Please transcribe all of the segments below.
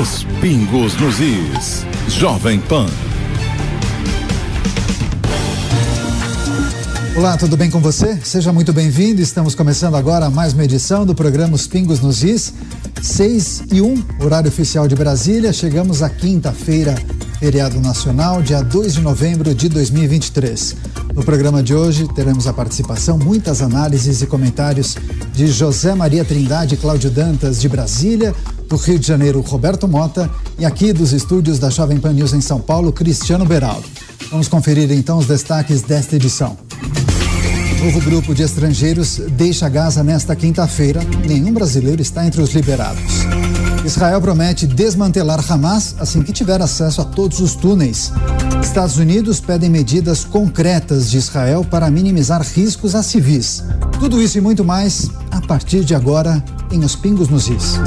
Os pingos nos is. Jovem Pan. Olá, tudo bem com você? Seja muito bem-vindo. Estamos começando agora mais uma edição do programa Os Pingos nos Is. 6 e 1, horário oficial de Brasília. Chegamos à quinta-feira, feriado nacional, dia 2 de novembro de 2023. No programa de hoje teremos a participação, muitas análises e comentários de José Maria Trindade e Cláudio Dantas de Brasília, do Rio de Janeiro, Roberto Mota e aqui dos estúdios da Jovem Pan News em São Paulo, Cristiano Beraldo. Vamos conferir então os destaques desta edição. Novo grupo de estrangeiros deixa Gaza nesta quinta-feira. Nenhum brasileiro está entre os liberados. Israel promete desmantelar Hamas assim que tiver acesso a todos os túneis. Estados Unidos pedem medidas concretas de Israel para minimizar riscos a civis. Tudo isso e muito mais a partir de agora em Os Pingos nos Is.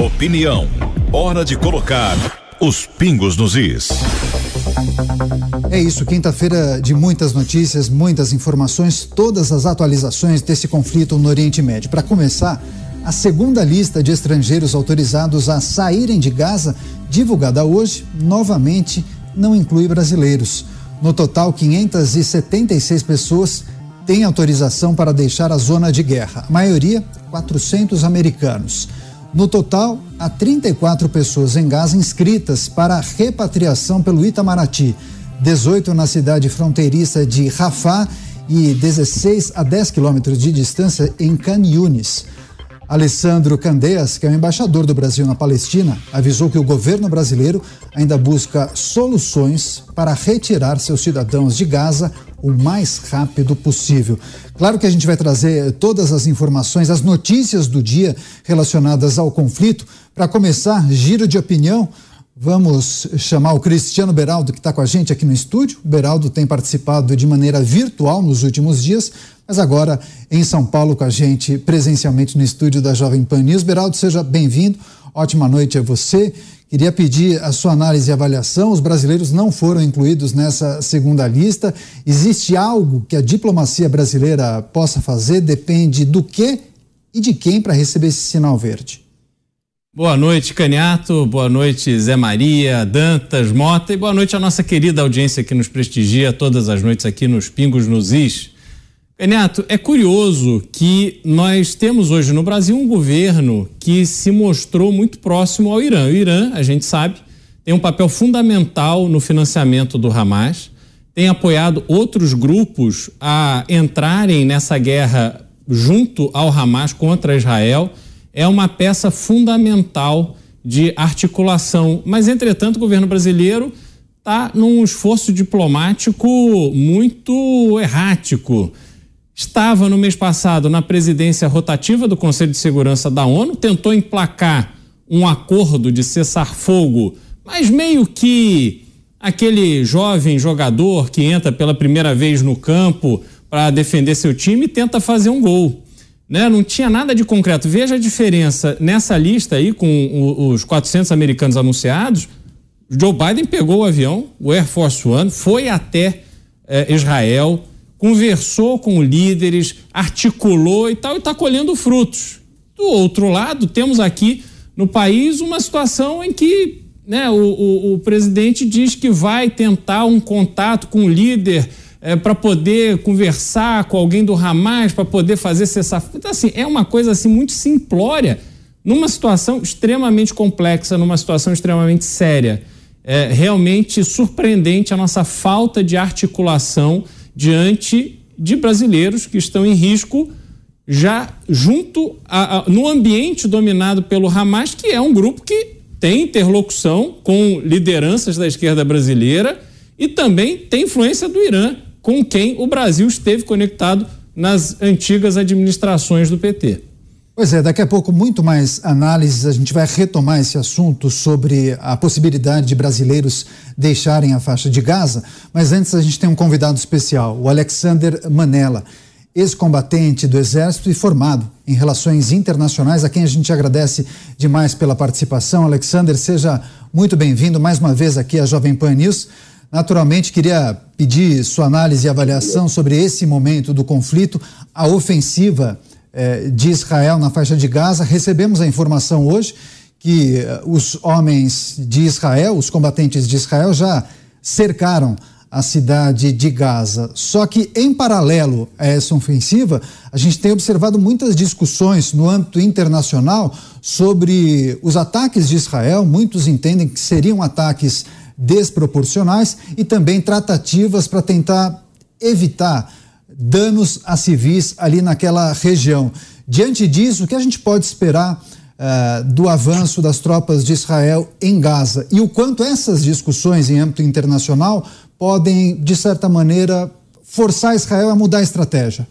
Opinião. Hora de colocar os pingos nos is. É isso, quinta-feira de muitas notícias, muitas informações, todas as atualizações desse conflito no Oriente Médio. Para começar, a segunda lista de estrangeiros autorizados a saírem de Gaza, divulgada hoje, novamente não inclui brasileiros. No total, 576 pessoas têm autorização para deixar a zona de guerra, a maioria 400 americanos. No total, há 34 pessoas em Gaza inscritas para repatriação pelo Itamaraty, 18 na cidade fronteiriça de Rafah e 16 a 10 quilômetros de distância em Khan Yunis. Alessandro Candeias, que é o embaixador do Brasil na Palestina, avisou que o governo brasileiro ainda busca soluções para retirar seus cidadãos de Gaza o mais rápido possível. Claro que a gente vai trazer todas as informações, as notícias do dia relacionadas ao conflito. Para começar, giro de opinião. Vamos chamar o Cristiano Beraldo, que está com a gente aqui no estúdio. O Beraldo tem participado de maneira virtual nos últimos dias, mas agora em São Paulo com a gente presencialmente no estúdio da Jovem Pan News. Beraldo, seja bem-vindo. Ótima noite a você. Queria pedir a sua análise e avaliação. Os brasileiros não foram incluídos nessa segunda lista. Existe algo que a diplomacia brasileira possa fazer? Depende do que e de quem para receber esse sinal verde? Boa noite, Caniato. Boa noite, Zé Maria, Dantas, Mota. E boa noite à nossa querida audiência que nos prestigia todas as noites aqui nos Pingos nos Is. Renato, é curioso que nós temos hoje no Brasil um governo que se mostrou muito próximo ao Irã. O Irã, a gente sabe, tem um papel fundamental no financiamento do Hamas, tem apoiado outros grupos a entrarem nessa guerra junto ao Hamas contra Israel. É uma peça fundamental de articulação. Mas, entretanto, o governo brasileiro está num esforço diplomático muito errático estava no mês passado na presidência rotativa do Conselho de Segurança da ONU, tentou emplacar um acordo de cessar-fogo, mas meio que aquele jovem jogador que entra pela primeira vez no campo para defender seu time tenta fazer um gol. Né? Não tinha nada de concreto. Veja a diferença nessa lista aí com os 400 americanos anunciados. Joe Biden pegou o avião, o Air Force One, foi até eh, Israel, conversou com líderes, articulou e tal, e está colhendo frutos. Do outro lado, temos aqui no país uma situação em que né, o, o, o presidente diz que vai tentar um contato com o líder é, para poder conversar com alguém do Hamas, para poder fazer cessar. Então, assim, é uma coisa assim muito simplória, numa situação extremamente complexa, numa situação extremamente séria. É realmente surpreendente a nossa falta de articulação diante de brasileiros que estão em risco já junto a, a, no ambiente dominado pelo Hamas, que é um grupo que tem interlocução com lideranças da esquerda brasileira e também tem influência do Irã, com quem o Brasil esteve conectado nas antigas administrações do PT. Pois é, daqui a pouco muito mais análises, a gente vai retomar esse assunto sobre a possibilidade de brasileiros deixarem a faixa de Gaza, mas antes a gente tem um convidado especial, o Alexander Manella, ex-combatente do Exército e formado em relações internacionais, a quem a gente agradece demais pela participação. Alexander, seja muito bem-vindo mais uma vez aqui à Jovem Pan News. Naturalmente, queria pedir sua análise e avaliação sobre esse momento do conflito, a ofensiva de Israel na faixa de Gaza. Recebemos a informação hoje que uh, os homens de Israel, os combatentes de Israel, já cercaram a cidade de Gaza. Só que, em paralelo a essa ofensiva, a gente tem observado muitas discussões no âmbito internacional sobre os ataques de Israel. Muitos entendem que seriam ataques desproporcionais e também tratativas para tentar evitar danos a civis ali naquela região. Diante disso, o que a gente pode esperar uh, do avanço das tropas de Israel em Gaza e o quanto essas discussões em âmbito internacional podem, de certa maneira, forçar Israel a mudar a estratégia?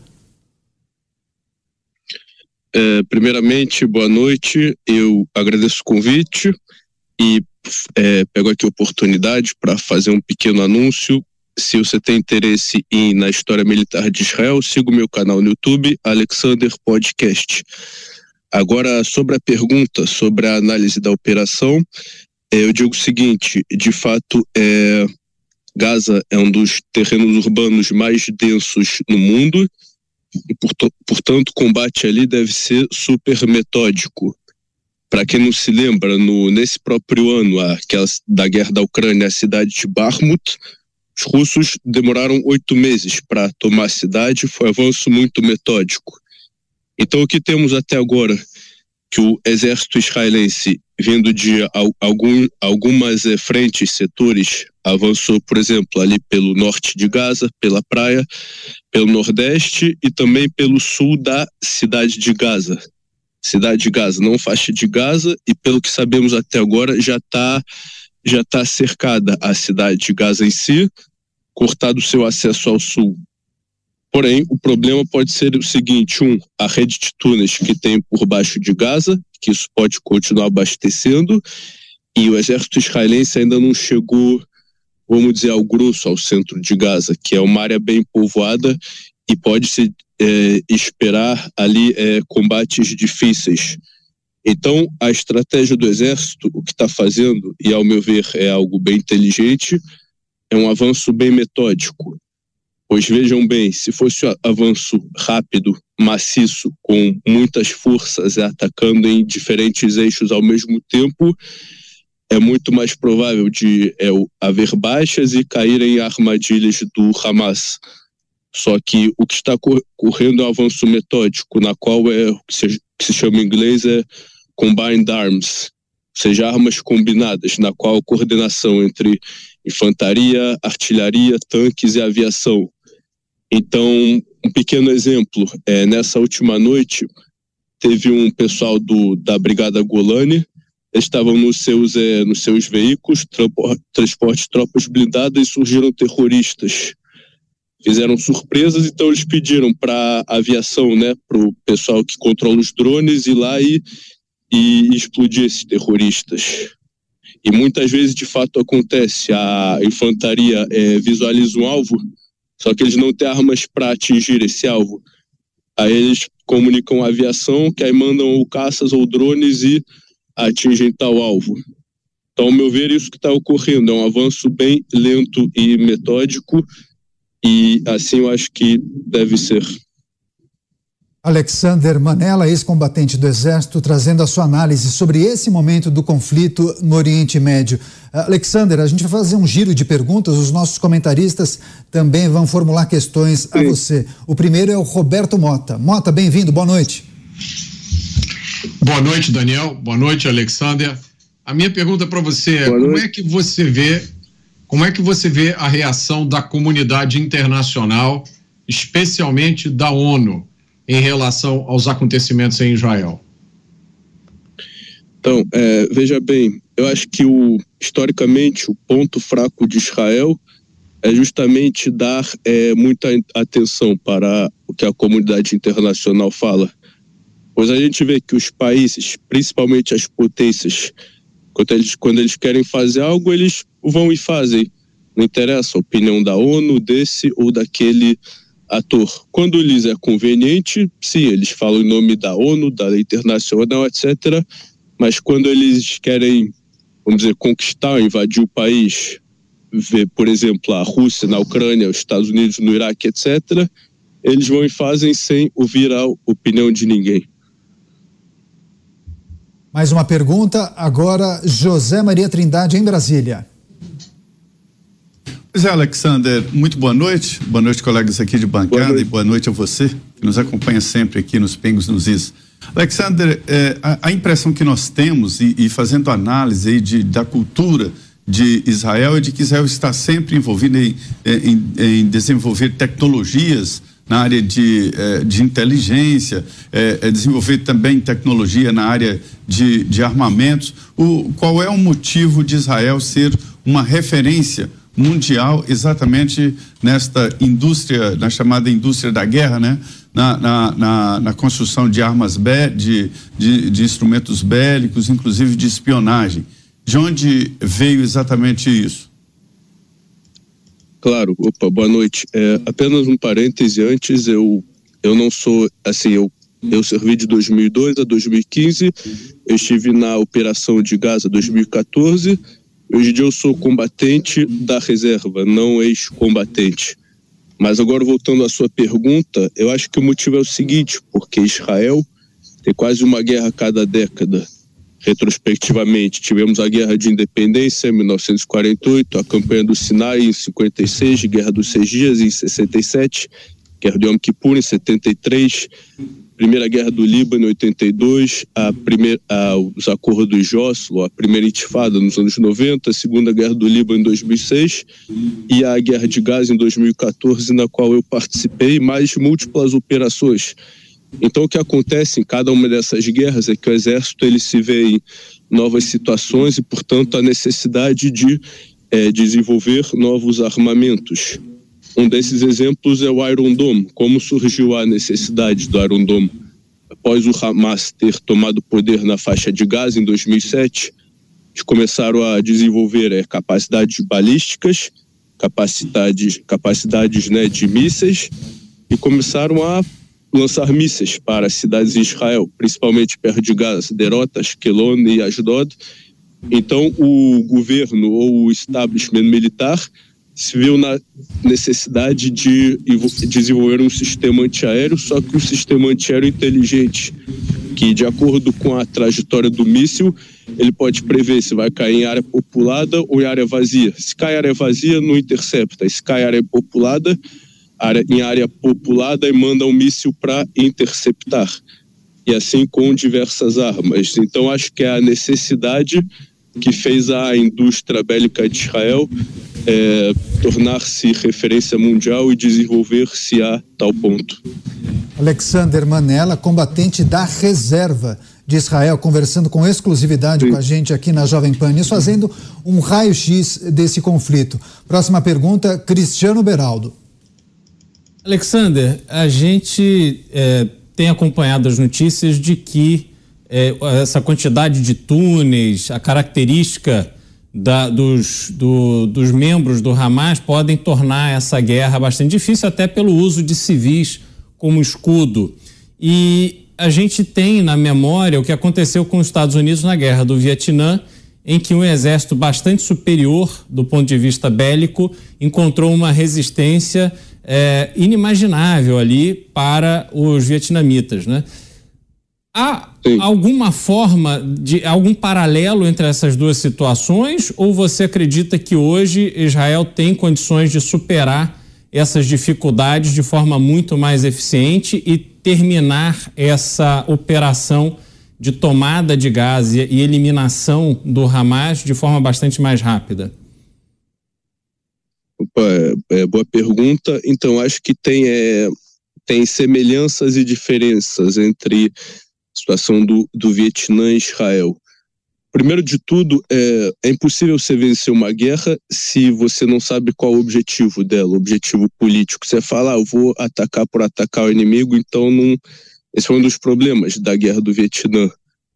É, primeiramente, boa noite. Eu agradeço o convite e é, pego aqui a oportunidade para fazer um pequeno anúncio. Se você tem interesse em, na história militar de Israel, siga o meu canal no YouTube, Alexander Podcast. Agora, sobre a pergunta, sobre a análise da operação, é, eu digo o seguinte: de fato, é, Gaza é um dos terrenos urbanos mais densos no mundo e, portanto, o combate ali deve ser super metódico. Para quem não se lembra, no, nesse próprio ano da guerra da Ucrânia, a cidade de Bakhmut, os russos demoraram oito meses para tomar a cidade, foi um avanço muito metódico. Então, o que temos até agora? Que o exército israelense, vindo de algum, algumas eh, frentes, setores avançou, por exemplo, ali pelo norte de Gaza, pela praia, pelo nordeste e também pelo sul da cidade de Gaza. Cidade de Gaza, não faixa de Gaza, e pelo que sabemos até agora, já está já tá cercada a cidade de Gaza em si, cortado seu acesso ao sul. Porém, o problema pode ser o seguinte: um, a rede de túneis que tem por baixo de Gaza, que isso pode continuar abastecendo, e o exército israelense ainda não chegou vamos dizer, ao grosso, ao centro de Gaza, que é uma área bem povoada e pode-se é, esperar ali é, combates difíceis. Então, a estratégia do exército, o que está fazendo, e ao meu ver é algo bem inteligente, é um avanço bem metódico. Pois vejam bem, se fosse um avanço rápido, maciço, com muitas forças atacando em diferentes eixos ao mesmo tempo, é muito mais provável de é, haver baixas e caírem em armadilhas do Hamas. Só que o que está correndo é um avanço metódico, na qual é o que se, chama em inglês é combined arms, seja, armas combinadas, na qual a coordenação entre infantaria, artilharia, tanques e aviação. Então, um pequeno exemplo, é, nessa última noite, teve um pessoal do, da Brigada Golani estavam nos seus, é, nos seus veículos, transporte tropas blindadas e surgiram terroristas. Fizeram surpresas, então eles pediram para a aviação, né, para o pessoal que controla os drones ir lá e, e explodir esses terroristas. E muitas vezes, de fato, acontece. A infantaria é, visualiza um alvo, só que eles não têm armas para atingir esse alvo. Aí eles comunicam a aviação, que aí mandam ou caças ou drones e atingem tal alvo. Então, ao meu ver, isso que está ocorrendo é um avanço bem lento e metódico, e assim eu acho que deve ser. Alexander Manella, ex-combatente do Exército, trazendo a sua análise sobre esse momento do conflito no Oriente Médio. Alexander, a gente vai fazer um giro de perguntas, os nossos comentaristas também vão formular questões Sim. a você. O primeiro é o Roberto Mota. Mota, bem-vindo, boa noite. Boa noite, Daniel. Boa noite, Alexander. A minha pergunta para você é: como é que você vê, como é que você vê a reação da comunidade internacional, especialmente da ONU, em relação aos acontecimentos em Israel? Então, é, veja bem, eu acho que o historicamente o ponto fraco de Israel é justamente dar é, muita atenção para o que a comunidade internacional fala Pois a gente vê que os países, principalmente as potências, quando eles, quando eles querem fazer algo, eles vão e fazem. Não interessa a opinião da ONU, desse ou daquele ator. Quando lhes é conveniente, sim, eles falam em nome da ONU, da lei internacional, etc. Mas quando eles querem, vamos dizer, conquistar, invadir o país, ver, por exemplo, a Rússia na Ucrânia, os Estados Unidos no Iraque, etc., eles vão e fazem sem ouvir a opinião de ninguém. Mais uma pergunta, agora José Maria Trindade, em Brasília. Pois é, Alexander, muito boa noite. Boa noite, colegas aqui de bancada, boa e boa noite a você, que nos acompanha sempre aqui nos Pingos nos Is. Alexander, é, a, a, impressão que nós temos, e, e fazendo análise aí de, da cultura de Israel, é de que Israel está sempre envolvido em, em, em desenvolver tecnologias na área de, eh, de inteligência, eh, desenvolver também tecnologia na área de, de armamentos. O, qual é o motivo de Israel ser uma referência mundial exatamente nesta indústria, na chamada indústria da guerra, né? Na, na, na, na construção de armas, bé, de, de, de instrumentos bélicos, inclusive de espionagem. De onde veio exatamente isso? Claro, opa, boa noite. É, apenas um parêntese antes, eu, eu não sou, assim, eu, eu servi de 2002 a 2015, eu estive na operação de Gaza 2014, hoje em dia eu sou combatente da reserva, não ex-combatente. Mas agora voltando à sua pergunta, eu acho que o motivo é o seguinte, porque Israel tem quase uma guerra a cada década retrospectivamente. Tivemos a Guerra de Independência em 1948, a campanha do Sinai em 56, Guerra dos Seis Dias em 67, Guerra de Yom Kippur em 73, Primeira Guerra do Líbano em 82, a primeira, a, os acordos de Oslo, a primeira intifada nos anos 90, a Segunda Guerra do Líbano em 2006 e a Guerra de Gaza em 2014, na qual eu participei, mais múltiplas operações então, o que acontece em cada uma dessas guerras é que o exército ele se vê em novas situações e, portanto, a necessidade de é, desenvolver novos armamentos. Um desses exemplos é o Iron Dome. Como surgiu a necessidade do Iron Dome? Após o Hamas ter tomado poder na faixa de Gaza em 2007, eles começaram a desenvolver é, capacidades balísticas, capacidades, capacidades né, de mísseis e começaram a lançar mísseis para cidades de Israel, principalmente perto de Gaza, Derota, Ashkelon e Ashdod. Então, o governo ou o establishment militar se viu na necessidade de desenvolver um sistema antiaéreo, só que um sistema antiaéreo inteligente, que de acordo com a trajetória do míssil, ele pode prever se vai cair em área populada ou em área vazia. Se cai em área vazia, não intercepta. Se cai em área populada, área, em área populada e manda um míssil para interceptar. E assim com diversas armas. Então, acho que é a necessidade que fez a indústria bélica de Israel é, tornar-se referência mundial e desenvolver-se a tal ponto. Alexander Manella, combatente da reserva de Israel, conversando com exclusividade Sim. com a gente aqui na Jovem Pan News, fazendo um raio-x desse conflito. Próxima pergunta, Cristiano Beraldo. Alexander, a gente é, tem acompanhado as notícias de que é, essa quantidade de túneis, a característica da, dos, do, dos membros do Hamas podem tornar essa guerra bastante difícil, até pelo uso de civis como escudo. E a gente tem na memória o que aconteceu com os Estados Unidos na guerra do Vietnã, em que um exército bastante superior do ponto de vista bélico encontrou uma resistência é, inimaginável ali para os vietnamitas, né? Há Sim. alguma forma de algum paralelo entre essas duas situações ou você acredita que hoje Israel tem condições de superar essas dificuldades de forma muito mais eficiente e terminar essa operação de tomada de gás e eliminação do Hamas de forma bastante mais rápida? Opa, é, é, boa pergunta. Então, acho que tem, é, tem semelhanças e diferenças entre situação do, do Vietnã e Israel. Primeiro de tudo, é, é impossível você vencer uma guerra se você não sabe qual o objetivo dela, o objetivo político. Você fala, ah, eu vou atacar por atacar o inimigo, então não. Esse foi um dos problemas da guerra do Vietnã.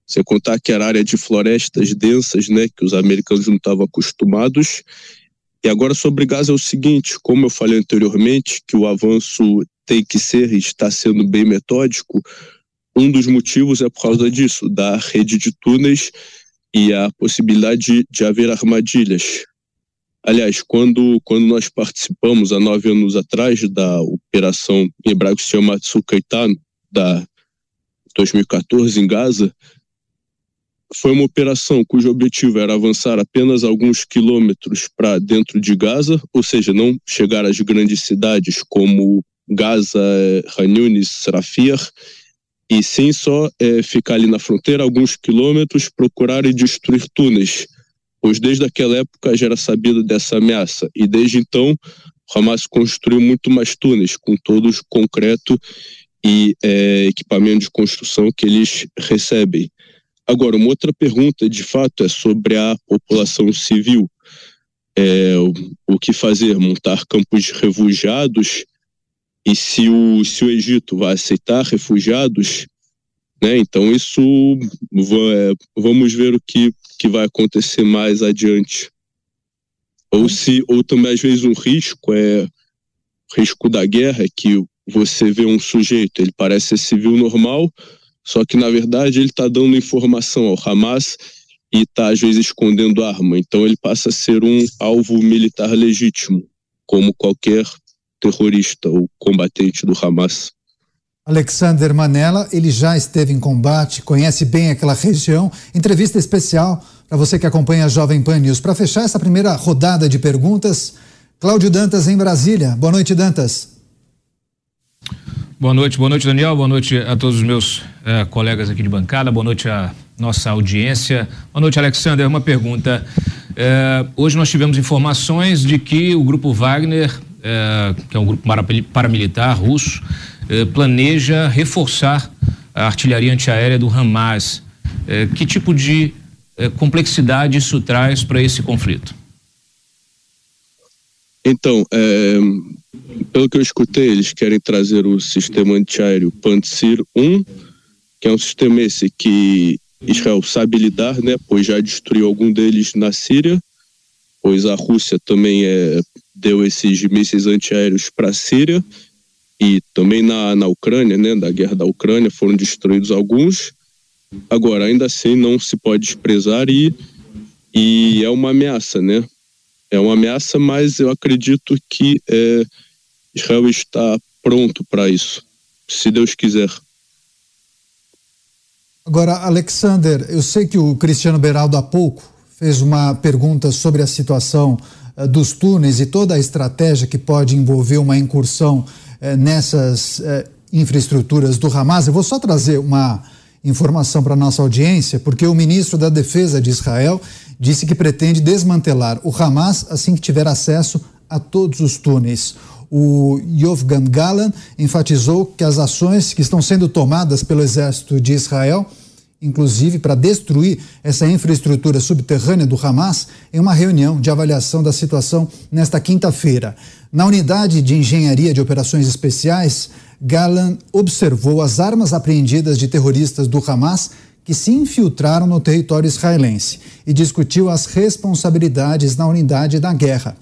Você contar que era área de florestas densas, né, que os americanos não estavam acostumados, e agora sobre Gaza é o seguinte, como eu falei anteriormente, que o avanço tem que ser e está sendo bem metódico, um dos motivos é por causa disso, da rede de túneis e a possibilidade de, haver armadilhas. Aliás, quando, quando nós participamos há nove anos atrás da operação hebraico se chama Tsukaitan, da 2014 em Gaza, foi uma operação cujo objetivo era avançar apenas alguns quilômetros para dentro de Gaza, ou seja, não chegar às grandes cidades como Gaza, Hanyunis, Rafir, e sim só é, ficar ali na fronteira alguns quilômetros, procurar e destruir túneis, pois desde aquela época já era sabido dessa ameaça, e desde então Hamas construiu muito mais túneis, com todos concreto e é, equipamento de construção que eles recebem. Agora, uma outra pergunta, de fato, é sobre a população civil. É, o, o que fazer? Montar campos refugiados? E se o, se o Egito vai aceitar refugiados? Né? Então, isso é, vamos ver o que, que vai acontecer mais adiante. Ou se, ou também às vezes um risco é risco da guerra, que você vê um sujeito, ele parece ser civil normal, só que na verdade ele está dando informação ao Hamas e está às vezes escondendo arma. Então ele passa a ser um alvo militar legítimo, como qualquer terrorista ou combatente do Hamas. Alexander Manella, ele já esteve em combate, conhece bem aquela região. Entrevista especial para você que acompanha a Jovem Pan News. Para fechar essa primeira rodada de perguntas, Cláudio Dantas em Brasília. Boa noite, Dantas. Boa noite, boa noite, Daniel. Boa noite a todos os meus eh, colegas aqui de bancada. Boa noite à nossa audiência. Boa noite, Alexander. Uma pergunta. Eh, hoje nós tivemos informações de que o grupo Wagner, eh, que é um grupo paramilitar russo, planeja reforçar a artilharia antiaérea do Hamas. que tipo de complexidade isso traz para esse conflito? Então, é, pelo que eu escutei, eles querem trazer o sistema antiaéreo Pantsir 1, que é um sistema esse que Israel sabe lidar, né, pois já destruiu algum deles na Síria, pois a Rússia também é, deu esses mísseis antiaéreos para a Síria, e também na, na Ucrânia, né, da guerra da Ucrânia, foram destruídos alguns. Agora, ainda assim, não se pode desprezar e, e é uma ameaça, né? É uma ameaça, mas eu acredito que é, Israel está pronto para isso, se Deus quiser. Agora, Alexander, eu sei que o Cristiano Beraldo há pouco fez uma pergunta sobre a situação dos túneis e toda a estratégia que pode envolver uma incursão uh, nessas uh, infraestruturas do Hamas. Eu vou só trazer uma informação para nossa audiência, porque o ministro da Defesa de Israel disse que pretende desmantelar o Hamas assim que tiver acesso a todos os túneis. O Yovgan Galan enfatizou que as ações que estão sendo tomadas pelo exército de Israel, inclusive para destruir essa infraestrutura subterrânea do Hamas, em uma reunião de avaliação da situação nesta quinta-feira. Na unidade de engenharia de operações especiais, Galan observou as armas apreendidas de terroristas do Hamas que se infiltraram no território israelense e discutiu as responsabilidades na unidade da guerra.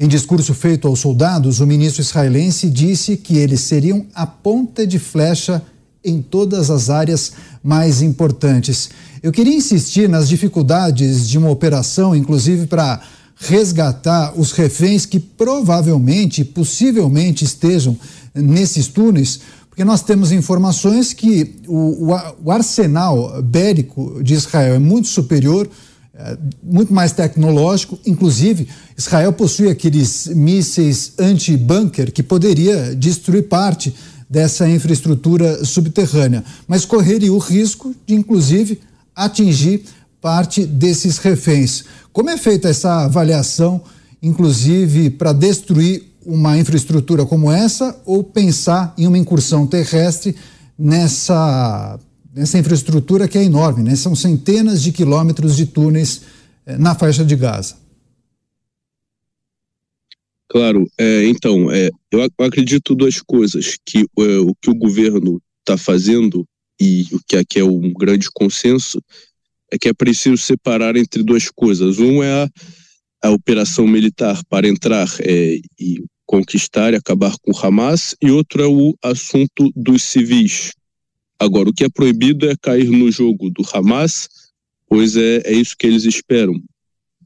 Em discurso feito aos soldados, o ministro israelense disse que eles seriam a ponta de flecha em todas as áreas mais importantes. Eu queria insistir nas dificuldades de uma operação, inclusive para resgatar os reféns que provavelmente, possivelmente estejam nesses túneis, porque nós temos informações que o, o, arsenal bélico de Israel é muito superior, é, muito mais tecnológico. Inclusive, Israel possui aqueles mísseis anti-bunker que poderia destruir parte dessa infraestrutura subterrânea, mas correria o risco de, inclusive, atingir parte desses reféns. Como é feita essa avaliação, inclusive, para destruir uma infraestrutura como essa ou pensar em uma incursão terrestre nessa, nessa infraestrutura que é enorme, né? São centenas de quilômetros de túneis eh, na faixa de Gaza. Claro, é, então, é, eu, acredito duas coisas, que é, o que o governo está fazendo e o que aqui é um grande consenso é que é preciso separar entre duas coisas. Um é a, a operação militar para entrar é, e conquistar e acabar com Hamas, e outro é o assunto dos civis. Agora, o que é proibido é cair no jogo do Hamas, pois é, é isso que eles esperam.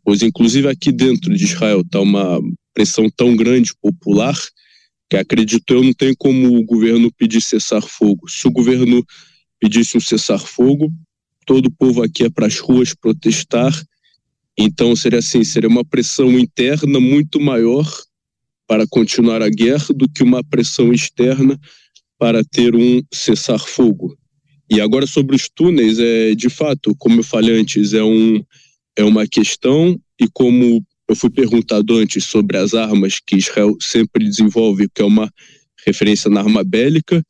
Pois, inclusive, aqui dentro de Israel está uma pressão tão grande popular que acredito eu não tem como o governo pedir cessar fogo. Se o governo pedisse um cessar fogo, todo o povo aqui é para as ruas protestar. Então seria assim, seria uma pressão interna muito maior para continuar a guerra do que uma pressão externa para ter um cessar-fogo. E agora sobre os túneis, é de fato, como eu falei antes, é, um, é uma questão e como eu fui perguntado antes sobre as armas que Israel sempre desenvolve, que é uma referência na arma bélica,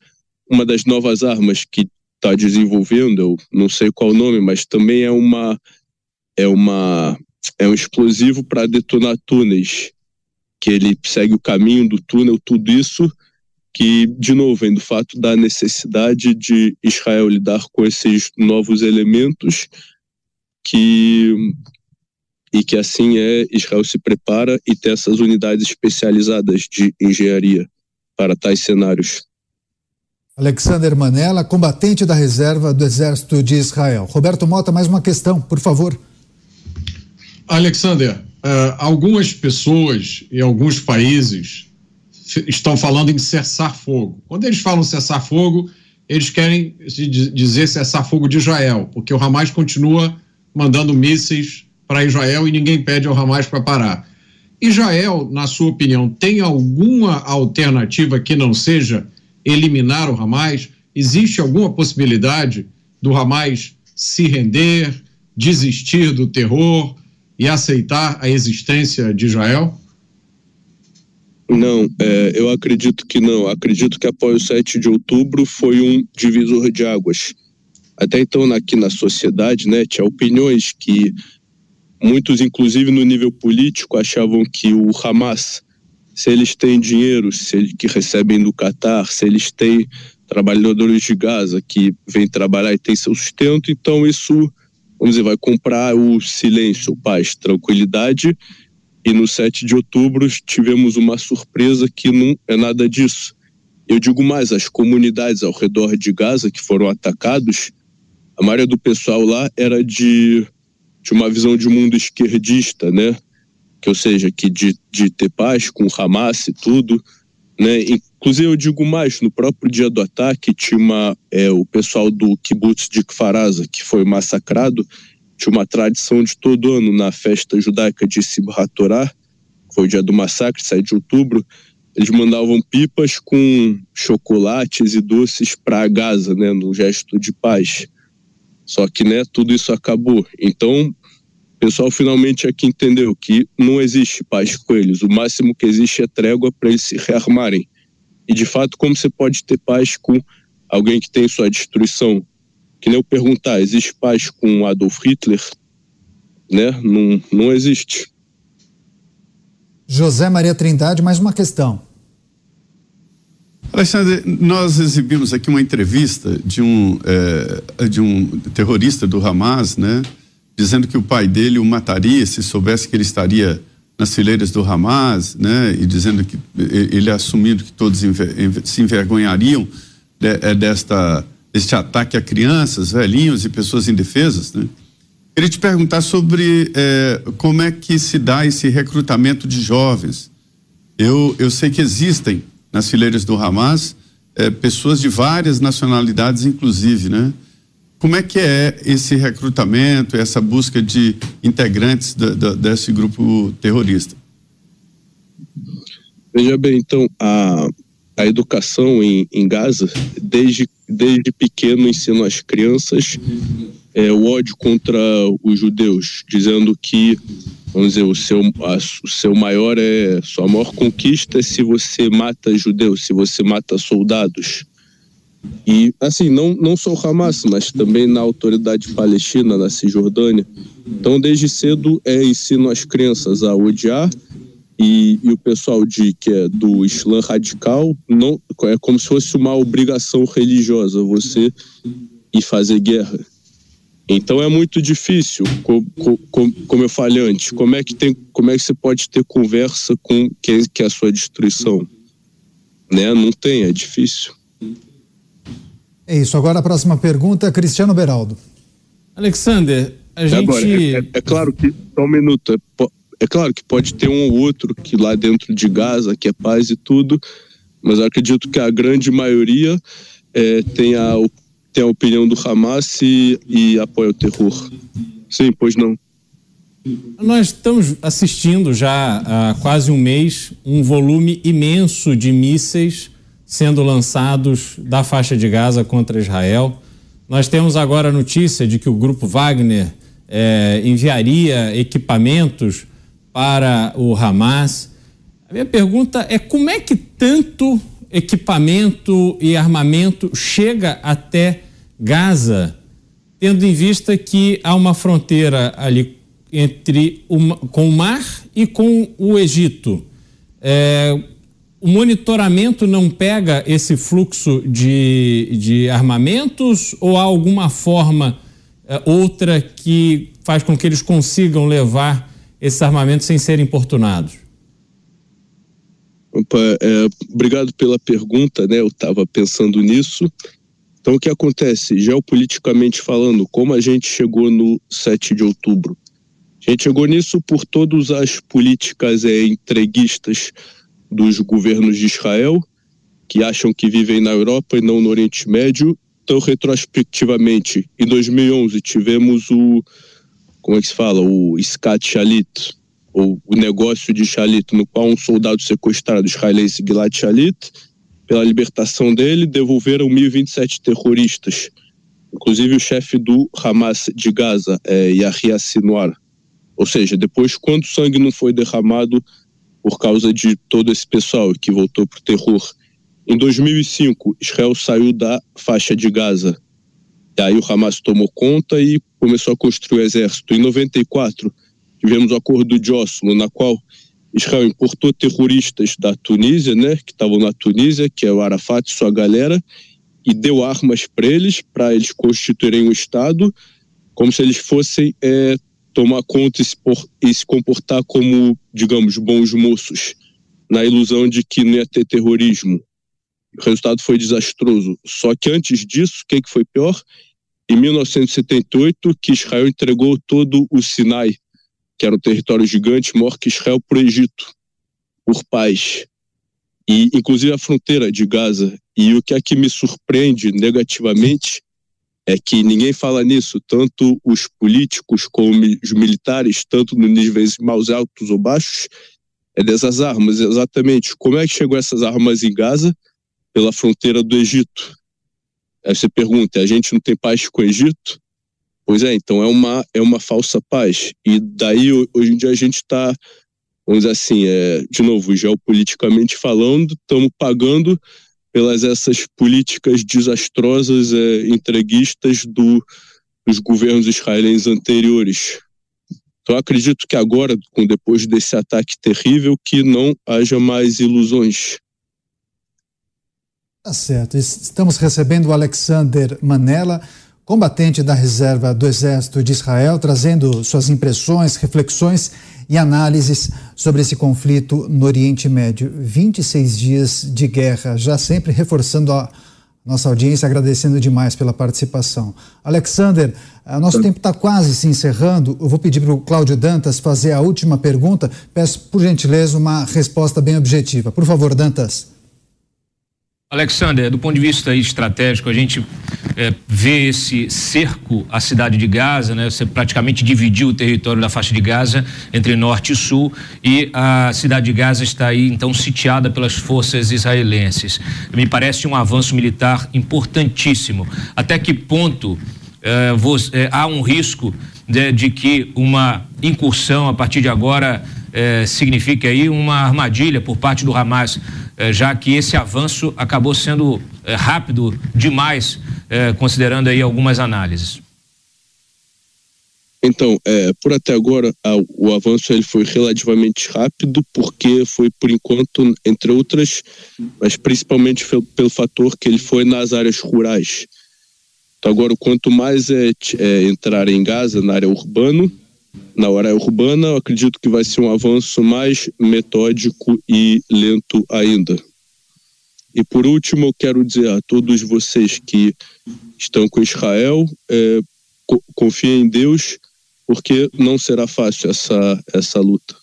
uma das novas armas que está desenvolvendo, eu não sei qual o nome, mas também é uma é uma é um explosivo para detonar túneis, que ele segue o caminho do túnel, tudo isso que de novo vem do fato da necessidade de Israel lidar com esses novos elementos que e que assim é Israel se prepara e tem essas unidades especializadas de engenharia para tais cenários. Alexander Manella, combatente da reserva do Exército de Israel. Roberto Mota, mais uma questão, por favor. Alexander, uh, algumas pessoas e alguns países estão falando em cessar fogo. Quando eles falam cessar fogo, eles querem dizer cessar fogo de Israel, porque o Hamas continua mandando mísseis para Israel e ninguém pede ao Hamas para parar. Israel, na sua opinião, tem alguma alternativa que não seja eliminar o Hamas? Existe alguma possibilidade do Hamas se render, desistir do terror e aceitar a existência de Israel? Não, é, eu acredito que não. Acredito que após o 7 de outubro foi um divisor de águas. Até então, aqui na sociedade, né, tinha opiniões que muitos, inclusive no nível político, achavam que o Hamas se eles têm dinheiro, se eles, que recebem do Catar, se eles têm trabalhadores de Gaza que vêm trabalhar e têm seu sustento, então isso, vamos dizer, vai comprar o silêncio, paz, tranquilidade. E no 7 de outubro tivemos uma surpresa que não é nada disso. Eu digo mais, as comunidades ao redor de Gaza que foram atacados, a maioria do pessoal lá era de, de uma visão de mundo esquerdista, né? que ou seja, que de, de ter paz com Hamas e tudo, né? Inclusive eu digo mais, no próprio dia do ataque tinha uma, é, o pessoal do kibbutz de Kfaraza, que foi massacrado, tinha uma tradição de todo ano na festa judaica de Simchat Torah, que foi o dia do massacre, 7 de outubro, eles mandavam pipas com chocolates e doces para Gaza, né, no gesto de paz. Só que, né, tudo isso acabou. Então, pessoal finalmente aqui entendeu que não existe paz com eles. O máximo que existe é trégua para eles se rearmarem. E de fato, como você pode ter paz com alguém que tem sua destruição? Que nem eu perguntar, existe paz com Adolf Hitler? Né? Não, não existe. José Maria Trindade, mais uma questão. Alexandre, nós exibimos aqui uma entrevista de um, é, de um terrorista do Hamas, né? dizendo que o pai dele o mataria se soubesse que ele estaria nas fileiras do Hamas, né? E dizendo que ele assumindo que todos se envergonhariam é, desta deste ataque a crianças, velhinhos e pessoas indefesas, né? Queria te perguntar sobre é, como é que se dá esse recrutamento de jovens. Eu, eu sei que existem nas fileiras do Hamas é, pessoas de várias nacionalidades, inclusive, né? Como é que é esse recrutamento, essa busca de integrantes da, da, desse grupo terrorista? Veja bem, então, a, a educação em, em Gaza, desde, desde pequeno, ensina às crianças é, o ódio contra os judeus, dizendo que, vamos dizer, o seu, a, o seu maior é, sua maior conquista é se você mata judeus, se você mata soldados. E, assim, não, não só o Hamas, mas também na autoridade palestina, na Cisjordânia. Então, desde cedo, é ensino às crianças a odiar e, e, o pessoal de que é do Islã radical não é como se fosse uma obrigação religiosa você ir fazer guerra. Então é muito difícil, como, como, como eu falei antes, como é que tem, como é que você pode ter conversa com quem quer a sua destruição, né? Não tem, é difícil. É isso. Agora a próxima pergunta, Cristiano Beraldo. Alexander, a gente. Agora, é, é, é, claro que. Só um minuto. É, é, claro que pode ter um ou outro que lá dentro de Gaza, que é paz e tudo, mas acredito que a grande maioria é, tem a, opinião do Hamas e, e apoia o terror. Sim, pois não. Nós estamos assistindo já há quase um mês um volume imenso de mísseis sendo lançados da faixa de Gaza contra Israel. Nós temos agora a notícia de que o grupo Wagner é, enviaria equipamentos para o Hamas. A minha pergunta é como é que tanto equipamento e armamento chega até Gaza, tendo em vista que há uma fronteira ali entre o, com o mar e com o Egito. É, o monitoramento não pega esse fluxo de, de armamentos ou há alguma forma é, outra que faz com que eles consigam levar esses armamentos sem serem importunados? Opa, é, obrigado pela pergunta, né? Eu estava pensando nisso. Então, o que acontece, geopoliticamente falando, como a gente chegou no 7 de outubro? A gente chegou nisso por todas as políticas é, entreguistas dos governos de Israel, que acham que vivem na Europa e não no Oriente Médio. Então, retrospectivamente, em 2011 tivemos o, como é que se fala, o Scat Shalit, ou o negócio de Shalit, no qual um soldado sequestrado israelense, Gilad Shalit, pela libertação dele, devolveram 1.027 terroristas, inclusive o chefe do Hamas de Gaza, é, Yahya Sinwar. Ou seja, depois quanto sangue não foi derramado por causa de todo esse pessoal que voltou para o terror. Em 2005, Israel saiu da faixa de Gaza. E aí o Hamas tomou conta e começou a construir o exército. Em 94, tivemos o acordo de Oslo, na qual Israel importou terroristas da Tunísia, né, que estavam na Tunísia, que é o Arafat e sua galera, e deu armas para eles, para eles constituírem um Estado, como se eles fossem é, tomar conta e se, por, e se comportar como, digamos, bons moços, na ilusão de que não ia ter terrorismo. O resultado foi desastroso. Só que antes disso, o que, que foi pior? Em 1978, que Israel entregou todo o Sinai, que era um território gigante, maior que Israel, para o Egito, por paz. E, inclusive, a fronteira de Gaza. E o que é que me surpreende negativamente é que ninguém fala nisso, tanto os políticos como os militares, tanto nos níveis mais altos ou baixos, é dessas armas, exatamente. Como é que chegou essas armas em Gaza? Pela fronteira do Egito. Aí você pergunta, a gente não tem paz com o Egito? Pois é, então é uma, é uma falsa paz. E daí, hoje em dia, a gente está, vamos dizer assim, é, de novo, geopoliticamente falando, estamos pagando pelas essas políticas desastrosas é, entreguistas do, dos governos israelenses anteriores. Então acredito que agora, depois desse ataque terrível, que não haja mais ilusões. Tá certo. Estamos recebendo o Alexander Manela, combatente da reserva do Exército de Israel, trazendo suas impressões, reflexões e análises sobre esse conflito no Oriente Médio. 26 dias de guerra, já sempre reforçando a nossa audiência, agradecendo demais pela participação. Alexander, nosso tempo está quase se encerrando. Eu vou pedir para o Cláudio Dantas fazer a última pergunta. Peço, por gentileza, uma resposta bem objetiva. Por favor, Dantas. Alexander, do ponto de vista estratégico, a gente é, vê esse cerco à cidade de Gaza, né? Você praticamente dividiu o território da faixa de Gaza entre norte e sul e a cidade de Gaza está aí então sitiada pelas forças israelenses. Me parece um avanço militar importantíssimo. Até que ponto é, é, há um risco de, de, que uma incursão a partir de agora é, signifique aí uma armadilha por parte do Hamas? Eh, já que esse avanço acabou sendo eh, rápido demais, eh, considerando aí algumas análises. Então, é, por até agora, a, o avanço ele foi relativamente rápido, porque foi, por enquanto, entre outras, mas principalmente pelo, pelo fator que ele foi nas áreas rurais. Então, agora, quanto mais é, é entrar em Gaza, na área urbana, na área urbana, eu acredito que vai ser um avanço mais metódico e lento ainda. E por último, eu quero dizer a todos vocês que estão com Israel, é, confiem em Deus, porque não será fácil essa, essa luta.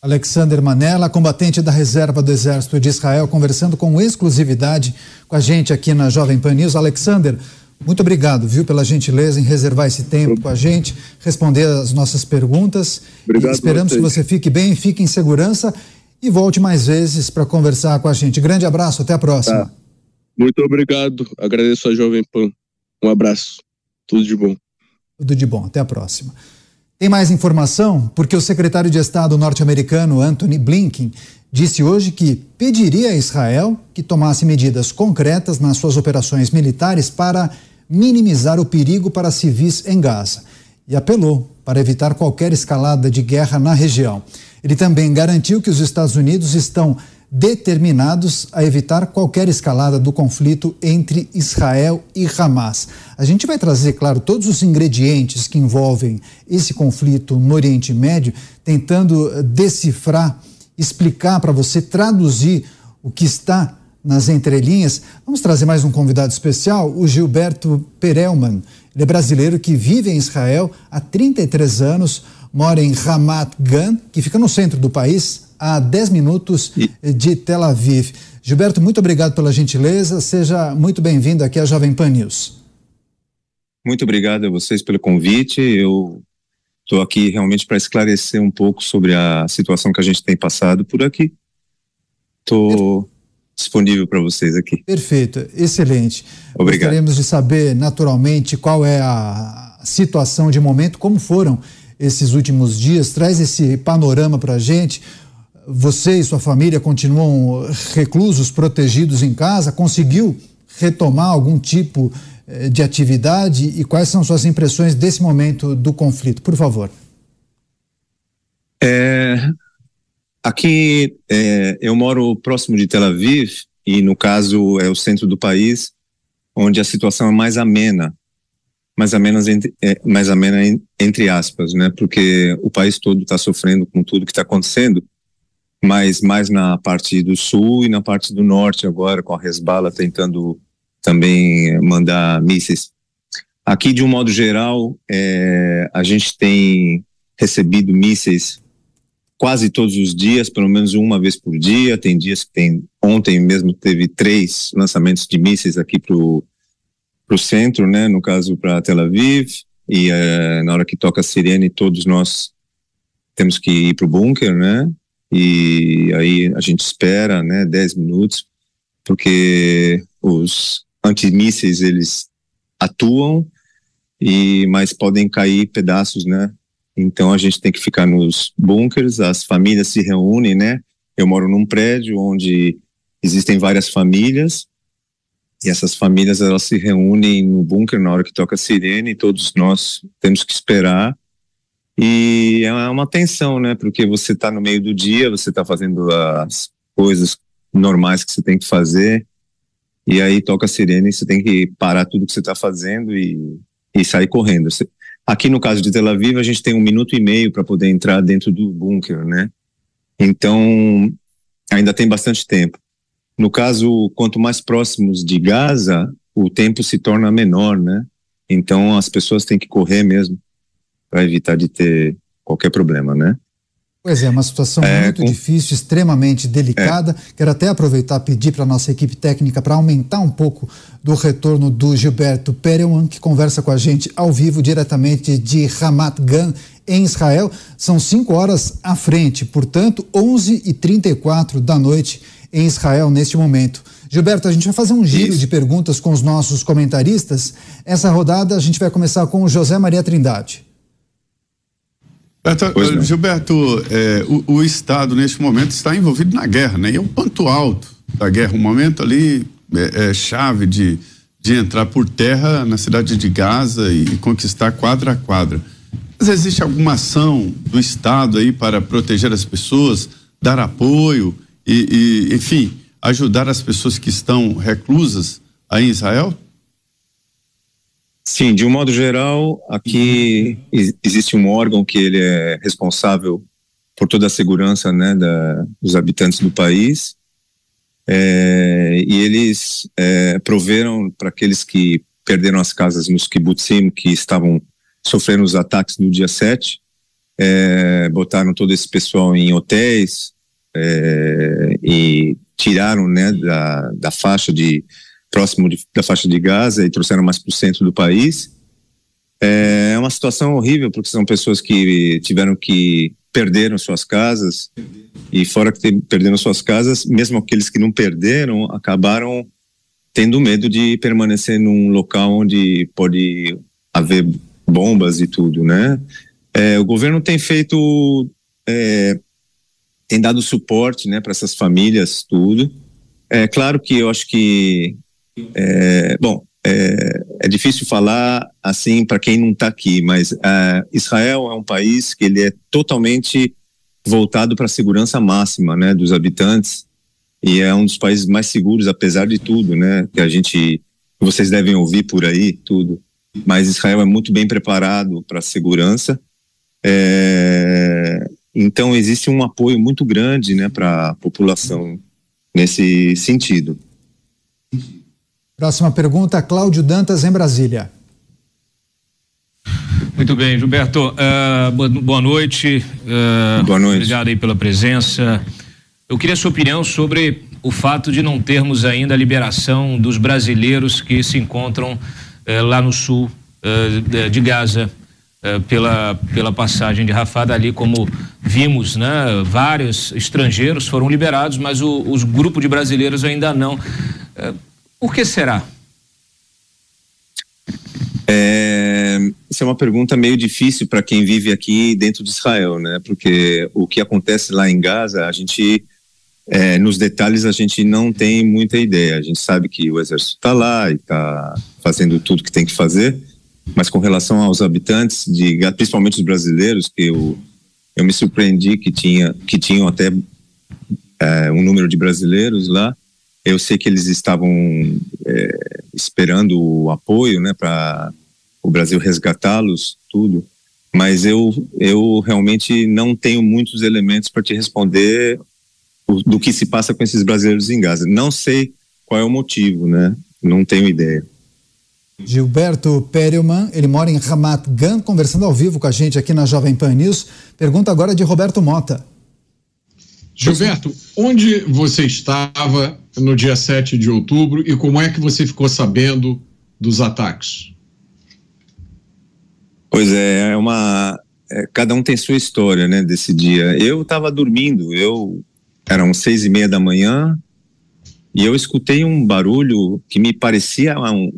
Alexander Manella, combatente da reserva do Exército de Israel, conversando com exclusividade com a gente aqui na Jovem Pan News. Alexander, muito obrigado, viu, pela gentileza em reservar esse tempo com a gente, responder as nossas perguntas. Obrigado. Esperamos que você fique bem, fique em segurança e volte mais vezes para conversar com a gente. Grande abraço, até a próxima. Tá. Muito obrigado, agradeço a Jovem Pan. Um abraço, tudo de bom. Tudo de bom, até a próxima. Tem mais informação? Porque o secretário de Estado norte-americano Anthony Blinken disse hoje que pediria a Israel que tomasse medidas concretas nas suas operações militares para minimizar o perigo para civis em Gaza e apelou para evitar qualquer escalada de guerra na região. Ele também garantiu que os Estados Unidos estão determinados a evitar qualquer escalada do conflito entre Israel e Hamas. A gente vai trazer, claro, todos os ingredientes que envolvem esse conflito no Oriente Médio, tentando decifrar, explicar para você, traduzir o que está nas entrelinhas. Vamos trazer mais um convidado especial, o Gilberto Perelman. Ele é brasileiro que vive em Israel há 33 anos, mora em Ramat Gan, que fica no centro do país, a 10 minutos de Tel Aviv. Gilberto, muito obrigado pela gentileza. Seja muito bem-vindo aqui à Jovem Pan News. Muito obrigado a vocês pelo convite. Eu estou aqui realmente para esclarecer um pouco sobre a situação que a gente tem passado por aqui. Estou disponível para vocês aqui. Perfeito, excelente. Obrigado. Gostaríamos de saber, naturalmente, qual é a situação de momento, como foram esses últimos dias. Traz esse panorama para a gente você e sua família continuam reclusos, protegidos em casa? Conseguiu retomar algum tipo eh, de atividade e quais são suas impressões desse momento do conflito? Por favor. É, aqui é, eu moro próximo de Tel Aviv e no caso é o centro do país, onde a situação é mais amena, mais amena entre, é, mais amena entre aspas, né? Porque o país todo está sofrendo com tudo que está acontecendo mas mais na parte do sul e na parte do norte agora, com a Resbala tentando também mandar mísseis. Aqui, de um modo geral, é, a gente tem recebido mísseis quase todos os dias, pelo menos uma vez por dia. Tem dias que tem. Ontem mesmo teve três lançamentos de mísseis aqui para o centro, né? No caso, para Tel Aviv. E é, na hora que toca a sirene, todos nós temos que ir para o bunker, né? E aí a gente espera, né, 10 minutos, porque os antimísseis eles atuam e mas podem cair pedaços, né? Então a gente tem que ficar nos bunkers, as famílias se reúnem, né? Eu moro num prédio onde existem várias famílias e essas famílias elas se reúnem no bunker na hora que toca a sirene e todos nós temos que esperar e é uma tensão, né? Porque você está no meio do dia, você está fazendo as coisas normais que você tem que fazer, e aí toca a sirene e você tem que parar tudo que você está fazendo e, e sair correndo. Aqui no caso de Tel Aviv, a gente tem um minuto e meio para poder entrar dentro do bunker, né? Então, ainda tem bastante tempo. No caso, quanto mais próximos de Gaza, o tempo se torna menor, né? Então, as pessoas têm que correr mesmo para evitar de ter qualquer problema, né? Pois é, uma situação é, muito com... difícil, extremamente delicada. É. Quero até aproveitar e pedir para a nossa equipe técnica para aumentar um pouco do retorno do Gilberto Perelman, que conversa com a gente ao vivo diretamente de Ramat Gan, em Israel. São cinco horas à frente, portanto, 11h34 da noite em Israel neste momento. Gilberto, a gente vai fazer um giro Isso. de perguntas com os nossos comentaristas. Essa rodada a gente vai começar com o José Maria Trindade. Gilberto, Gilberto é, o, o, Estado, neste momento, está envolvido na guerra, né? E é um ponto alto da guerra, um momento ali é, é chave de, de entrar por terra na cidade de Gaza e, e conquistar quadra a quadra. Mas existe alguma ação do Estado aí para proteger as pessoas, dar apoio e, e enfim, ajudar as pessoas que estão reclusas aí em Israel? Sim, de um modo geral, aqui existe um órgão que ele é responsável por toda a segurança né, da, dos habitantes do país. É, e eles é, proveram para aqueles que perderam as casas nos kibbutzim, que estavam sofrendo os ataques no dia 7, é, botaram todo esse pessoal em hotéis é, e tiraram né, da, da faixa de próximo de, da faixa de Gaza e trouxeram mais para o centro do país. É, é uma situação horrível porque são pessoas que tiveram que perderam suas casas e fora que perderam suas casas, mesmo aqueles que não perderam acabaram tendo medo de permanecer num local onde pode haver bombas e tudo, né? É, o governo tem feito, é, tem dado suporte, né, para essas famílias, tudo. É claro que eu acho que, é, bom, é, é, difícil falar assim para quem não está aqui, mas é, Israel é um país que ele é totalmente voltado para a segurança máxima, né, dos habitantes e é um dos países mais seguros, apesar de tudo, né, que a gente, vocês devem ouvir por aí, tudo. Mas Israel é muito bem preparado para a segurança é, então existe um apoio muito grande né, para a população nesse sentido. Próxima pergunta, Cláudio Dantas, em Brasília. Muito bem, Gilberto. Uh, boa noite. Uh, boa noite. Obrigado aí pela presença. Eu queria a sua opinião sobre o fato de não termos ainda a liberação dos brasileiros que se encontram uh, lá no sul de Gaza. Pela, pela passagem de Rafah ali, como vimos, né? Vários estrangeiros foram liberados, mas o, os grupos de brasileiros ainda não. Por que será? É, isso é uma pergunta meio difícil para quem vive aqui dentro de Israel, né? Porque o que acontece lá em Gaza, a gente, é, nos detalhes, a gente não tem muita ideia. A gente sabe que o exército está lá e está fazendo tudo que tem que fazer, mas com relação aos habitantes, de, principalmente os brasileiros, que eu, eu me surpreendi que, tinha, que tinham até é, um número de brasileiros lá. Eu sei que eles estavam é, esperando o apoio né, para o Brasil resgatá-los, tudo. Mas eu, eu realmente não tenho muitos elementos para te responder o, do que se passa com esses brasileiros em Gaza. Não sei qual é o motivo, né? Não tenho ideia. Gilberto Perelman, ele mora em Ramat Gan, conversando ao vivo com a gente aqui na Jovem Pan News. Pergunta agora de Roberto Mota. Gilberto, onde você estava no dia 7 de outubro e como é que você ficou sabendo dos ataques? Pois é, é uma. É, cada um tem sua história, né, desse dia. Eu estava dormindo, eu. Eram seis e meia da manhã, e eu escutei um barulho que me parecia um,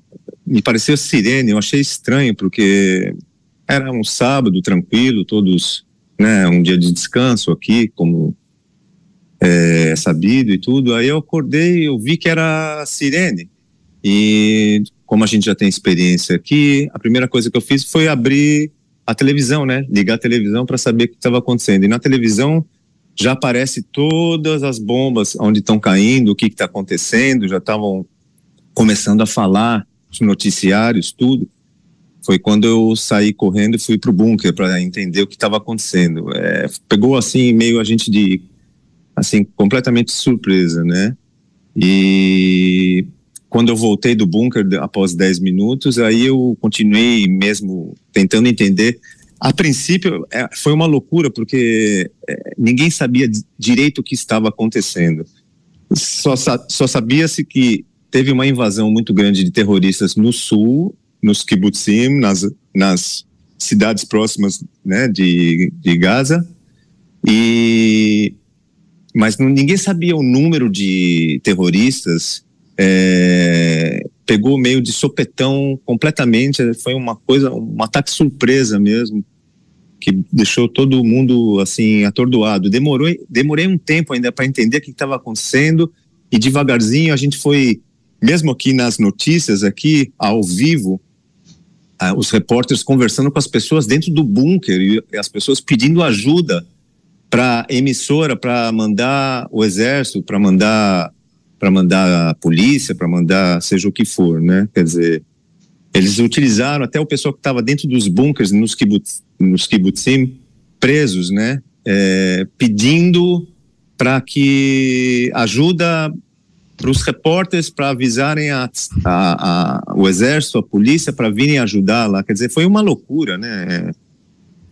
me pareceu sirene, eu achei estranho, porque era um sábado tranquilo, todos, né, um dia de descanso aqui, como é sabido e tudo. Aí eu acordei, eu vi que era sirene. E como a gente já tem experiência aqui, a primeira coisa que eu fiz foi abrir a televisão, né? Ligar a televisão para saber o que estava acontecendo. E na televisão já aparece todas as bombas onde estão caindo, o que está acontecendo, já estavam começando a falar os noticiários, tudo, foi quando eu saí correndo e fui para o bunker para entender o que estava acontecendo. É, pegou assim meio a gente de assim completamente surpresa, né? E quando eu voltei do bunker após 10 minutos, aí eu continuei mesmo tentando entender. A princípio é, foi uma loucura porque é, ninguém sabia direito o que estava acontecendo. Só, só sabia-se que teve uma invasão muito grande de terroristas no sul, nos kibbutzim, nas, nas cidades próximas né, de, de Gaza, e mas ninguém sabia o número de terroristas. É, pegou meio de sopetão completamente. Foi uma coisa, um ataque surpresa mesmo, que deixou todo mundo assim atordoado. Demorou, demorei um tempo ainda para entender o que estava acontecendo e devagarzinho a gente foi mesmo aqui nas notícias, aqui ao vivo, ah, os repórteres conversando com as pessoas dentro do bunker e as pessoas pedindo ajuda para emissora para mandar o exército, para mandar para mandar a polícia, para mandar seja o que for, né? Quer dizer, eles utilizaram até o pessoal que estava dentro dos bunkers nos kibbutz, nos kibbutzim presos, né? É, pedindo para que ajuda para os repórteres para avisarem a, a, a, o exército, a polícia para virem ajudar lá. Quer dizer, foi uma loucura, né?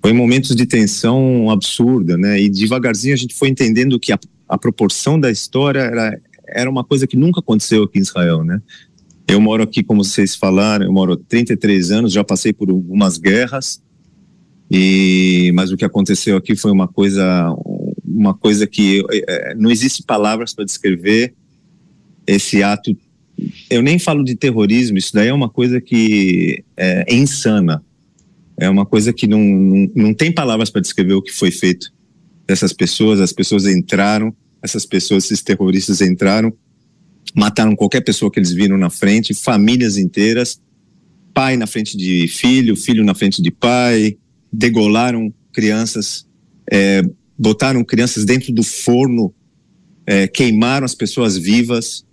Foi momentos de tensão absurda, né? E devagarzinho a gente foi entendendo que a, a proporção da história era, era uma coisa que nunca aconteceu aqui em Israel, né? Eu moro aqui, como vocês falaram, eu moro há 33 anos, já passei por algumas guerras, e mas o que aconteceu aqui foi uma coisa, uma coisa que é, não existe palavras para descrever esse ato. Eu nem falo de terrorismo, isso daí é uma coisa que é, é insana. É uma coisa que não, não, não tem palavras para descrever o que foi feito dessas pessoas. As pessoas entraram, essas pessoas, esses terroristas entraram, mataram qualquer pessoa que eles viram na frente, famílias inteiras, pai na frente de filho, filho na frente de pai, degolaram crianças, é, botaram crianças dentro do forno, é, queimaram as pessoas vivas.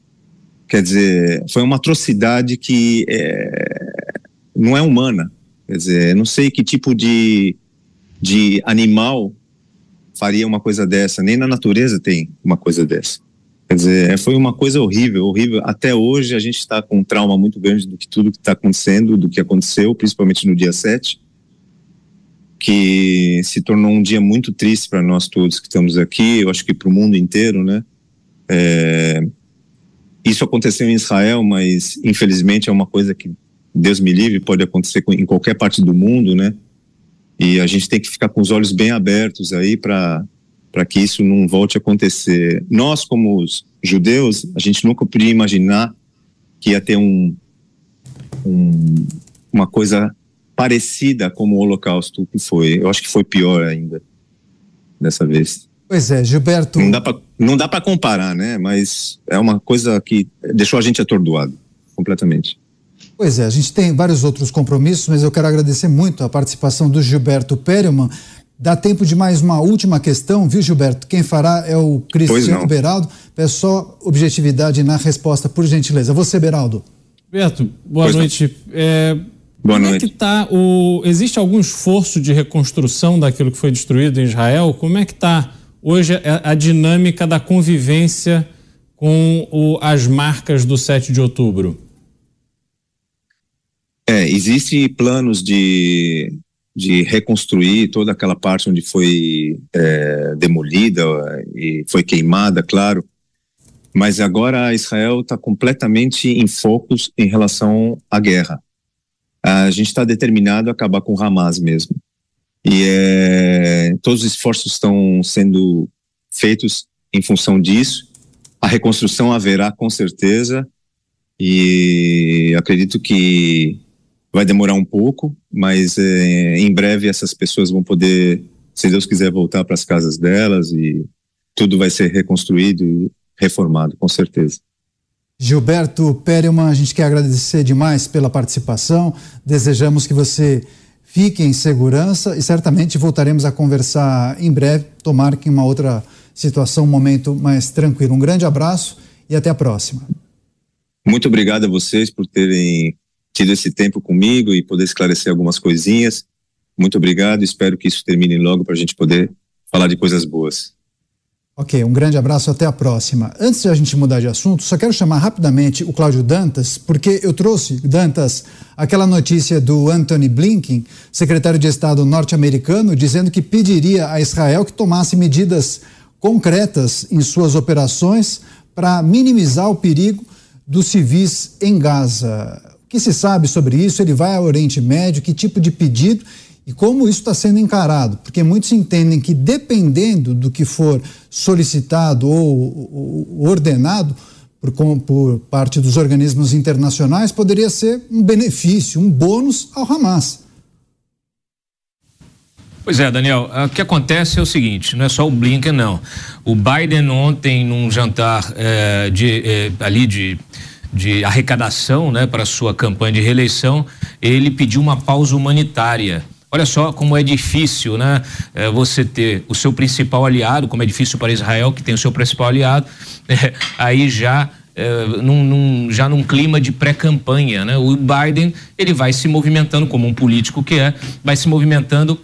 Quer dizer, foi uma atrocidade que é, não é humana. Quer dizer, não sei que tipo de, de animal faria uma coisa dessa, nem na natureza tem uma coisa dessa. Quer dizer, é, foi uma coisa horrível, horrível. Até hoje a gente está com um trauma muito grande do que tudo que está acontecendo, do que aconteceu, principalmente no dia 7, que se tornou um dia muito triste para nós todos que estamos aqui, eu acho que para o mundo inteiro, né? É, isso aconteceu em Israel, mas infelizmente é uma coisa que Deus me livre, pode acontecer em qualquer parte do mundo, né? E a gente tem que ficar com os olhos bem abertos aí para para que isso não volte a acontecer. Nós, como os judeus, a gente nunca podia imaginar que ia ter um, um uma coisa parecida como o Holocausto que foi. Eu acho que foi pior ainda dessa vez. Pois é, Gilberto. Não dá para comparar, né? Mas é uma coisa que deixou a gente atordoado completamente. Pois é, a gente tem vários outros compromissos, mas eu quero agradecer muito a participação do Gilberto Perelman. Dá tempo de mais uma última questão, viu, Gilberto? Quem fará é o Cristiano Beraldo. Peço só objetividade na resposta, por gentileza. Você, Beraldo. Gilberto, boa pois noite. É, Boa como noite. é que está o. Existe algum esforço de reconstrução daquilo que foi destruído em Israel? Como é que está hoje a, a, dinâmica da convivência com o, as marcas do 7 de outubro? É, existe planos de, de reconstruir toda aquela parte onde foi é, demolida e foi queimada, claro. Mas agora Israel está completamente em focos em relação à guerra. A gente está determinado a acabar com Hamas mesmo. E é, todos os esforços estão sendo feitos em função disso. A reconstrução haverá com certeza. E acredito que vai demorar um pouco, mas é, em breve essas pessoas vão poder, se Deus quiser, voltar para as casas delas e tudo vai ser reconstruído e reformado, com certeza. Gilberto Perelman, a gente quer agradecer demais pela participação. Desejamos que você fique em segurança e certamente voltaremos a conversar em breve, tomar que em uma outra situação, um momento mais tranquilo. Um grande abraço e até a próxima. Muito obrigado a vocês por terem tido esse tempo comigo e poder esclarecer algumas coisinhas. Muito obrigado, espero que isso termine logo para a gente poder falar de coisas boas. Ok, um grande abraço, até a próxima. Antes de a gente mudar de assunto, só quero chamar rapidamente o Cláudio Dantas, porque eu trouxe, Dantas, aquela notícia do Anthony Blinken, secretário de Estado norte-americano, dizendo que pediria a Israel que tomasse medidas concretas em suas operações para minimizar o perigo dos civis em Gaza que se sabe sobre isso? Ele vai ao Oriente Médio? Que tipo de pedido? E como isso está sendo encarado? Porque muitos entendem que, dependendo do que for solicitado ou, ordenado por, por parte dos organismos internacionais, poderia ser um benefício, um bônus ao Hamas. Pois é, Daniel, o que acontece é o seguinte, não é só o Blinken, não. O Biden ontem, num jantar é, de, é, ali de de arrecadação né, para sua campanha de reeleição, ele pediu uma pausa humanitária. Olha só como é difícil, né? É, você ter o seu principal aliado, como é difícil para Israel, que tem o seu principal aliado, é, aí já é, num, num, já num clima de pré-campanha, né? O Biden ele vai se movimentando como um político que é, vai se movimentando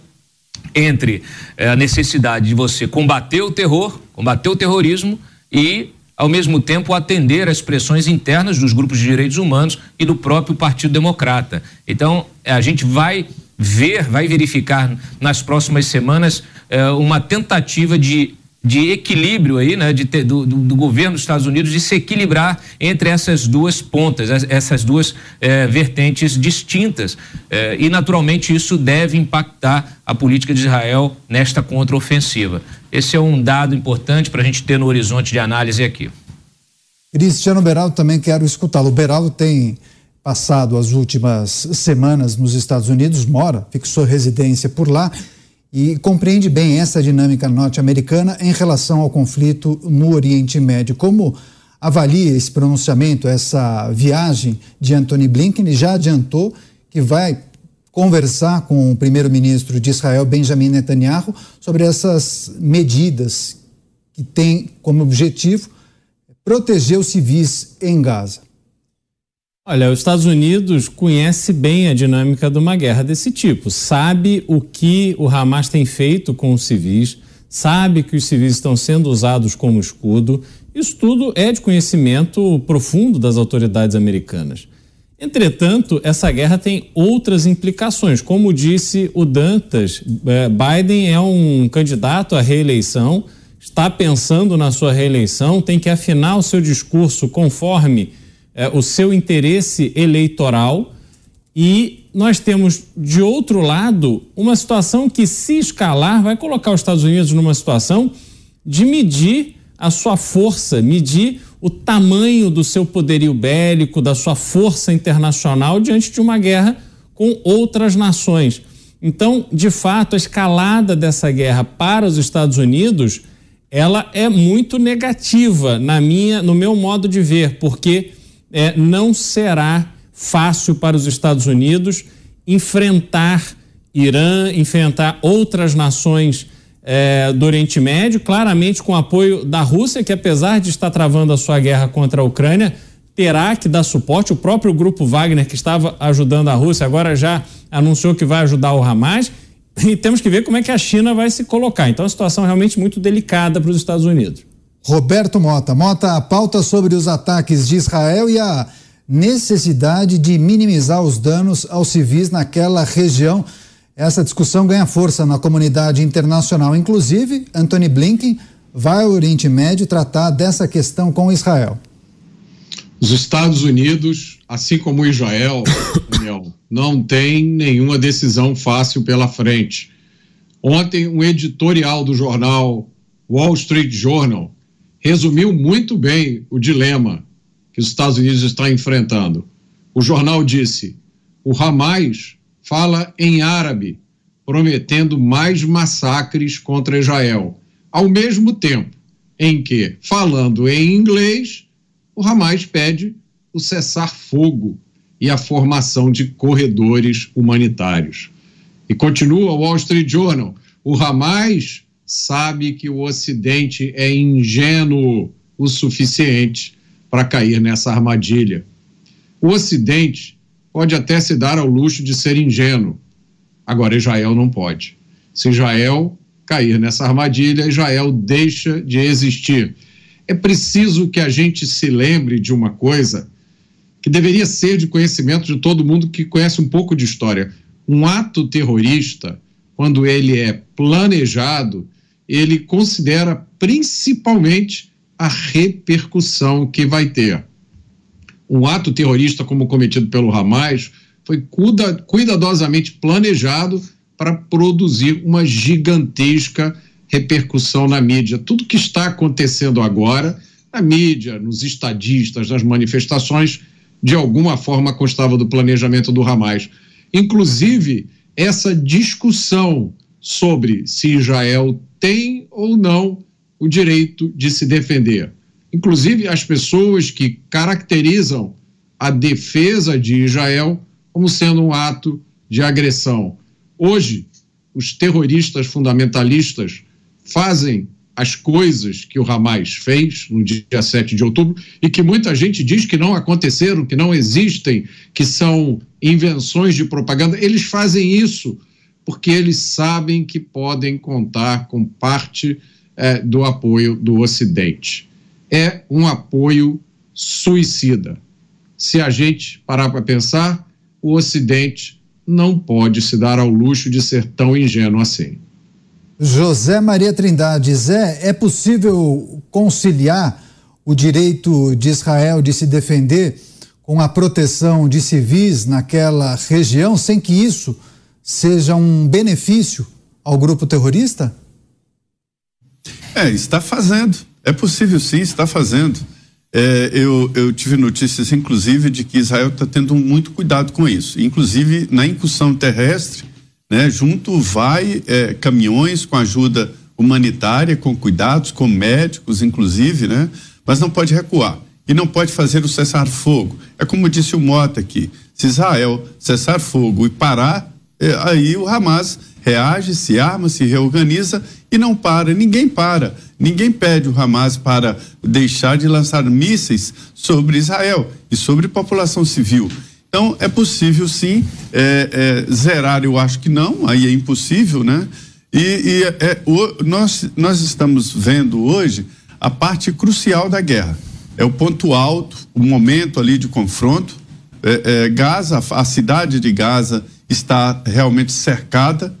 entre a necessidade de você combater o terror, combater o terrorismo e ao mesmo tempo atender às pressões internas dos grupos de direitos humanos e do próprio Partido Democrata. Então, a gente vai ver, vai verificar nas próximas semanas eh, uma tentativa de de equilíbrio aí, né, de ter, do, do, do, governo dos Estados Unidos de se equilibrar entre essas duas pontas, essas duas eh, vertentes distintas. Eh, e, naturalmente, isso deve impactar a política de Israel nesta contraofensiva. Esse é um dado importante para a gente ter no horizonte de análise aqui. Cristiano Beraldo também quero escutá-lo. O Beraldo tem passado as últimas semanas nos Estados Unidos, mora, fixou residência por lá e compreende bem essa dinâmica norte-americana em relação ao conflito no Oriente Médio. Como avalia esse pronunciamento, essa viagem de Anthony Blinken? Ele já adiantou que vai conversar com o primeiro-ministro de Israel, Benjamin Netanyahu, sobre essas medidas que têm como objetivo proteger os civis em Gaza. Olha, os Estados Unidos conhece bem a dinâmica de uma guerra desse tipo, sabe o que o Hamas tem feito com os civis, sabe que os civis estão sendo usados como escudo. Isso tudo é de conhecimento profundo das autoridades americanas. Entretanto, essa guerra tem outras implicações. Como disse o Dantas, é, Biden é um candidato à reeleição, está pensando na sua reeleição, tem que afinar o seu discurso conforme é, o seu interesse eleitoral e nós temos, de outro lado, uma situação que, se escalar, vai colocar os Estados Unidos numa situação de medir a sua força, medir o tamanho do seu poderio bélico, da sua força internacional diante de uma guerra com outras nações. Então, de fato, a escalada dessa guerra para os Estados Unidos, ela é muito negativa na minha, no meu modo de ver, porque é, não será fácil para os Estados Unidos enfrentar Irã, enfrentar outras nações é, do Oriente Médio, claramente com apoio da Rússia, que apesar de estar travando a sua guerra contra a Ucrânia, terá que dar suporte. O próprio grupo Wagner, que estava ajudando a Rússia, agora já anunciou que vai ajudar o Hamas. E temos que ver como é que a China vai se colocar. Então, é uma situação realmente muito delicada para os Estados Unidos. Roberto Mota. Mota, a pauta sobre os ataques de Israel e a necessidade de minimizar os danos aos civis naquela região. Essa discussão ganha força na comunidade internacional. Inclusive, Anthony Blinken vai ao Oriente Médio tratar dessa questão com Israel. Os Estados Unidos, assim como Israel, Daniel, não tem nenhuma decisão fácil pela frente. Ontem, um editorial do jornal Wall Street Journal resumiu muito bem o dilema que os Estados Unidos estão enfrentando. O jornal disse: o Hamas fala em árabe, prometendo mais massacres contra Israel, ao mesmo tempo em que, falando em inglês, o Hamas pede o cessar-fogo e a formação de corredores humanitários. E continua o Wall Street Journal: o Hamas sabe que o Ocidente é ingênuo o suficiente para cair nessa armadilha. O Ocidente pode até se dar ao luxo de ser ingênuo, agora Israel não pode. Se Israel cair nessa armadilha, Israel deixa de existir. É preciso que a gente se lembre de uma coisa que deveria ser de conhecimento de todo mundo que conhece um pouco de história. Um ato terrorista, quando ele é planejado, ele considera principalmente a repercussão que vai ter. Um ato terrorista como cometido pelo Hamas foi cuida, cuidadosamente planejado para produzir uma gigantesca repercussão na mídia. Tudo que está acontecendo agora, na mídia, nos estadistas, nas manifestações, de alguma forma constava do planejamento do Hamas. Inclusive, essa discussão sobre se Israel tem ou não o direito de se defender. Inclusive, as pessoas que caracterizam a defesa de Israel como sendo um ato de agressão. Hoje, os terroristas fundamentalistas fazem as coisas que o Hamas fez no dia 7 de outubro e que muita gente diz que não aconteceram, que não existem, que são invenções de propaganda. Eles fazem isso porque eles sabem que podem contar com parte é, do apoio do Ocidente. É um apoio suicida. Se a gente parar para pensar, o Ocidente não pode se dar ao luxo de ser tão ingênuo assim. José Maria Trindade, Zé, é possível conciliar o direito de Israel de se defender com a proteção de civis naquela região sem que isso seja um benefício ao grupo terrorista? É, está fazendo. É possível sim, está fazendo. É, eu, eu tive notícias, inclusive, de que Israel está tendo muito cuidado com isso. Inclusive, na incursão terrestre, né, junto vai é, caminhões com ajuda humanitária, com cuidados, com médicos, inclusive, né? Mas não pode recuar e não pode fazer o cessar-fogo. É como disse o Mota aqui: se Israel cessar fogo e parar, é, aí o Hamas reage, se arma, se reorganiza e não para. Ninguém para. Ninguém pede o Hamas para deixar de lançar mísseis sobre Israel e sobre população civil. Então, é possível sim é, é, zerar, eu acho que não, aí é impossível, né? E, e é, o, nós, nós estamos vendo hoje a parte crucial da guerra. É o ponto alto, o momento ali de confronto. É, é, Gaza, a cidade de Gaza está realmente cercada.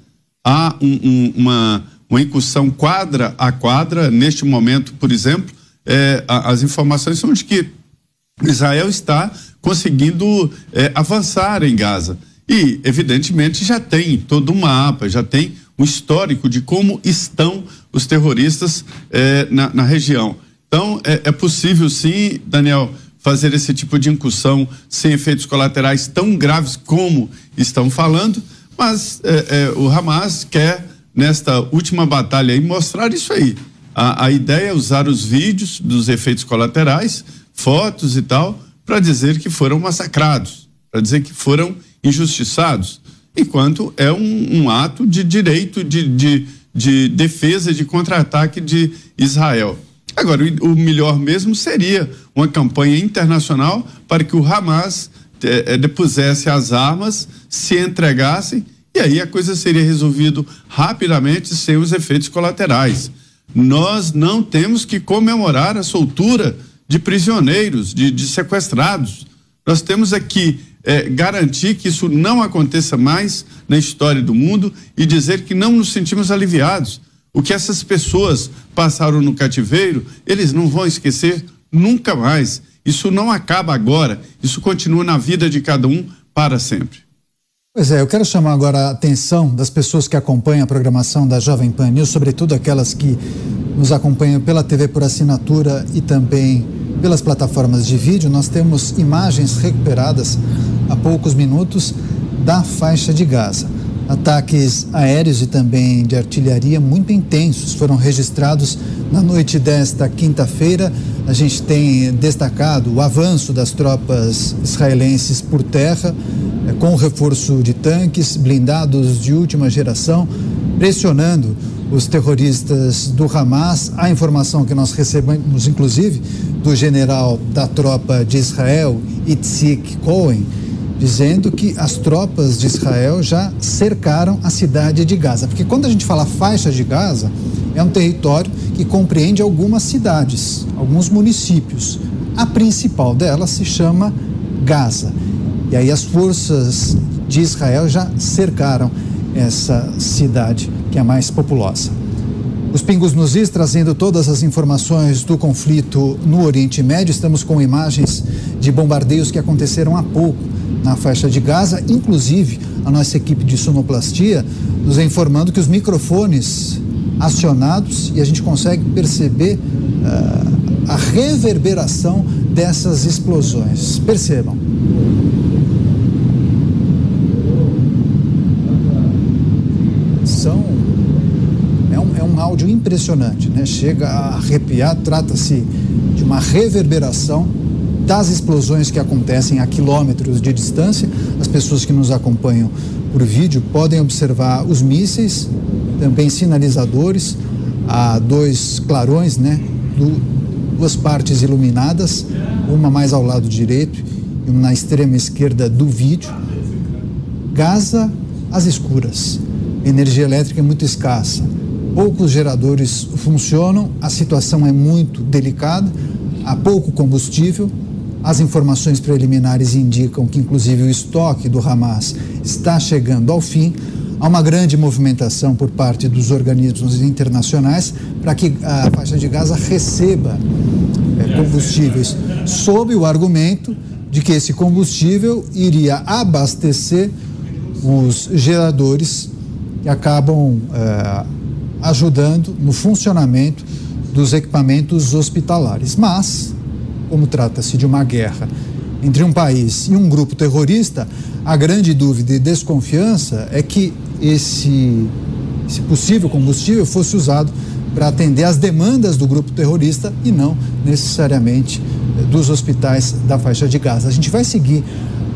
Há um, um, uma, uma incursão quadra a quadra. Neste momento, por exemplo, é, a, as informações são de que Israel está conseguindo é, avançar em Gaza. E, evidentemente, já tem todo um mapa, já tem um histórico de como estão os terroristas é, na, na, região. Então, é, é, possível, sim, Daniel, fazer esse tipo de incursão sem efeitos colaterais tão graves como estão falando, mas é, é, o Hamas quer, nesta última batalha, aí, mostrar isso aí. A, a ideia é usar os vídeos dos efeitos colaterais, fotos e tal, para dizer que foram massacrados, para dizer que foram injustiçados, enquanto é um, um ato de direito de, de, de defesa, de contra-ataque de Israel. Agora, o, melhor mesmo seria uma campanha internacional para que o Hamas é, depusesse as armas, se entregasse e aí a coisa seria resolvida rapidamente sem os efeitos colaterais. Nós não temos que comemorar a soltura de prisioneiros, de, de sequestrados. Nós temos aqui é, garantir que isso não aconteça mais na história do mundo e dizer que não nos sentimos aliviados. O que essas pessoas passaram no cativeiro, eles não vão esquecer nunca mais. Isso não acaba agora, isso continua na vida de cada um para sempre. Pois é, eu quero chamar agora a atenção das pessoas que acompanham a programação da Jovem Pan News, sobretudo aquelas que nos acompanham pela TV por assinatura e também pelas plataformas de vídeo. Nós temos imagens recuperadas há poucos minutos da faixa de Gaza. Ataques aéreos e também de artilharia muito intensos foram registrados na noite desta quinta-feira. A gente tem destacado o avanço das tropas israelenses por terra é, com reforço de tanques, blindados de última geração, pressionando os terroristas do Hamas. A informação que nós recebemos, inclusive, do general da tropa de Israel, Itzik Cohen, dizendo que as tropas de Israel já cercaram a cidade de Gaza. Porque quando a gente fala faixa de Gaza, é um território que compreende algumas cidades, alguns municípios. A principal delas se chama Gaza. E aí as forças de Israel já cercaram essa cidade que é a mais populosa. Os Pingos nos Is trazendo todas as informações do conflito no Oriente Médio. Estamos com imagens de bombardeios que aconteceram há pouco na faixa de Gaza, inclusive a nossa equipe de sonoplastia nos informando que os microfones acionados e a gente consegue perceber uh, a reverberação dessas explosões. Percebam. São é um, é um áudio impressionante, né? Chega a arrepiar, trata-se de uma reverberação das explosões que acontecem a quilômetros de distância. As pessoas que nos acompanham por vídeo podem observar os mísseis, também sinalizadores, há dois clarões, né? Duas partes iluminadas, uma mais ao lado direito e uma na extrema esquerda do vídeo. Gaza às escuras. Energia elétrica é muito escassa. Poucos geradores funcionam, a situação é muito delicada, há pouco combustível, As informações preliminares indicam que, inclusive, o estoque do Hamas está chegando ao fim. Há uma grande movimentação por parte dos organismos internacionais para que a faixa de Gaza receba é, combustíveis, sob o argumento de que esse combustível iria abastecer os geradores que acabam é, ajudando no funcionamento dos equipamentos hospitalares. Mas, como trata-se de uma guerra entre um país e um grupo terrorista, a grande dúvida e desconfiança é que esse, esse possível combustível fosse usado para atender às demandas do grupo terrorista e não necessariamente eh, dos hospitais da faixa de Gaza. A gente vai seguir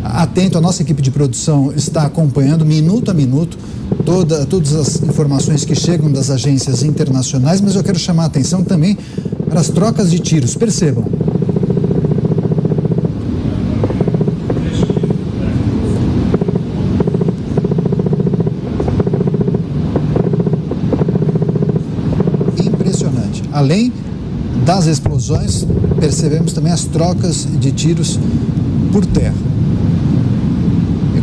atento, a nossa equipe de produção está acompanhando minuto a minuto toda, todas as informações que chegam das agências internacionais, mas eu quero chamar a atenção também para as trocas de tiros. Percebam. Impressionante. Além das explosões, percebemos também as trocas de tiros por terra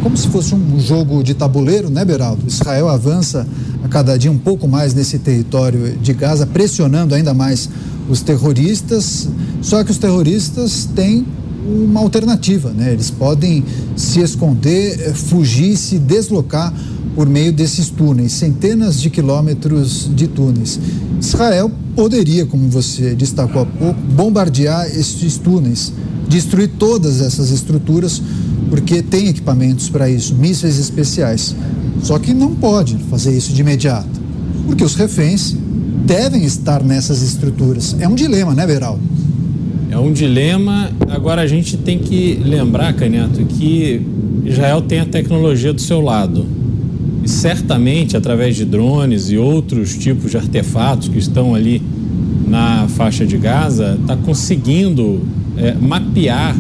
como se fosse um jogo de tabuleiro, né, Beraldo? Israel avança a cada dia um pouco mais nesse território de Gaza, pressionando ainda mais os terroristas. Só que os terroristas têm uma alternativa, né? Eles podem se esconder, eh, fugir, se deslocar por meio desses túneis, centenas de quilômetros de túneis. Israel poderia, como você destacou há pouco, bombardear esses túneis, destruir todas essas estruturas porque tem equipamentos para isso, mísseis especiais. Só que não pode fazer isso de imediato, porque os reféns devem estar nessas estruturas. É um dilema, né, Beraldo? É um dilema. Agora a gente tem que lembrar, Caneto, que Israel tem a tecnologia do seu lado. E certamente, através de drones e outros tipos de artefatos que estão ali na faixa de Gaza, está conseguindo é, mapear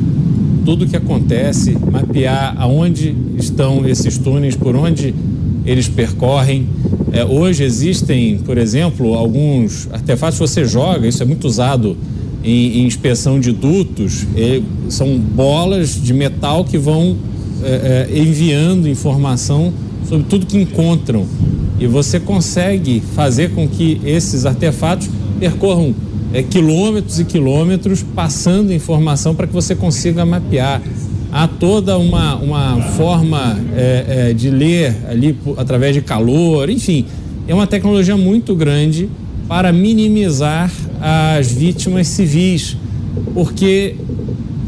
tudo o que acontece, mapear aonde estão esses túneis, por onde eles percorrem. É, hoje existem, por exemplo, alguns artefatos que você joga, isso é muito usado em, em inspeção de dutos, são bolas de metal que vão é, é, enviando informação sobre tudo que encontram. E você consegue fazer com que esses artefatos percorram é, quilômetros e quilômetros passando informação para que você consiga mapear. Há toda uma, uma forma é, é, de ler ali através de calor, enfim, é uma tecnologia muito grande para minimizar as vítimas civis, porque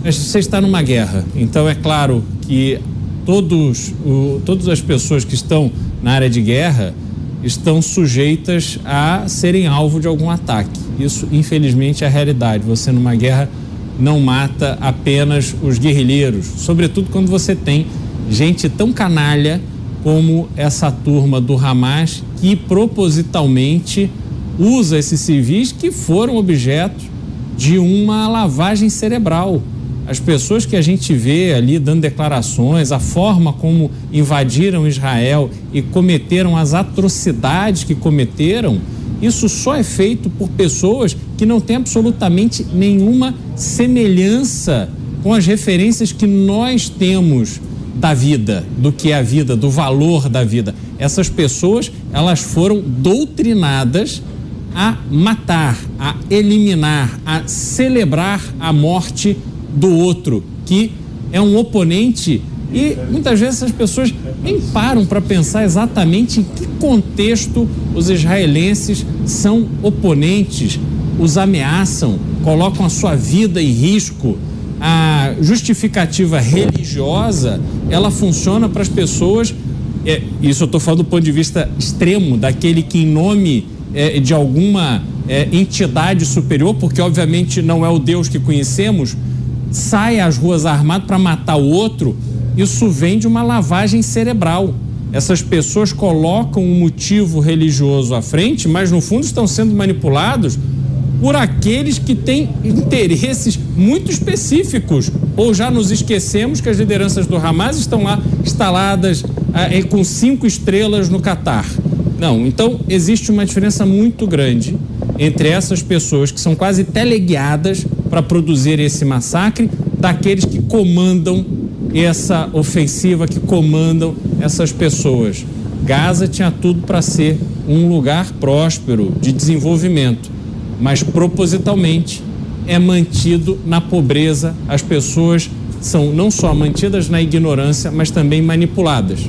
você está numa guerra, então é claro que todos, o, todas as pessoas que estão na área de guerra estão sujeitas a serem alvo de algum ataque. Isso, infelizmente, é a realidade. Você, numa guerra, não mata apenas os guerrilheiros, sobretudo quando você tem gente tão canalha como essa turma do Hamas, que propositalmente usa esses civis que foram objeto de uma lavagem cerebral as pessoas que a gente vê ali dando declarações, a forma como invadiram Israel e cometeram as atrocidades que cometeram, isso só é feito por pessoas que não têm absolutamente nenhuma semelhança com as referências que nós temos da vida, do que é a vida, do valor da vida. Essas pessoas, elas foram doutrinadas a matar, a eliminar, a celebrar a morte do outro, que é um oponente. E muitas vezes as pessoas nem param para pensar exatamente em que contexto os israelenses são oponentes, os ameaçam, colocam a sua vida em risco. A justificativa religiosa ela funciona para as pessoas. É, isso eu estou falando do ponto de vista extremo, daquele que, em nome é, de alguma é, entidade superior, porque obviamente não é o Deus que conhecemos, sai às ruas armado para matar o outro, isso vem de uma lavagem cerebral. Essas pessoas colocam um motivo religioso à frente, mas no fundo estão sendo manipulados por aqueles que têm interesses muito específicos. Ou já nos esquecemos que as lideranças do Hamas estão lá instaladas eh, com cinco estrelas no Catar. Não, então existe uma diferença muito grande entre essas pessoas que são quase teleguiadas para produzir esse massacre daqueles que comandam essa ofensiva, que comandam essas pessoas. Gaza tinha tudo para ser um lugar próspero, de desenvolvimento, mas propositalmente é mantido na pobreza, as pessoas são não só mantidas na ignorância, mas também manipuladas.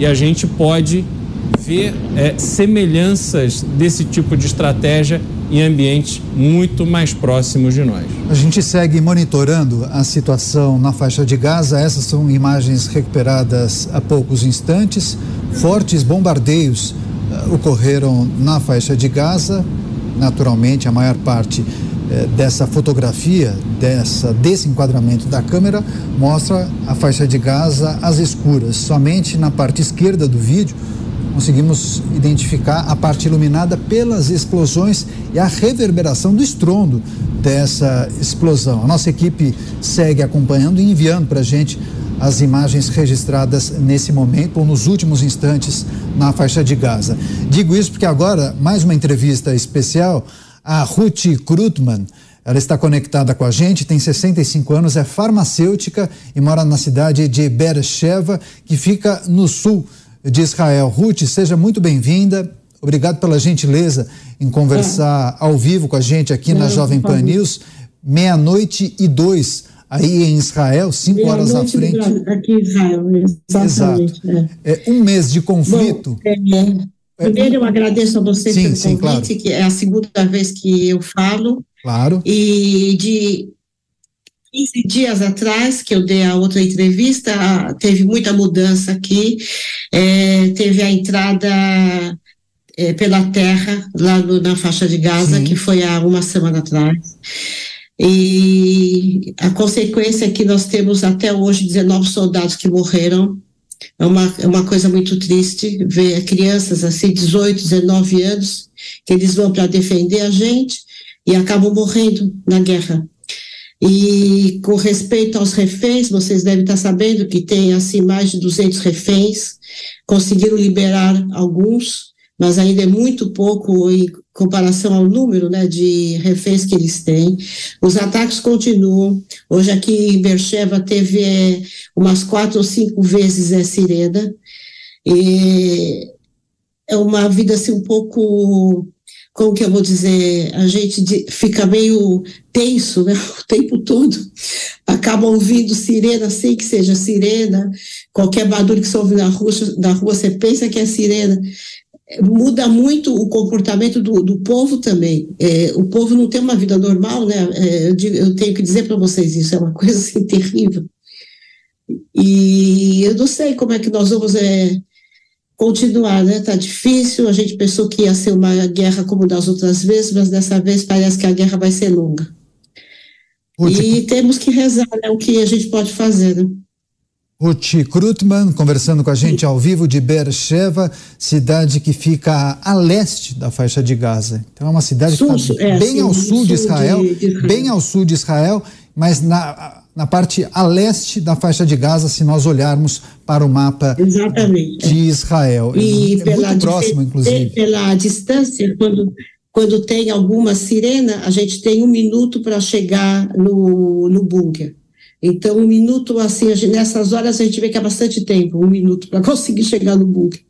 E a gente pode ver é, semelhanças desse tipo de estratégia em ambientes muito mais próximos de nós. A gente segue monitorando a situação na faixa de Gaza. Essas são imagens recuperadas há poucos instantes. Fortes bombardeios uh, ocorreram na faixa de Gaza. Naturalmente, a maior parte uh, dessa fotografia, dessa, desse enquadramento da câmera, mostra a faixa de Gaza às escuras. Somente na parte esquerda do vídeo conseguimos identificar a parte iluminada pelas explosões e a reverberação do estrondo dessa explosão. A nossa equipe segue acompanhando e enviando para a gente as imagens registradas nesse momento ou nos últimos instantes na faixa de Gaza. Digo isso porque agora, mais uma entrevista especial, a Ruth Krutman. Ela está conectada com a gente, tem 65 anos, é farmacêutica e mora na cidade de Beersheba, que fica no sul de Israel. Ruth, seja muito bem-vinda. Obrigado pela gentileza em conversar é. ao vivo com a gente aqui na Jovem Pan News. Meia-noite e dois aí em Israel, cinco Meia horas à frente. Aqui em Israel, exatamente. Exato. É. é. um mês de conflito. Bom, é, é, primeiro eu agradeço a você sim, pelo sim, convite, claro. que é a segunda vez que eu falo. Claro. E de 15 dias atrás, que eu dei a outra entrevista, teve muita mudança aqui. É, teve a entrada é, pela terra lá no, na faixa de Gaza, Sim. que foi há uma semana atrás. E a consequência é que nós temos até hoje 19 soldados que morreram. É uma, é uma coisa muito triste ver crianças assim, 18, 19 anos, que eles vão para defender a gente e acabam morrendo na guerra. E com respeito aos reféns, vocês devem estar sabendo que tem assim mais de 200 reféns, conseguiram liberar alguns, mas ainda é muito pouco em comparação ao número né, de reféns que eles têm. Os ataques continuam. Hoje aqui em Bercheva teve é, umas quatro ou cinco vezes a sirena. E é uma vida assim um pouco como que eu vou dizer, a gente fica meio tenso né, o tempo todo, acaba ouvindo sirena, sem que seja sirena, qualquer barulho que você ouve na rua, na rua você pensa que é sirena, muda muito o comportamento do, do povo também. É, o povo não tem uma vida normal, né? É, eu, digo, eu, tenho que dizer para vocês isso, é uma coisa assim terrível. E eu não sei como é que nós vamos é, continuar, né? Tá difícil. A gente pensou que ia ser uma guerra como das outras vezes, mas dessa vez parece que a guerra vai ser longa. E temos que rezar, né? O que a gente pode fazer, né? Ruth Krutman, conversando com a gente ao vivo de Beersheba, cidade que fica a leste da faixa de Gaza. Então é uma cidade sul, que está é, bem sim, ao sul, sul de, Israel, de Israel, bem ao sul de Israel, mas na, na parte a leste da faixa de Gaza, se nós olharmos para o mapa Exatamente. de Israel. E é pela, muito próximo, inclusive. Pela distância, quando, quando tem alguma sirena, a gente tem um minuto para chegar no, no bunker. Então, um minuto, assim, nessas horas a gente vê que é bastante tempo, um minuto, para conseguir chegar no bunker.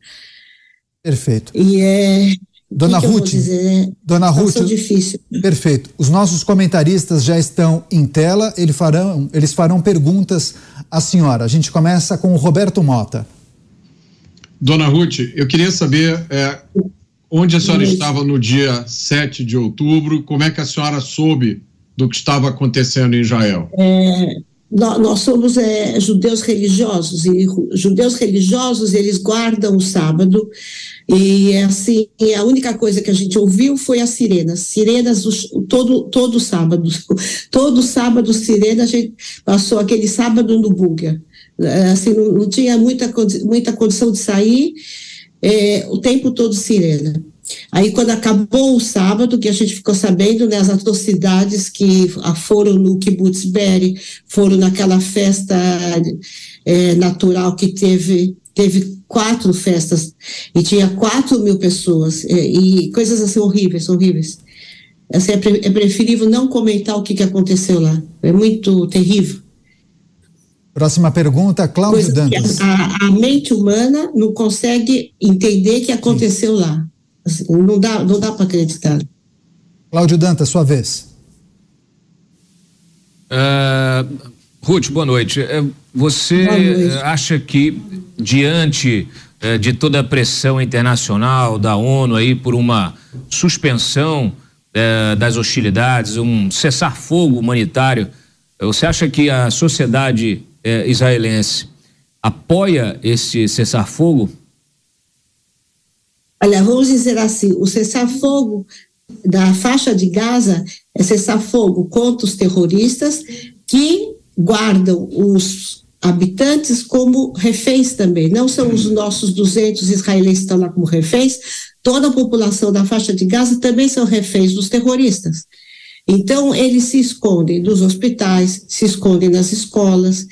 Perfeito. E é, Dona que Ruth, que Dona Ruth, difícil. perfeito. Os nossos comentaristas já estão em tela, eles farão, eles farão perguntas à senhora. A gente começa com o Roberto Mota. Dona Ruth, eu queria saber é, onde a senhora Isso. estava no dia 7 de outubro, como é que a senhora soube do que estava acontecendo em Israel? É, nós somos é, judeus religiosos e judeus religiosos eles guardam o sábado e assim a única coisa que a gente ouviu foi as sirenas sirenas todo todo sábado todo sábado sirena a gente passou aquele sábado no bunker é, assim não, não tinha muita muita condição de sair é, o tempo todo sirena Aí, quando acabou o sábado, que a gente ficou sabendo, né, as atrocidades que foram no Kibbutz Berry, foram naquela festa é, natural que teve, teve quatro festas, e tinha quatro mil pessoas, é, e coisas assim horríveis, horríveis. assim, é, é preferível não comentar o que, que aconteceu lá. É muito terrível. Próxima pergunta, Cláudio Dantas. A, a, mente humana não consegue entender o que aconteceu Sim. lá. Assim, não dá, não dá para acreditar. Cláudio Dantas, sua vez. Uh, Ruth, boa noite. É, você boa noite. acha que, diante uh, de toda a pressão internacional da ONU aí por uma suspensão uh, das hostilidades, um cessar-fogo humanitário, você acha que a sociedade israelense apoia esse cessar-fogo? Olha, vamos dizer assim, o cessar-fogo da faixa de Gaza é cessar-fogo contra os terroristas que guardam os habitantes como reféns também. Não são os nossos 200 israelenses que estão lá como reféns, toda a população da faixa de Gaza também são reféns dos terroristas. Então, eles se escondem dos hospitais, se escondem nas escolas.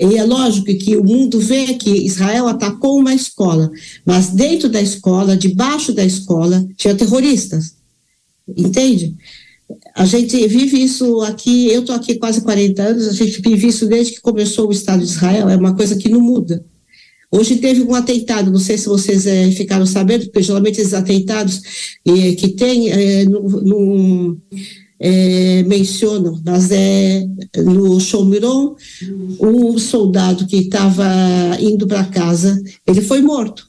E é lógico que o mundo vê que Israel atacou uma escola, mas dentro da escola, debaixo da escola, tinha terroristas. Entende? A gente vive isso aqui, eu estou aqui quase 40 anos, a gente vive isso desde que começou o Estado de Israel, é uma coisa que não muda. Hoje teve um atentado, não sei se vocês é, ficaram sabendo, porque geralmente esses atentados é, que tem é, mencionam, mas é no Showmiron, um soldado que estava indo para casa, ele foi morto.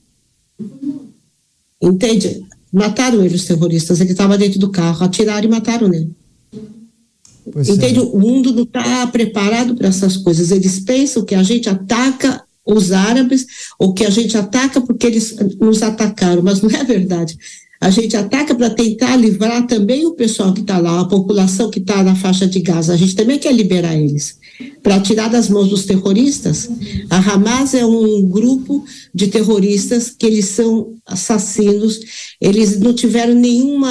Entende? Mataram ele, os terroristas. Ele estava dentro do carro, atiraram e mataram ele. Pois Entende? É. O mundo não está preparado para essas coisas. Eles pensam que a gente ataca os árabes ou que a gente ataca porque eles nos atacaram, mas não é verdade. A gente ataca para tentar livrar também o pessoal que está lá, a população que está na faixa de Gaza. A gente também quer liberar eles para tirar das mãos dos terroristas. A Hamas é um grupo de terroristas que eles são assassinos. Eles não tiveram nenhuma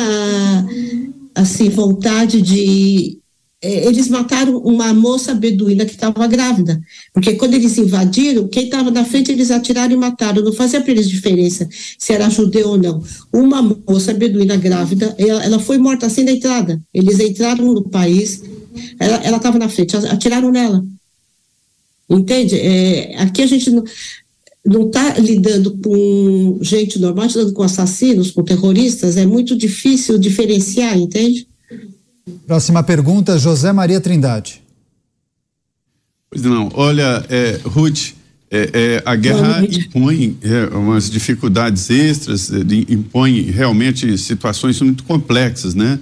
assim vontade de eles mataram uma moça beduína que estava grávida, porque quando eles invadiram, quem estava na frente eles atiraram e mataram, não fazia para eles diferença se era judeu ou não. Uma moça beduína grávida, ela, ela foi morta assim na entrada. Eles entraram no país, ela estava na frente, atiraram nela. Entende? É, aqui a gente não não está lidando com gente normal, tá lidando com assassinos, com terroristas, é muito difícil diferenciar, entende? Próxima pergunta, José Maria Trindade. Pois não, olha, é, Ruth, é, é, a guerra impõe é, umas dificuldades extras, é, impõe realmente situações muito complexas, né?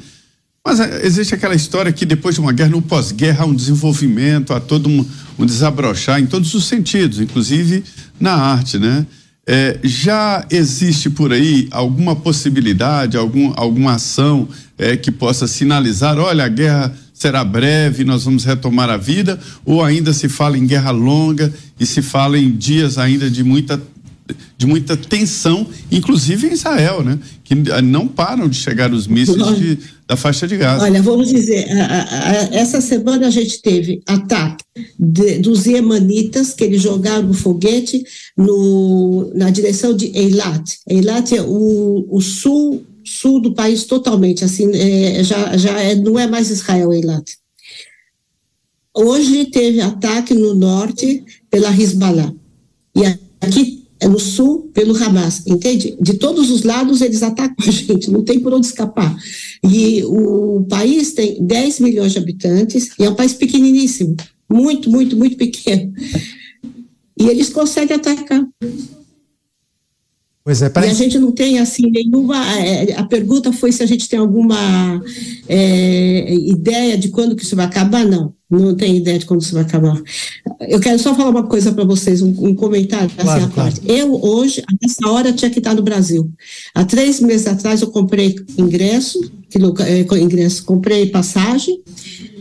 Mas é, existe aquela história que depois de uma guerra, no pós-guerra, há um desenvolvimento, há todo um, um desabrochar em todos os sentidos, inclusive na arte, né? É, já existe por aí alguma possibilidade, algum, alguma ação é, que possa sinalizar, olha, a guerra será breve, nós vamos retomar a vida, ou ainda se fala em guerra longa e se fala em dias ainda de muita de muita tensão, inclusive em Israel, né? Que não param de chegar os mísseis de, da faixa de Gaza. Olha, vamos dizer, a, a, a, essa semana a gente teve ataque de, dos Yemanitas, que eles jogaram foguete no, na direção de Eilat. Eilat é o, o sul, sul do país totalmente, assim, é, já, já é, não é mais Israel, Eilat. Hoje teve ataque no norte pela Hezbollah. E aqui no sul pelo Hamas, entende? De todos os lados eles atacam a gente, não tem por onde escapar. E o país tem 10 milhões de habitantes e é um país pequeniníssimo, muito, muito, muito pequeno. E eles conseguem atacar. Pois é, parece... E a gente não tem, assim, nenhuma. É, a pergunta foi se a gente tem alguma é, ideia de quando que isso vai acabar. Não, não tem ideia de quando isso vai acabar. Eu quero só falar uma coisa para vocês, um, um comentário assim, claro, claro. parte. Eu, hoje, a essa hora, tinha que estar no Brasil. Há três meses atrás, eu comprei ingresso, que, é, ingresso comprei passagem,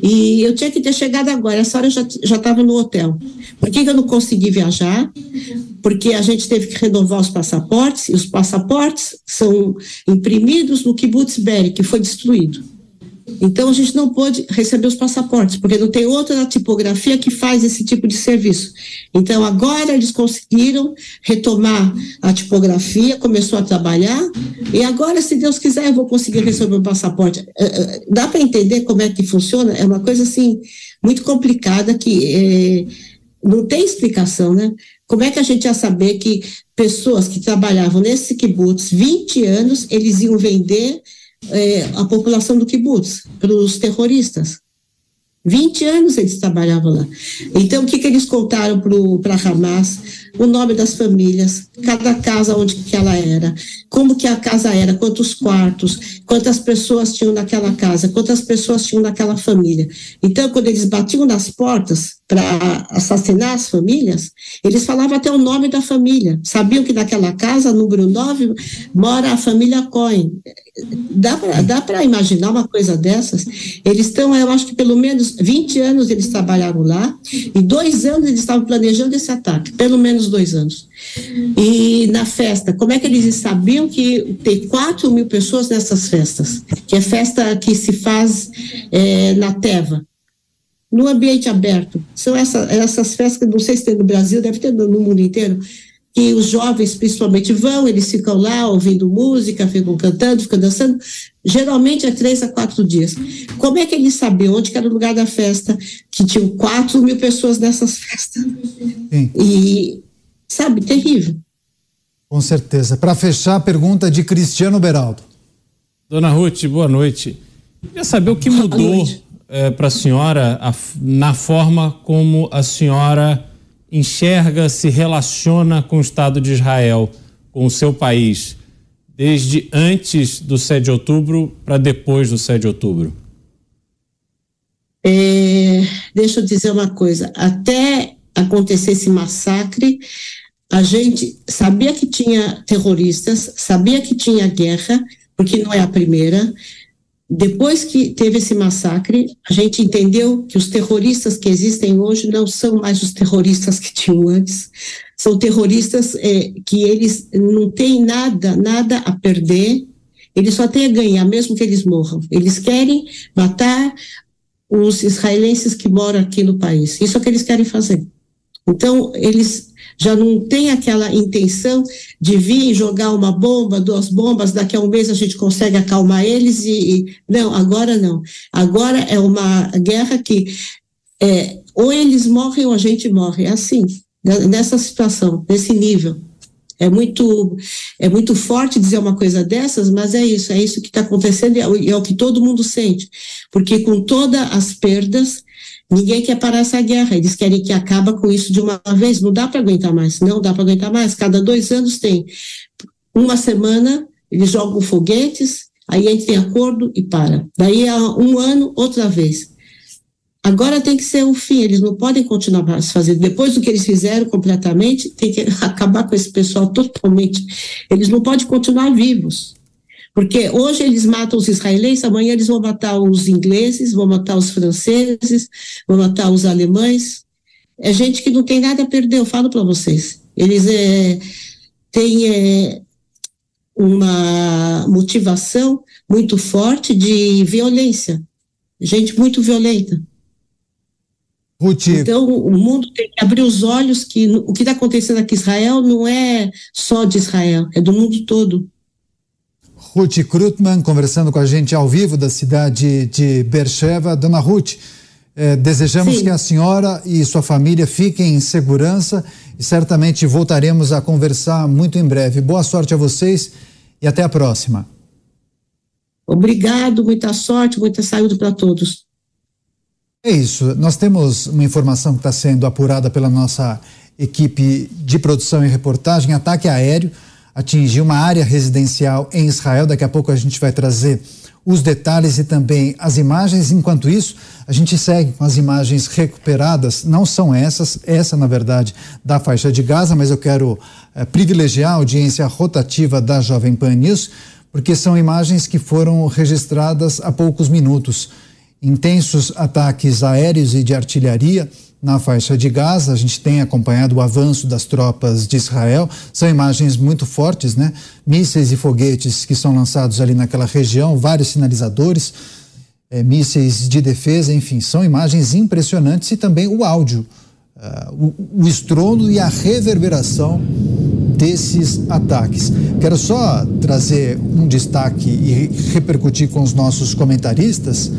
e eu tinha que ter chegado agora. Essa hora eu já estava no hotel. Por que, que eu não consegui viajar? Porque a gente teve que renovar os passaportes, e os passaportes são imprimidos no Kibbutz Berry, que foi destruído. Então a gente não pôde receber os passaportes, porque não tem outra tipografia que faz esse tipo de serviço. Então agora eles conseguiram retomar a tipografia, começou a trabalhar, e agora, se Deus quiser, eu vou conseguir receber o passaporte. É, é, dá para entender como é que funciona? É uma coisa assim muito complicada que é, não tem explicação, né? Como é que a gente ia saber que pessoas que trabalhavam nesse kibbutz 20 anos, eles iam vender é, a população do kibbutz para os terroristas? 20 anos eles trabalhavam lá. Então, o que, que eles contaram para Hamas? O nome das famílias, cada casa onde que ela era, como que a casa era, quantos quartos, quantas pessoas tinham naquela casa, quantas pessoas tinham naquela família. Então, quando eles batiam nas portas para assassinar as famílias, eles falavam até o nome da família. Sabiam que naquela casa, número 9, mora a família Cohen. Dá para imaginar uma coisa dessas? Eles estão, eu acho que pelo menos 20 anos eles trabalharam lá, e dois anos eles estavam planejando esse ataque, pelo menos dois anos. E na festa, como é que eles sabiam que tem 4 mil pessoas nessas festas? Que é festa que se faz é, na Teva, no ambiente aberto. São essa, essas festas que não sei se tem no Brasil, deve ter no mundo inteiro que os jovens principalmente vão, eles ficam lá ouvindo música, ficam cantando, ficam dançando, geralmente é três a quatro dias. Como é que eles sabiam onde era o lugar da festa, que tinham quatro mil pessoas nessas festas? Sim. E, sabe, terrível. Com certeza. Para fechar, a pergunta de Cristiano Beraldo. Dona Ruth, boa noite. Queria saber o que mudou é, para a senhora na forma como a senhora enxerga, se relaciona com o Estado de Israel, com o seu país, desde antes do 7 de outubro para depois do 7 de outubro? É, deixa eu dizer uma coisa. Até acontecer esse massacre, a gente sabia que tinha terroristas, sabia que tinha guerra, porque não é a primeira, depois que teve esse massacre, a gente entendeu que os terroristas que existem hoje não são mais os terroristas que tinham antes, são terroristas é, que eles não têm nada, nada a perder, eles só têm a ganhar, mesmo que eles morram. Eles querem matar os israelenses que moram aqui no país. Isso é o que eles querem fazer. Então, eles já não tem aquela intenção de vir jogar uma bomba, duas bombas, daqui a um mês a gente consegue acalmar eles e, e não, agora não. Agora é uma guerra que é, ou eles morrem ou a gente morre, é assim, né, nessa situação, nesse nível. É muito, é muito forte dizer uma coisa dessas, mas é isso, é isso que está acontecendo e é, é o que todo mundo sente, porque com todas as perdas, Ninguém quer parar essa guerra, eles querem que acabe com isso de uma vez. Não dá para aguentar mais, não dá para aguentar mais. Cada dois anos tem uma semana, eles jogam foguetes, aí a gente tem acordo e para. Daí a um ano, outra vez. Agora tem que ser o fim, eles não podem continuar fazendo. Depois do que eles fizeram completamente, tem que acabar com esse pessoal totalmente. Eles não podem continuar vivos. Porque hoje eles matam os israelenses, amanhã eles vão matar os ingleses, vão matar os franceses, vão matar os alemães. É gente que não tem nada a perder, eu falo para vocês. Eles é, têm é, uma motivação muito forte de violência. Gente muito violenta. Ruth. Então, o mundo tem que abrir os olhos que o que está acontecendo aqui em Israel não é só de Israel, é do mundo todo. Ruth Krutman, conversando com a gente ao vivo da cidade de Beersheba. Dona Ruth, eh, desejamos Sim. que a senhora e sua família fiquem em segurança e certamente voltaremos a conversar muito em breve. Boa sorte a vocês e até a próxima. Obrigado, muita sorte, muita saúde para todos. É isso. Nós temos uma informação que está sendo apurada pela nossa equipe de produção e reportagem: ataque aéreo atingiu uma área residencial em Israel. Daqui a pouco a gente vai trazer os detalhes e também as imagens. Enquanto isso, a gente segue com as imagens recuperadas. Não são essas, essa na verdade da faixa de Gaza, mas eu quero é, privilegiar a audiência rotativa da Jovem Pan News, porque são imagens que foram registradas há poucos minutos. Intensos ataques aéreos e de artilharia na faixa de Gaza. A gente tem acompanhado o avanço das tropas de Israel. São imagens muito fortes, né? Mísseis e foguetes que são lançados ali naquela região, vários sinalizadores. é, mísseis de defesa, enfim, são imagens impressionantes e também o áudio, uh, o, o estrondo e a reverberação desses ataques. Quero só trazer um destaque e repercutir com os nossos comentaristas,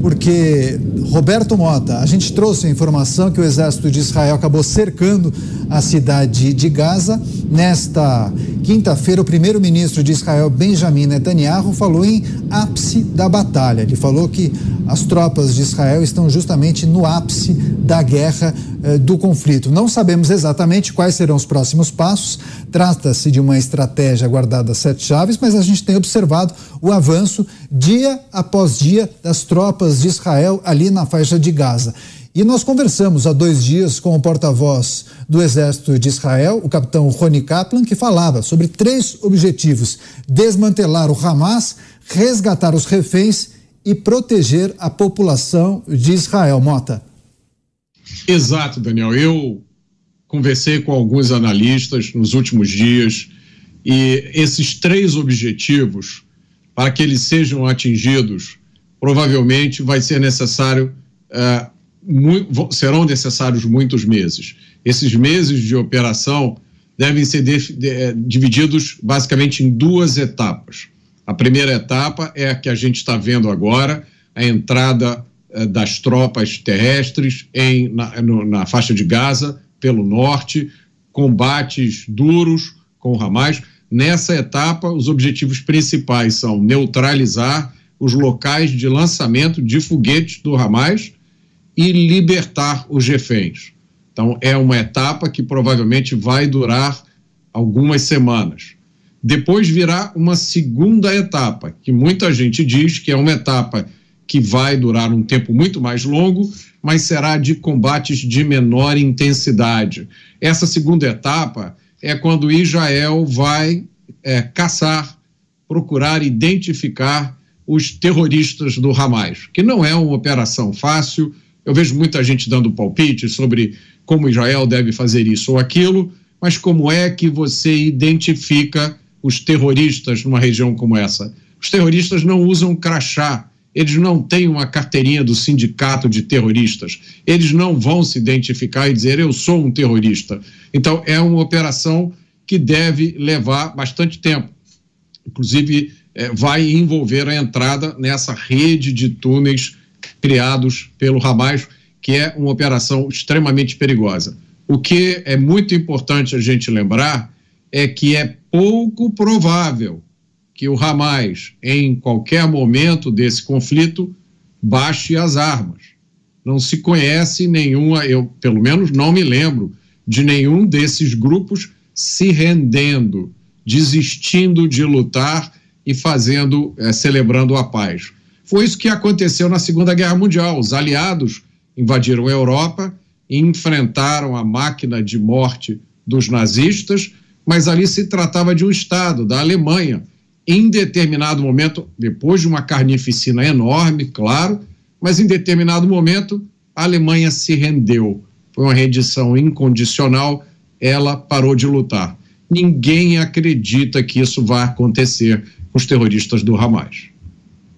porque Roberto Mota, a gente trouxe a informação que o exército de Israel acabou cercando a cidade de Gaza. Nesta quinta-feira, o primeiro-ministro de Israel, Benjamin Netanyahu, falou em ápice da batalha. Ele falou que as tropas de Israel estão justamente no ápice da guerra eh, do conflito. Não sabemos exatamente quais serão os próximos passos. Trata-se de uma estratégia guardada sete chaves, mas a gente tem observado o avanço dia após dia das tropas de Israel ali na faixa de Gaza. E nós conversamos há dois dias com o porta-voz do Exército de Israel, o capitão Rony Kaplan, que falava sobre três objetivos: desmantelar o Hamas, resgatar os reféns e proteger a população de Israel. Mota. Exato, Daniel. Eu conversei com alguns analistas nos últimos dias e esses três objetivos, para que eles sejam atingidos, provavelmente vai ser necessário, uh, muito, serão necessários muitos meses. Esses meses de operação devem ser de, de, eh, divididos basicamente em duas etapas. A primeira etapa é a que a gente está vendo agora, a entrada das tropas terrestres em, na, no, na faixa de Gaza, pelo norte, combates duros com o Hamas. Nessa etapa, os objetivos principais são neutralizar os locais de lançamento de foguetes do Hamas e libertar os reféns. Então, é uma etapa que provavelmente vai durar algumas semanas. Depois virá uma segunda etapa, que muita gente diz que é uma etapa que vai durar um tempo muito mais longo, mas será de combates de menor intensidade. Essa segunda etapa é quando Israel vai é, caçar, procurar identificar os terroristas do Hamas, que não é uma operação fácil. Eu vejo muita gente dando palpite sobre como Israel deve fazer isso ou aquilo, mas como é que você identifica os terroristas numa região como essa. Os terroristas não usam crachá, eles não têm uma carteirinha do sindicato de terroristas, eles não vão se identificar e dizer eu sou um terrorista. Então é uma operação que deve levar bastante tempo. Inclusive, é, vai envolver a entrada nessa rede de túneis criados pelo Hamas, que é uma operação extremamente perigosa. O que é muito importante a gente lembrar é que é pouco provável que o Hamas, em qualquer momento desse conflito, baixe as armas. Não se conhece nenhuma, eu pelo menos não me lembro de nenhum desses grupos se rendendo, desistindo de lutar e fazendo, é, celebrando a paz. Foi isso que aconteceu na Segunda Guerra Mundial. Os aliados invadiram a Europa enfrentaram a máquina de morte dos nazistas mas ali se tratava de um Estado, da Alemanha. Em determinado momento, depois de uma carnificina enorme, claro, mas em determinado momento, a Alemanha se rendeu. Foi uma rendição incondicional, ela parou de lutar. Ninguém acredita que isso vai acontecer com os terroristas do Hamas.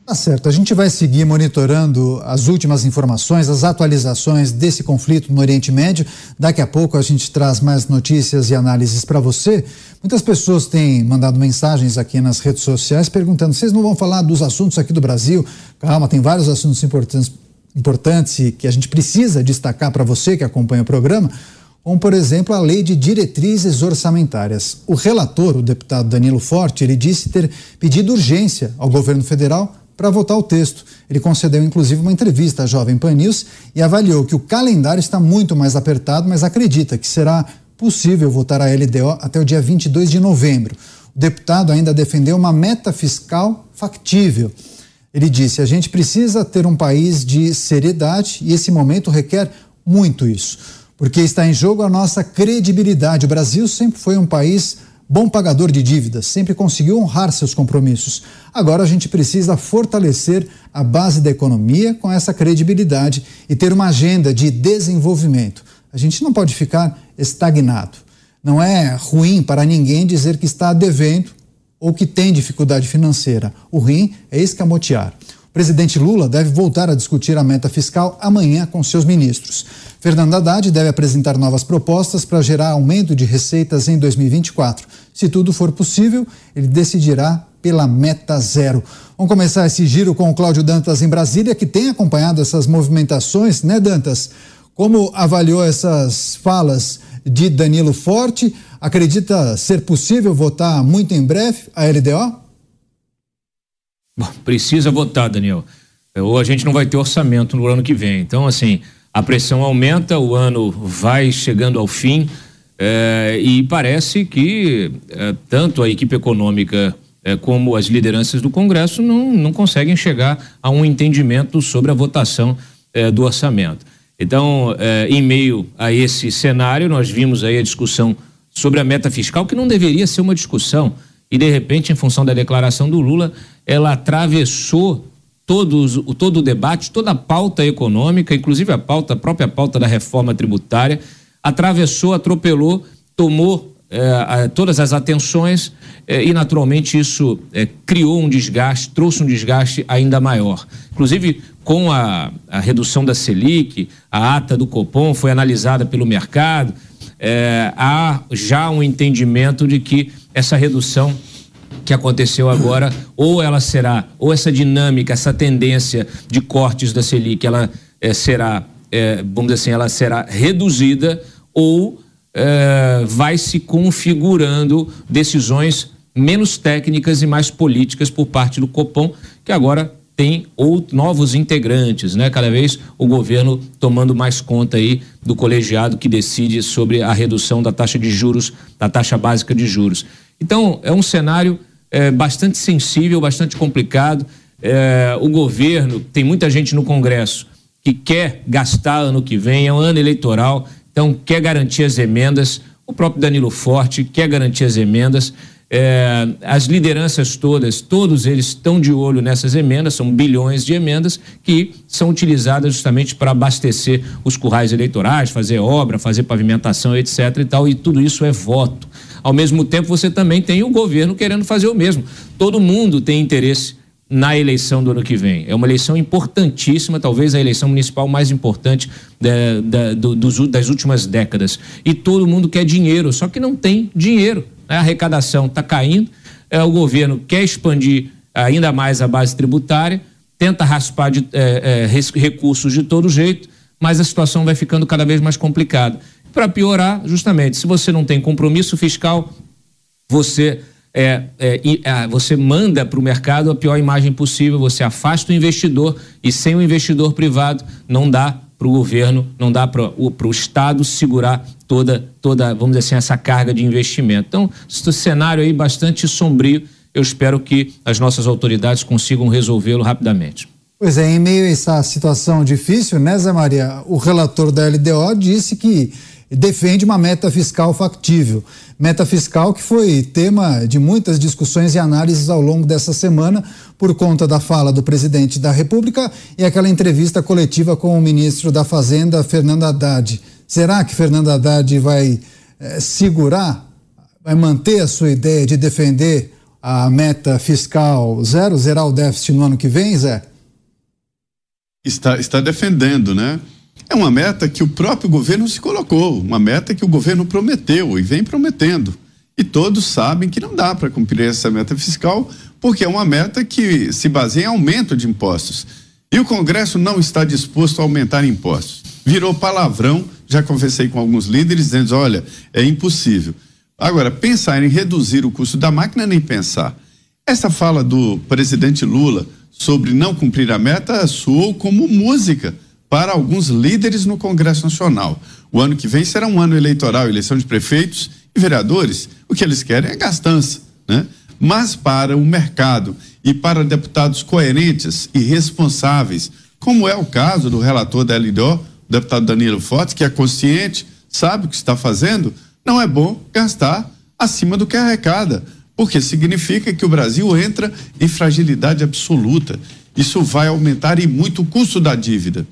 Tá certo. A gente vai seguir monitorando as últimas informações, as atualizações desse conflito no Oriente Médio. Daqui a pouco a gente traz mais notícias e análises para você. Muitas pessoas têm mandado mensagens aqui nas redes sociais perguntando: vocês não vão falar dos assuntos aqui do Brasil? Calma, tem vários assuntos importantes, importantes que a gente precisa destacar para você que acompanha o programa como por exemplo a lei de diretrizes orçamentárias. O relator, o deputado Danilo Forte, ele disse ter pedido urgência ao governo federal para votar o texto. Ele concedeu inclusive uma entrevista à Jovem Pan News e avaliou que o calendário está muito mais apertado, mas acredita que será possível votar a LDO até o dia 22 de novembro. O deputado ainda defendeu uma meta fiscal factível. Ele disse: a gente precisa ter um país de seriedade e esse momento requer muito isso, porque está em jogo a nossa credibilidade. O Brasil sempre foi um país bom pagador de dívidas, sempre conseguiu honrar seus compromissos. Agora a gente precisa fortalecer a base da economia com essa credibilidade e ter uma agenda de desenvolvimento. A gente não pode ficar estagnado. Não é ruim para ninguém dizer que está devendo ou que tem dificuldade financeira. O ruim é escamotear. Presidente Lula deve voltar a discutir a meta fiscal amanhã com seus ministros. Fernando Haddad deve apresentar novas propostas para gerar aumento de receitas em 2024. Se tudo for possível, ele decidirá pela meta zero. Vamos começar esse giro com o Cláudio Dantas em Brasília, que tem acompanhado essas movimentações, né, Dantas? Como avaliou essas falas de Danilo Forte? Acredita ser possível votar muito em breve a LDO? Bom, precisa votar, Daniel. Ou a gente não vai ter orçamento no ano que vem. Então, assim, a pressão aumenta, o ano vai chegando ao fim é, e parece que é, tanto a equipe econômica é, como as lideranças do Congresso não, não conseguem chegar a um entendimento sobre a votação do orçamento. Então, em meio a esse cenário, nós vimos aí a discussão sobre a meta fiscal, que não deveria ser uma discussão e de repente, em função da declaração do Lula, ela atravessou todos, todo o debate, toda a pauta econômica, inclusive a pauta, a própria pauta da reforma tributária, atravessou, atropelou, tomou eh, todas as atenções eh, e, naturalmente, isso eh, criou um desgaste, trouxe um desgaste ainda maior. Inclusive, com a, a redução da Selic, a ata do Copom foi analisada pelo mercado, há já um entendimento de que essa redução que aconteceu agora, ou ela será, ou essa dinâmica, essa tendência de cortes da Selic, ela é, será, é, vamos dizer assim, ela será reduzida, ou é, vai se configurando decisões menos técnicas e mais políticas por parte do Copom, que agora tem outros, novos integrantes, né? Cada vez o governo tomando mais conta aí do colegiado que decide sobre a redução da taxa de juros, da taxa básica de juros. Então, é um cenário é, bastante sensível, bastante complicado. É, o governo, tem muita gente no Congresso que quer gastar ano que vem, é um ano eleitoral, então quer garantir as emendas. O próprio Danilo Forte quer garantir as emendas. É, as lideranças todas, todos eles estão de olho nessas emendas, são bilhões de emendas que são utilizadas justamente para abastecer os currais eleitorais, fazer obra, fazer pavimentação, etc. e tal, e tudo isso é voto. Ao mesmo tempo, você também tem o governo querendo fazer o mesmo. Todo mundo tem interesse na eleição do ano que vem. É uma eleição importantíssima, talvez a eleição municipal mais importante da, da, do, dos, das últimas décadas. E todo mundo quer dinheiro, só que não tem dinheiro. A arrecadação está caindo, é, o governo quer expandir ainda mais a base tributária, tenta raspar de, é, é, recursos de todo jeito, mas a situação vai ficando cada vez mais complicada. Para piorar, justamente, se você não tem compromisso fiscal, você é, é, é, você manda para o mercado a pior imagem possível, você afasta o investidor e sem o investidor privado não dá para o governo, não dá para o Estado segurar toda, toda, vamos dizer assim, essa carga de investimento. Então, esse cenário aí bastante sombrio, eu espero que as nossas autoridades consigam resolvê-lo rapidamente. Pois é, em meio a essa situação difícil, né, Zé Maria? O relator da LDO disse que defende uma meta fiscal factível. Meta fiscal que foi tema de muitas discussões e análises ao longo dessa semana, por conta da fala do presidente da República e aquela entrevista coletiva com o ministro da Fazenda, Fernando Haddad. Será que Fernando Haddad vai eh, segurar, vai manter a sua ideia de defender a meta fiscal zero, zerar o déficit no ano que vem, Zé? Está, está defendendo, né? É uma meta que o próprio governo se colocou, uma meta que o governo prometeu e vem prometendo. E todos sabem que não dá para cumprir essa meta fiscal, porque é uma meta que se baseia em aumento de impostos. E o Congresso não está disposto a aumentar impostos. Virou palavrão, já conversei com alguns líderes dizendo: olha, é impossível. Agora, pensar em reduzir o custo da máquina, nem pensar. Essa fala do presidente Lula sobre não cumprir a meta soou como música para alguns líderes no Congresso Nacional. O ano que vem será um ano eleitoral, eleição de prefeitos e vereadores. O que eles querem é gastança, né? Mas para o mercado e para deputados coerentes e responsáveis, como é o caso do relator da LDO, o deputado Danilo Fortes, que é consciente, sabe o que está fazendo, não é bom gastar acima do que arrecada, porque significa que o Brasil entra em fragilidade absoluta. Isso vai aumentar e muito o custo da dívida.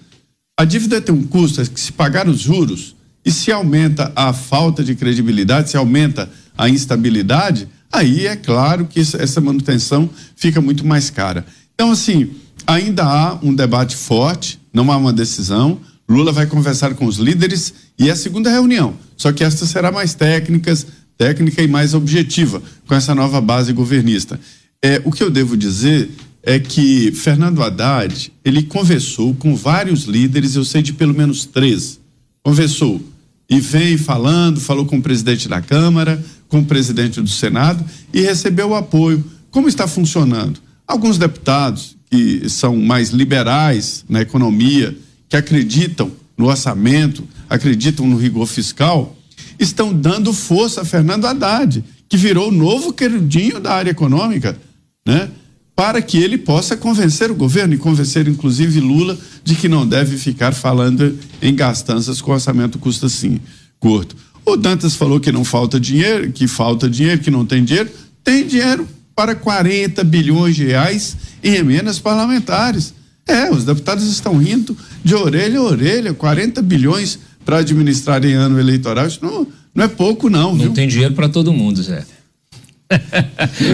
A dívida tem um custo, é que se pagar os juros e se aumenta a falta de credibilidade, se aumenta a instabilidade, aí é claro que essa manutenção fica muito mais cara. Então, assim, ainda há um debate forte, não há uma decisão. Lula vai conversar com os líderes e é a segunda reunião. Só que esta será mais técnica, técnica e mais objetiva com essa nova base governista. É, o que eu devo dizer é que Fernando Haddad, ele conversou com vários líderes, eu sei de pelo menos três. Conversou e vem falando, falou com o presidente da Câmara, com o presidente do Senado e recebeu o apoio. Como está funcionando? Alguns deputados que são mais liberais na economia, que acreditam no orçamento, acreditam no rigor fiscal, estão dando força a Fernando Haddad, que virou o novo queridinho da área econômica, né? Para que ele possa convencer o governo e convencer inclusive Lula de que não deve ficar falando em gastanças com orçamento custa sim curto. O Dantas falou que não falta dinheiro, que falta dinheiro, que não tem dinheiro. Tem dinheiro para 40 bilhões de reais em emendas parlamentares. É, os deputados estão rindo de orelha a orelha, 40 bilhões para administrar em ano eleitoral. Isso não, não é pouco, não. Não viu? tem dinheiro para todo mundo, Zé.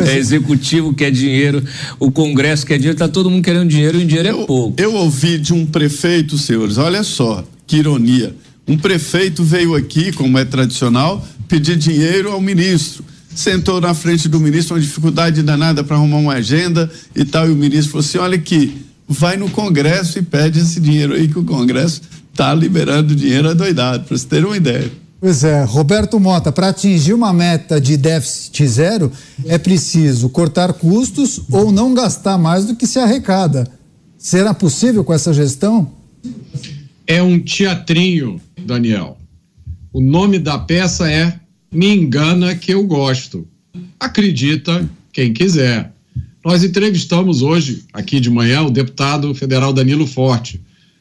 É executivo quer dinheiro, o Congresso quer dinheiro, tá todo mundo querendo dinheiro e o dinheiro eu, é pouco. Eu ouvi de um prefeito, senhores, olha só, que ironia. Um prefeito veio aqui, como é tradicional, pedir dinheiro ao ministro. Sentou na frente do ministro, uma dificuldade danada para arrumar uma agenda e tal, e o ministro falou assim: olha aqui, vai no Congresso e pede esse dinheiro aí, que o Congresso está liberando dinheiro adoidado, para vocês terem uma ideia. Pois é, Roberto Mota, para atingir uma meta de déficit zero, é preciso cortar custos ou não gastar mais do que se arrecada. Será possível com essa gestão? É um teatrinho, Daniel. O nome da peça é Me Engana Que Eu Gosto. Acredita quem quiser. Nós entrevistamos hoje, aqui de manhã, o deputado federal Danilo Forte,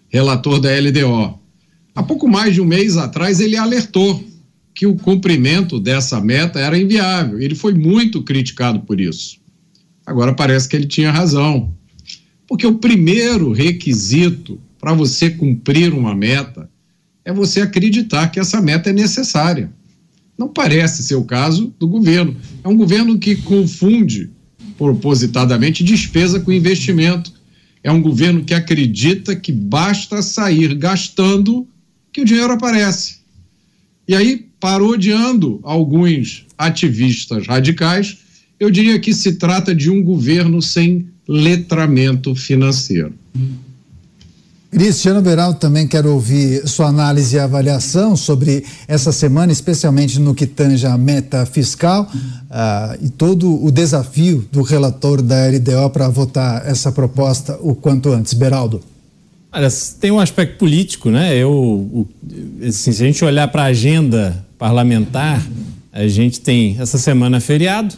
relator da LDO. Há pouco mais de um mês atrás, ele alertou que o cumprimento dessa meta era inviável. Ele foi muito criticado por isso. Agora parece que ele tinha razão. Porque o primeiro requisito para você cumprir uma meta é você acreditar que essa meta é necessária. Não parece ser o caso do governo. É um governo que confunde propositadamente despesa com investimento. É um governo que acredita que basta sair gastando que o dinheiro aparece. E aí, parodiando alguns ativistas radicais, eu diria que se trata de um governo sem letramento financeiro. Cristiano Beraldo também quero ouvir sua análise e avaliação sobre essa semana, especialmente no que tange a meta fiscal uh, e todo o desafio do relator da LDO para votar essa proposta o quanto antes. Beraldo. Olha, tem um aspecto político, né? Eu, assim, se a gente olhar para a agenda parlamentar, a gente tem essa semana feriado,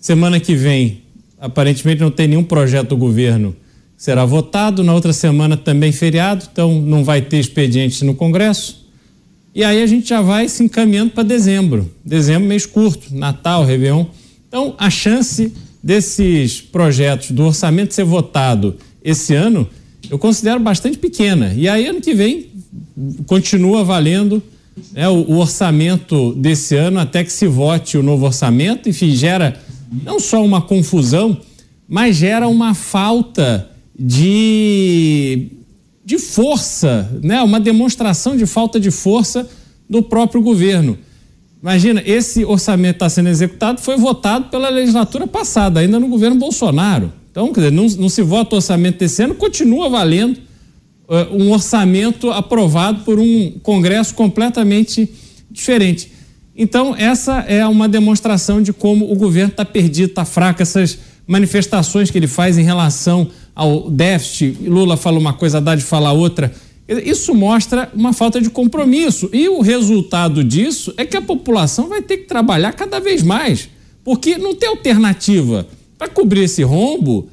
semana que vem, aparentemente não tem nenhum projeto do governo que será votado, na outra semana também feriado, então não vai ter expediente no Congresso. E aí a gente já vai se encaminhando para dezembro. Dezembro, mês curto, Natal, Réveillon. Então, a chance desses projetos do orçamento ser votado esse ano eu considero bastante pequena. E aí, ano que vem, continua valendo né, o, o, orçamento desse ano até que se vote o novo orçamento. Enfim, gera não só uma confusão, mas gera uma falta de, de força, né, uma demonstração de falta de força do próprio governo. Imagina, esse orçamento está sendo executado, foi votado pela legislatura passada, ainda no governo Bolsonaro. Então, dizer, não, não se vota orçamento desse ano, continua valendo uh, um orçamento aprovado por um Congresso completamente diferente. Então, essa é uma demonstração de como o governo está perdido, está fraco, essas manifestações que ele faz em relação ao déficit, Lula fala uma coisa, Haddad fala outra, isso mostra uma falta de compromisso. E o resultado disso é que a população vai ter que trabalhar cada vez mais, porque não tem alternativa. Para cobrir esse rombo,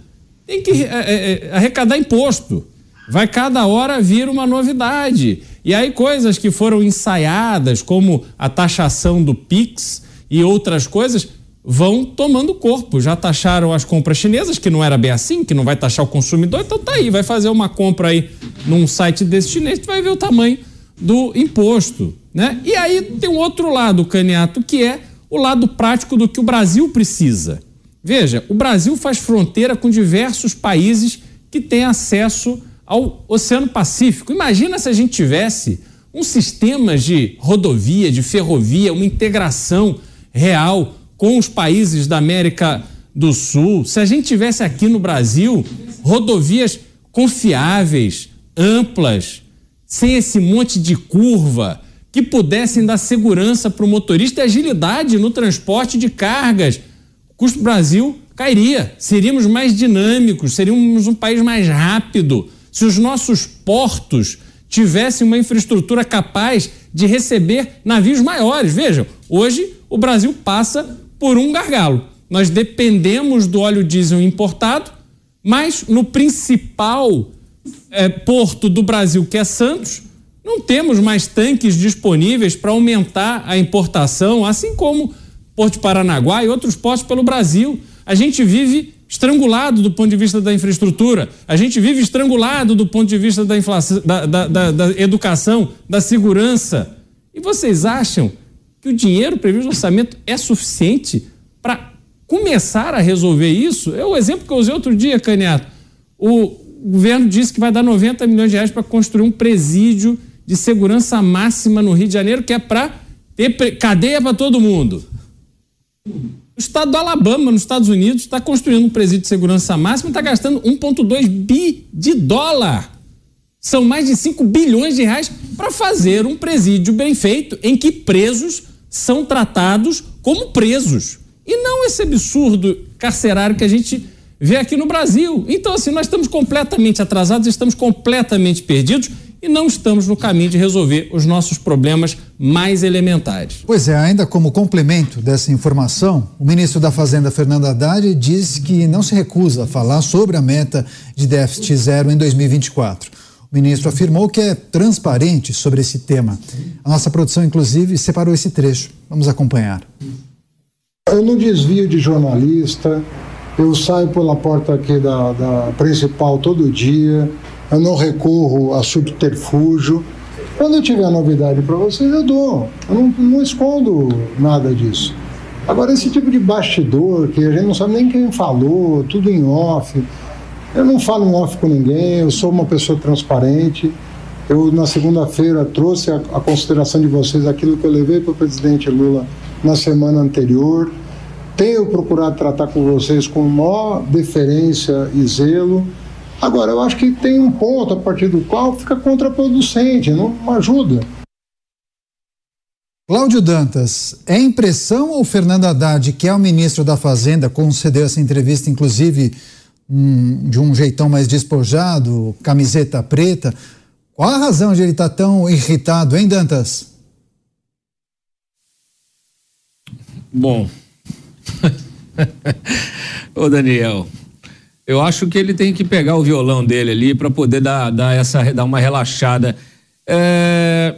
tem que é, é, é, arrecadar imposto. Vai cada hora vir uma novidade. E aí, coisas que foram ensaiadas, como a taxação do PIX e outras coisas, vão tomando corpo. Já taxaram as compras chinesas, que não era bem assim, que não vai taxar o consumidor, então tá aí, vai fazer uma compra aí num site desse chinês, tu vai ver o tamanho do imposto. Né? E aí tem um outro lado, Caniato, que é o lado prático do que o Brasil precisa. Veja, o Brasil faz fronteira com diversos países que tem acesso ao Oceano Pacífico. Imagina se a gente tivesse um sistema de rodovia, de ferrovia, uma integração real com os países da América do Sul. Se a gente tivesse aqui no Brasil rodovias confiáveis, amplas, sem esse monte de curva, que pudessem dar segurança para o motorista e agilidade no transporte de cargas, custo Brasil cairia. Seríamos mais dinâmicos, seríamos um país mais rápido. Se os nossos portos tivessem uma infraestrutura capaz de receber navios maiores. Vejam, hoje o Brasil passa por um gargalo. Nós dependemos do óleo diesel importado, mas no principal é, porto do Brasil, que é Santos, não temos mais tanques disponíveis para aumentar a importação, assim como Porto de Paranaguá e outros portos pelo Brasil. A gente vive estrangulado do ponto de vista da infraestrutura, a gente vive estrangulado do ponto de vista da, inflação, da, da, da, da educação, da segurança. E vocês acham que o dinheiro previsto no orçamento é suficiente para começar a resolver isso? É o exemplo que eu usei outro dia, Caniato. O governo disse que vai dar 90 milhões de reais para construir um presídio de segurança máxima no Rio de Janeiro, que é para ter cadeia para todo mundo. O estado do Alabama, nos Estados Unidos, está construindo um presídio de segurança máxima e está gastando 1,2 bi de dólar. São mais de 5 bilhões de reais para fazer um presídio bem feito em que presos são tratados como presos. E não esse absurdo carcerário que a gente vê aqui no Brasil. Então, assim, nós estamos completamente atrasados, estamos completamente perdidos e não estamos no caminho de resolver os nossos problemas mais elementares. Pois é, ainda como complemento dessa informação, o ministro da Fazenda, Fernando Haddad, diz que não se recusa a falar sobre a meta de déficit zero em 2024. O ministro afirmou que é transparente sobre esse tema. A nossa produção, inclusive, separou esse trecho. Vamos acompanhar. Eu não desvio de jornalista, eu saio pela porta aqui da, da principal todo dia, eu não recorro a subterfúgio. Quando eu tiver novidade para vocês, eu dou. Eu não, não, escondo nada disso. Agora, esse tipo de bastidor, que a gente não sabe nem quem falou, tudo em off. Eu não falo em off com ninguém, eu sou uma pessoa transparente. Eu, na segunda-feira, trouxe a, a consideração de vocês aquilo que eu levei para o presidente Lula na semana anterior. Tenho procurado tratar com vocês com maior deferência e zelo. Agora, eu acho que tem um ponto a partir do qual fica contraproducente, não ajuda. Cláudio Dantas, é impressão ou Fernando Haddad, que é o ministro da Fazenda, concedeu essa entrevista, inclusive um, de um jeitão mais despojado, camiseta preta? Qual a razão de ele estar tá tão irritado, hein, Dantas? Bom. Ô, Daniel, eu acho que ele tem que pegar o violão dele ali para poder dar, dar, essa, dar uma relaxada. É,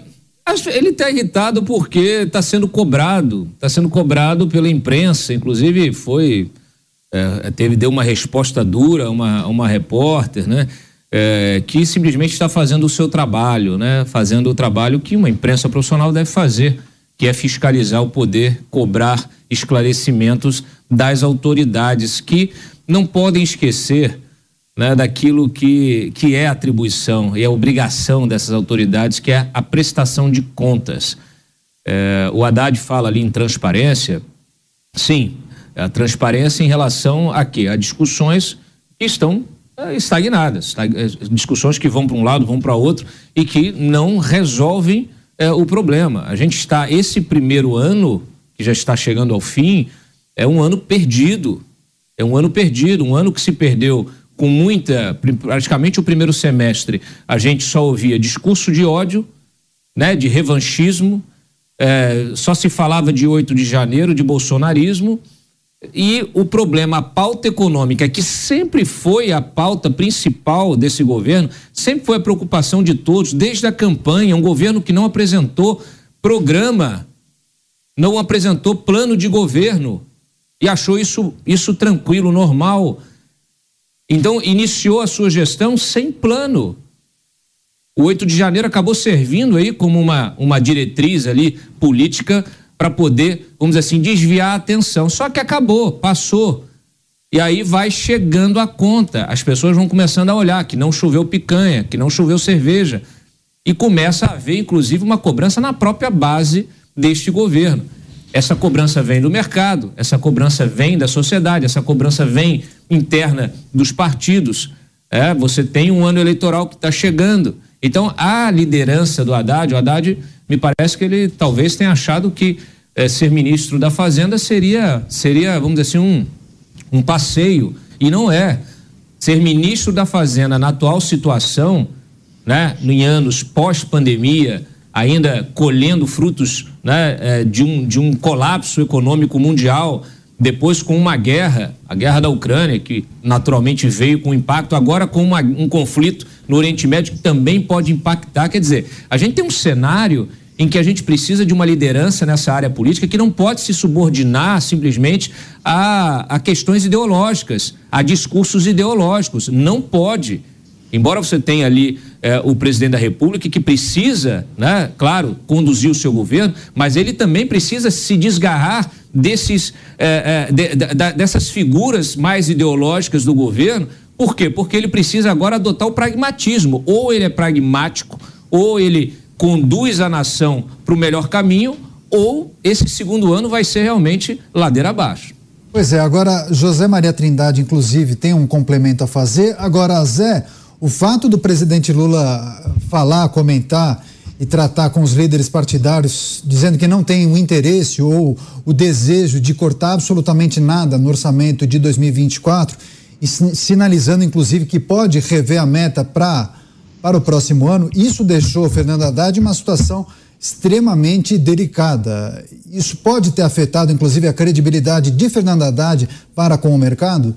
ele está irritado porque está sendo cobrado, está sendo cobrado pela imprensa, inclusive foi é, teve deu uma resposta dura uma uma repórter, né? É, que simplesmente está fazendo o seu trabalho, né? Fazendo o trabalho que uma imprensa profissional deve fazer, que é fiscalizar o poder, cobrar esclarecimentos das autoridades que não podem esquecer né, daquilo que, que é atribuição e é obrigação dessas autoridades, que é a prestação de contas. É, o Haddad fala ali em transparência, sim, a transparência em relação a quê? A discussões que estão é, estagnadas, é, discussões que vão para um lado, vão para outro e que não resolvem é, o problema. A gente está, esse primeiro ano, que já está chegando ao fim, é um ano perdido é um ano perdido, um ano que se perdeu com muita. Praticamente o primeiro semestre a gente só ouvia discurso de ódio, né, de revanchismo, é, só se falava de 8 de janeiro, de bolsonarismo. E o problema, a pauta econômica, que sempre foi a pauta principal desse governo, sempre foi a preocupação de todos, desde a campanha, um governo que não apresentou programa, não apresentou plano de governo e achou isso, isso tranquilo, normal. Então, iniciou a sua gestão sem plano. O 8 de janeiro acabou servindo aí como uma, uma diretriz ali política para poder, vamos dizer assim, desviar a atenção. Só que acabou, passou. E aí vai chegando a conta. As pessoas vão começando a olhar que não choveu picanha, que não choveu cerveja. E começa a haver, inclusive, uma cobrança na própria base deste governo. Essa cobrança vem do mercado, essa cobrança vem da sociedade, essa cobrança vem interna dos partidos. É, você tem um ano eleitoral que está chegando. Então, a liderança do Haddad, o Haddad, me parece que ele talvez tenha achado que é, ser ministro da Fazenda seria, seria vamos dizer assim, um, um passeio. E não é. Ser ministro da Fazenda na atual situação, né, em anos pós-pandemia, ainda colhendo frutos né, é, de, um, de um colapso econômico mundial, depois com uma guerra, a guerra da Ucrânia, que naturalmente veio com impacto, agora com uma, um conflito no Oriente Médio que também pode impactar. Quer dizer, a gente tem um cenário em que a gente precisa de uma liderança nessa área política que não pode se subordinar simplesmente a, a questões ideológicas, a discursos ideológicos. Não pode. Embora você tenha ali é, o presidente da República, que precisa, né, claro, conduzir o seu governo, mas ele também precisa se desgarrar desses, é, é, de, de, dessas figuras mais ideológicas do governo. Por quê? Porque ele precisa agora adotar o pragmatismo. Ou ele é pragmático, ou ele conduz a nação para o melhor caminho, ou esse segundo ano vai ser realmente ladeira abaixo. Pois é, agora José Maria Trindade, inclusive, tem um complemento a fazer. Agora, Zé, o fato do presidente Lula falar, comentar e tratar com os líderes partidários, dizendo que não tem o interesse ou o desejo de cortar absolutamente nada no orçamento de 2024, e sinalizando, inclusive, que pode rever a meta para para o próximo ano, isso deixou Fernando Haddad em uma situação extremamente delicada. Isso pode ter afetado, inclusive, a credibilidade de Fernando Haddad para com o mercado?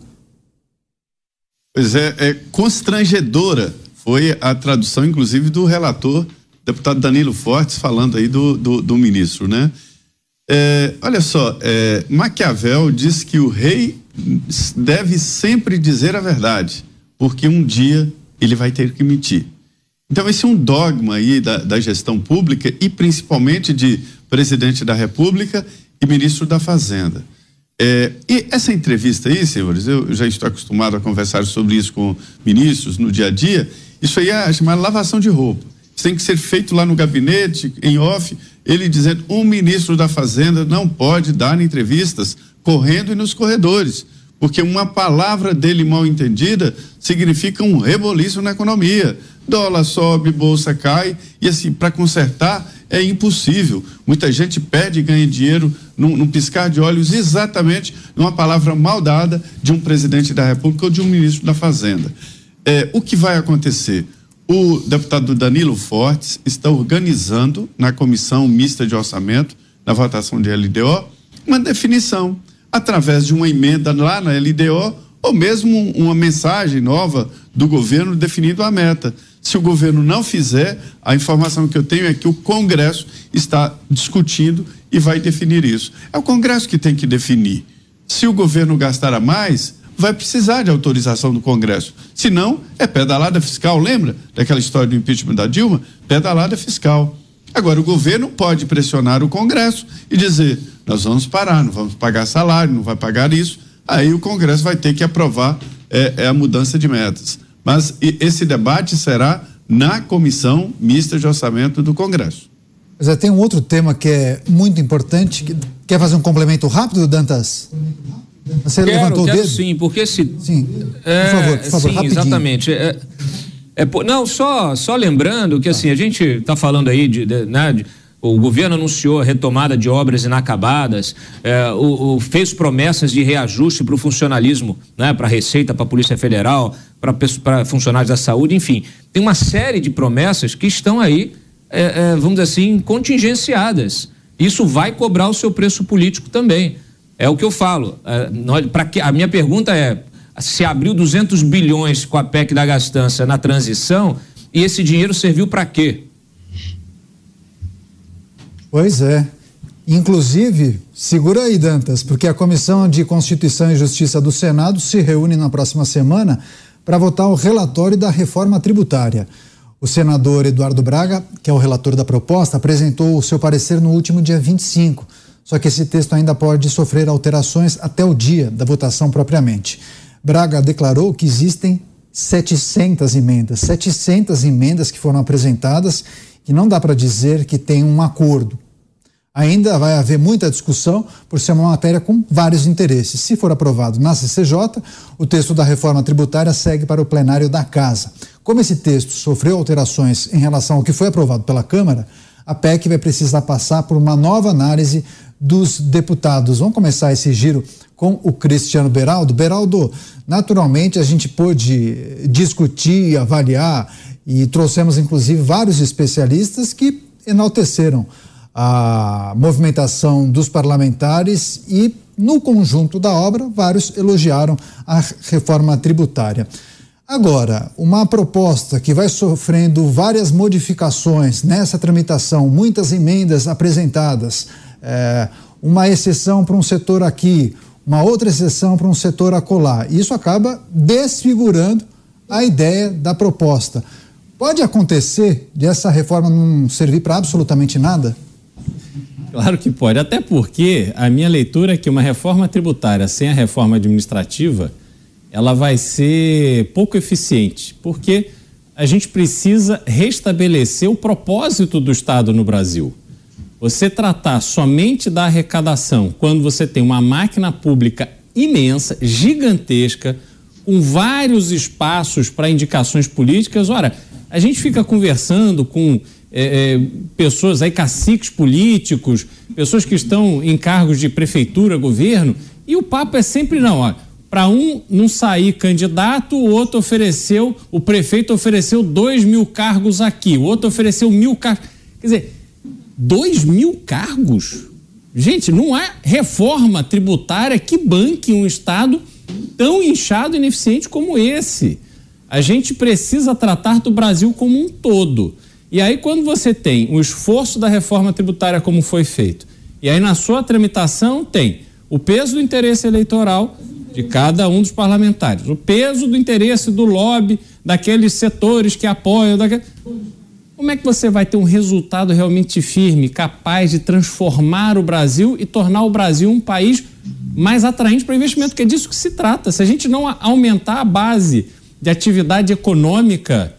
Pois é, é constrangedora foi a tradução, inclusive, do relator, deputado Danilo Fortes, falando aí do, do, do ministro, né? É, olha só, é, Maquiavel diz que o rei deve sempre dizer a verdade, porque um dia ele vai ter que mentir. Então, esse é um dogma aí da, da gestão pública e principalmente de presidente da República e ministro da Fazenda. É, e essa entrevista aí, senhores, eu já estou acostumado a conversar sobre isso com ministros no dia a dia. Isso aí é chamada lavação de roupa. Isso tem que ser feito lá no gabinete, em off, ele dizendo: um ministro da Fazenda não pode dar entrevistas correndo e nos corredores, porque uma palavra dele mal entendida significa um reboliço na economia. Dólar sobe, bolsa cai, e assim, para consertar é impossível. Muita gente perde e ganha dinheiro num, num, piscar de olhos, exatamente numa palavra mal dada de um presidente da República ou de um ministro da Fazenda. É, o que vai acontecer? O deputado Danilo Fortes está organizando na comissão mista de orçamento, na votação de LDO, uma definição através de uma emenda lá na LDO ou mesmo uma mensagem nova do governo definindo a meta. Se o governo não fizer, a informação que eu tenho é que o Congresso está discutindo e vai definir isso. É o Congresso que tem que definir. Se o governo gastar a mais, vai precisar de autorização do Congresso. Se não, é pedalada fiscal. Lembra daquela história do impeachment da Dilma? Pedalada fiscal. Agora, o governo pode pressionar o Congresso e dizer: nós vamos parar, não vamos pagar salário, não vai pagar isso. Aí o Congresso vai ter que aprovar é, é a mudança de metas. Mas esse debate será na comissão mista de orçamento do Congresso. Mas tem um outro tema que é muito importante. Quer fazer um complemento rápido, Dantas? Você quero, levantou quero o dedo? Sim, porque se. Sim. É, por favor, por favor, sim, rapidinho. exatamente. É, é, não, só, só lembrando que assim, a gente está falando aí de, de, né, de o governo anunciou a retomada de obras inacabadas, é, o, o, fez promessas de reajuste para o funcionalismo, né, para a Receita, para a Polícia Federal, para funcionários da saúde, enfim. Tem uma série de promessas que estão aí, é, é, vamos dizer assim, contingenciadas. Isso vai cobrar o seu preço político também. É o que eu falo. É, que, a minha pergunta é: se abriu 200 bilhões com a PEC da gastança na transição, e esse dinheiro serviu para quê? Pois é. Inclusive, segura aí, Dantas, porque a Comissão de Constituição e Justiça do Senado se reúne na próxima semana para votar o relatório da reforma tributária. O senador Eduardo Braga, que é o relator da proposta, apresentou o seu parecer no último dia 25. Só que esse texto ainda pode sofrer alterações até o dia da votação propriamente. Braga declarou que existem 700 emendas, 700 emendas que foram apresentadas e não dá para dizer que tem um acordo. Ainda vai haver muita discussão por ser uma matéria com vários interesses. Se for aprovado na CCJ, o texto da reforma tributária segue para o plenário da Casa. Como esse texto sofreu alterações em relação ao que foi aprovado pela Câmara, a PEC vai precisar passar por uma nova análise dos deputados. Vamos começar esse giro com o Cristiano Beraldo. Beraldo, naturalmente a gente pôde discutir, avaliar e trouxemos inclusive vários especialistas que enalteceram a movimentação dos parlamentares e, no conjunto da obra, vários elogiaram a reforma tributária. Agora, uma proposta que vai sofrendo várias modificações nessa tramitação, muitas emendas apresentadas, é, uma exceção para um setor aqui, uma outra exceção para um setor acolá. Isso acaba desfigurando a ideia da proposta. Pode acontecer de essa reforma não servir para absolutamente nada? Claro que pode, até porque a minha leitura é que uma reforma tributária sem a reforma administrativa, ela vai ser pouco eficiente, porque a gente precisa restabelecer o propósito do Estado no Brasil. Você tratar somente da arrecadação quando você tem uma máquina pública imensa, gigantesca, com vários espaços para indicações políticas. Ora, a gente fica conversando com é, é, pessoas aí, caciques políticos, pessoas que estão em cargos de prefeitura, governo, e o papo é sempre não, ó. Para um não sair candidato, o outro ofereceu, o prefeito ofereceu dois mil cargos aqui, o outro ofereceu mil cargos. Quer dizer, dois mil cargos? Gente, não há reforma tributária que banque um Estado tão inchado e ineficiente como esse. A gente precisa tratar do Brasil como um todo. E aí, quando você tem o esforço da reforma tributária como foi feito, e aí na sua tramitação tem o peso do interesse eleitoral de cada um dos parlamentares, o peso do interesse do lobby daqueles setores que apoiam. Daquele... Como é que você vai ter um resultado realmente firme, capaz de transformar o Brasil e tornar o Brasil um país mais atraente para investimento? Que é disso que se trata. Se a gente não aumentar a base de atividade econômica,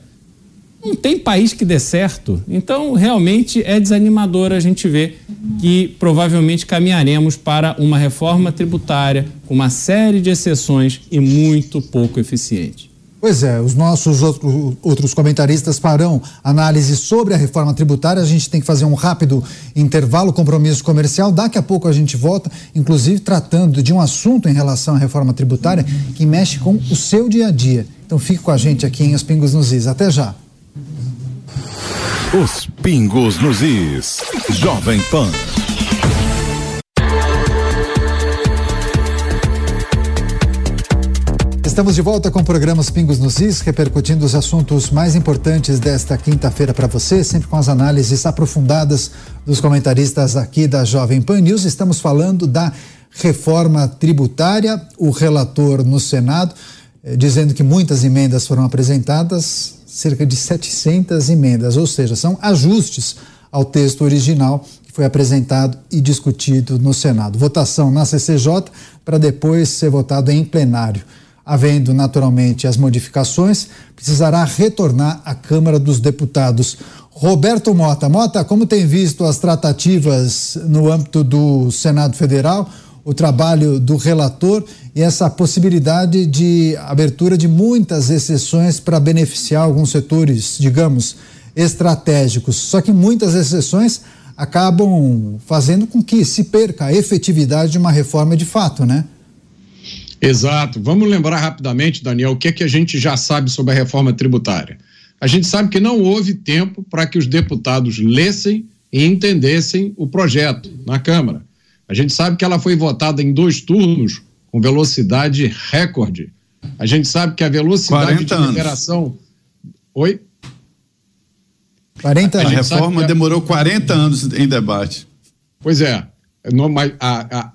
não tem país que dê certo. Então, realmente é desanimador a gente ver que provavelmente caminharemos para uma reforma tributária com uma série de exceções e muito pouco eficiente. Pois é, os nossos outro, outros comentaristas farão análise sobre a reforma tributária. A gente tem que fazer um rápido intervalo, compromisso comercial. Daqui a pouco a gente volta, inclusive tratando de um assunto em relação à reforma tributária que mexe com o seu dia a dia. Então fique com a gente aqui em Os Pingos nos Is. Até já. Os pingos nos is. Jovem Pan. Estamos de volta com o programa Os Pingos nos Is, repercutindo os assuntos mais importantes desta quinta-feira para você, sempre com as análises aprofundadas dos comentaristas aqui da Jovem Pan News. Estamos falando da reforma tributária, o relator no Senado, eh, dizendo que muitas emendas foram apresentadas, cerca de 700 emendas, ou seja, são ajustes ao texto original que foi apresentado e discutido no Senado. Votação na CCJ para depois ser votado em plenário. Havendo naturalmente as modificações, precisará retornar à Câmara dos Deputados. Roberto Mota. Mota, como tem visto as tratativas no âmbito do Senado Federal? o trabalho do relator e essa possibilidade de abertura de muitas exceções para beneficiar alguns setores, digamos, estratégicos. Só que muitas exceções acabam fazendo com que se perca a efetividade de uma reforma de fato, né? Exato. Vamos lembrar rapidamente, Daniel, o que é que a gente já sabe sobre a reforma tributária. A gente sabe que não houve tempo para que os deputados lessem e entendessem o projeto na Câmara. A gente sabe que ela foi votada em dois turnos com velocidade recorde. A gente sabe que a velocidade de liberação. Anos. Oi? 40 anos. A, a reforma a... demorou 40 anos em debate. Pois é. A, a,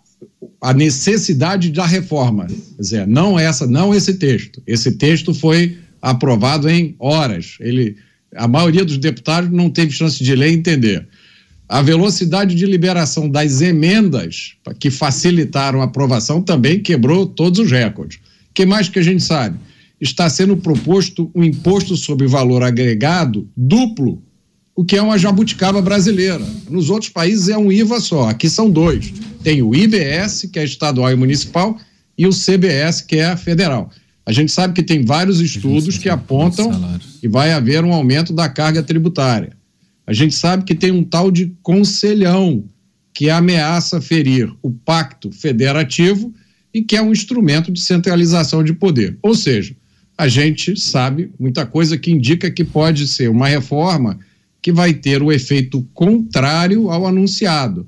a, necessidade da reforma. Quer dizer, não essa, não esse texto. Esse texto foi aprovado em horas. Ele, a maioria dos deputados não teve chance de ler e entender. A velocidade de liberação das emendas que facilitaram a aprovação também quebrou todos os recordes. O que mais que a gente sabe? Está sendo proposto um imposto sobre valor agregado duplo, o que é uma jabuticaba brasileira. Nos outros países é um IVA só, aqui são dois. Tem o IBS, que é estadual e municipal, e o CBS, que é federal. A gente sabe que tem vários estudos que apontam que vai haver um aumento da carga tributária. A gente sabe que tem um tal de conselhão que ameaça ferir o pacto federativo e que é um instrumento de centralização de poder. Ou seja, a gente sabe muita coisa que indica que pode ser uma reforma que vai ter o efeito contrário ao anunciado.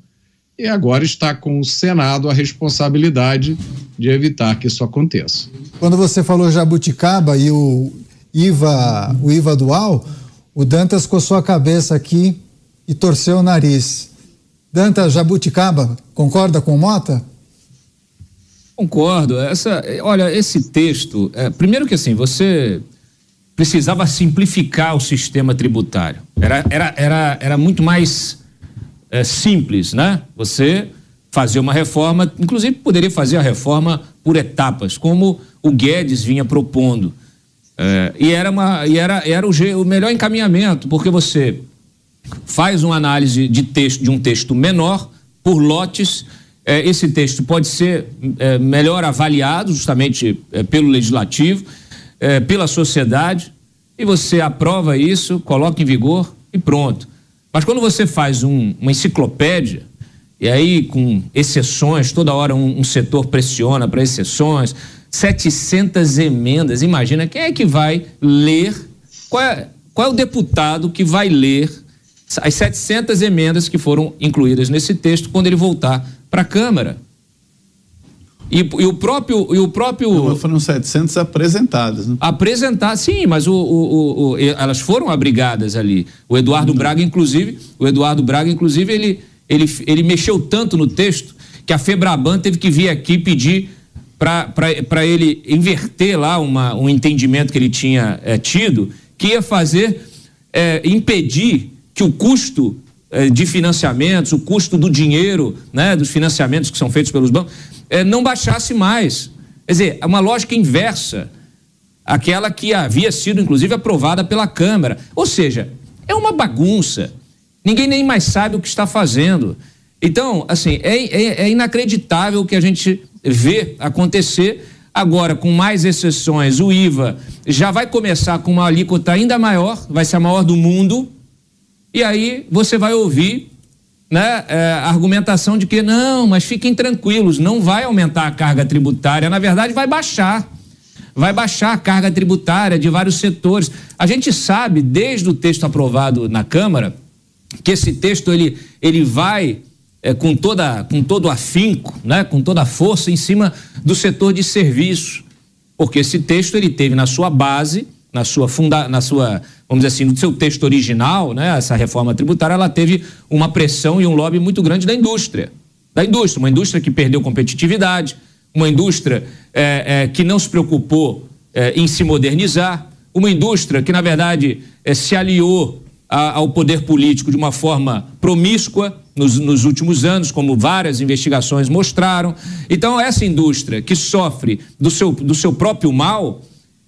E agora está com o Senado a responsabilidade de evitar que isso aconteça. Quando você falou jabuticaba e o IVA, o IVA dual, o Dantas coçou a cabeça aqui e torceu o nariz. Dantas, jabuticaba, concorda com o Mota? Concordo. Essa, olha, esse texto, é, primeiro que assim, você precisava simplificar o sistema tributário. Era, era, era, era muito mais é, simples, né? Você fazer uma reforma, inclusive poderia fazer a reforma por etapas, como o Guedes vinha propondo. É, e era, uma, e era, era o, o melhor encaminhamento, porque você faz uma análise de texto de um texto menor por lotes. É, esse texto pode ser é, melhor avaliado justamente é, pelo legislativo, é, pela sociedade, e você aprova isso, coloca em vigor e pronto. Mas quando você faz um, uma enciclopédia, e aí com exceções, toda hora um, um setor pressiona para exceções, 700 emendas. Imagina quem é que vai ler, qual é, qual é o deputado que vai ler as 700 emendas que foram incluídas nesse texto quando ele voltar para a Câmara. E, e, o próprio. E o próprio foram 700 apresentadas. Né? Apresentadas, sim, mas o, o, o, elas foram abrigadas ali. O Eduardo Braga, inclusive, o Eduardo Braga, inclusive, ele, ele, ele mexeu tanto no texto que a Febraban teve que vir aqui pedir para ele inverter lá uma, um entendimento que ele tinha é, tido, que ia fazer, é, impedir que o custo de financiamentos, o custo do dinheiro, né, dos financiamentos que são feitos pelos bancos, não baixasse mais. Quer dizer, é uma lógica inversa aquela que havia sido, inclusive, aprovada pela Câmara. Ou seja, é uma bagunça. Ninguém nem mais sabe o que está fazendo. Então, assim, é, é, é inacreditável o que a gente vê acontecer. Agora, com mais exceções, o IVA já vai começar com uma alíquota ainda maior, vai ser a maior do mundo. E aí você vai ouvir né, é, argumentação de que não, mas fiquem tranquilos, não vai aumentar a carga tributária, na verdade vai baixar. Vai baixar a carga tributária de vários setores. A gente sabe, desde o texto aprovado na Câmara, que esse texto ele, ele vai é, com, toda, com todo afinco, né, com toda a força em cima do setor de serviço, porque esse texto ele teve na sua base, na sua funda, na sua, vamos dizer assim, no seu texto original, né, essa reforma tributária, ela teve uma pressão e um lobby muito grande da indústria, da indústria, uma indústria que perdeu competitividade, uma indústria é, é, que não se preocupou é, em se modernizar, uma indústria que na verdade é, se aliou a, ao poder político de uma forma promíscua nos, nos, últimos anos, como várias investigações mostraram. Então, essa indústria que sofre do seu, do seu próprio mal,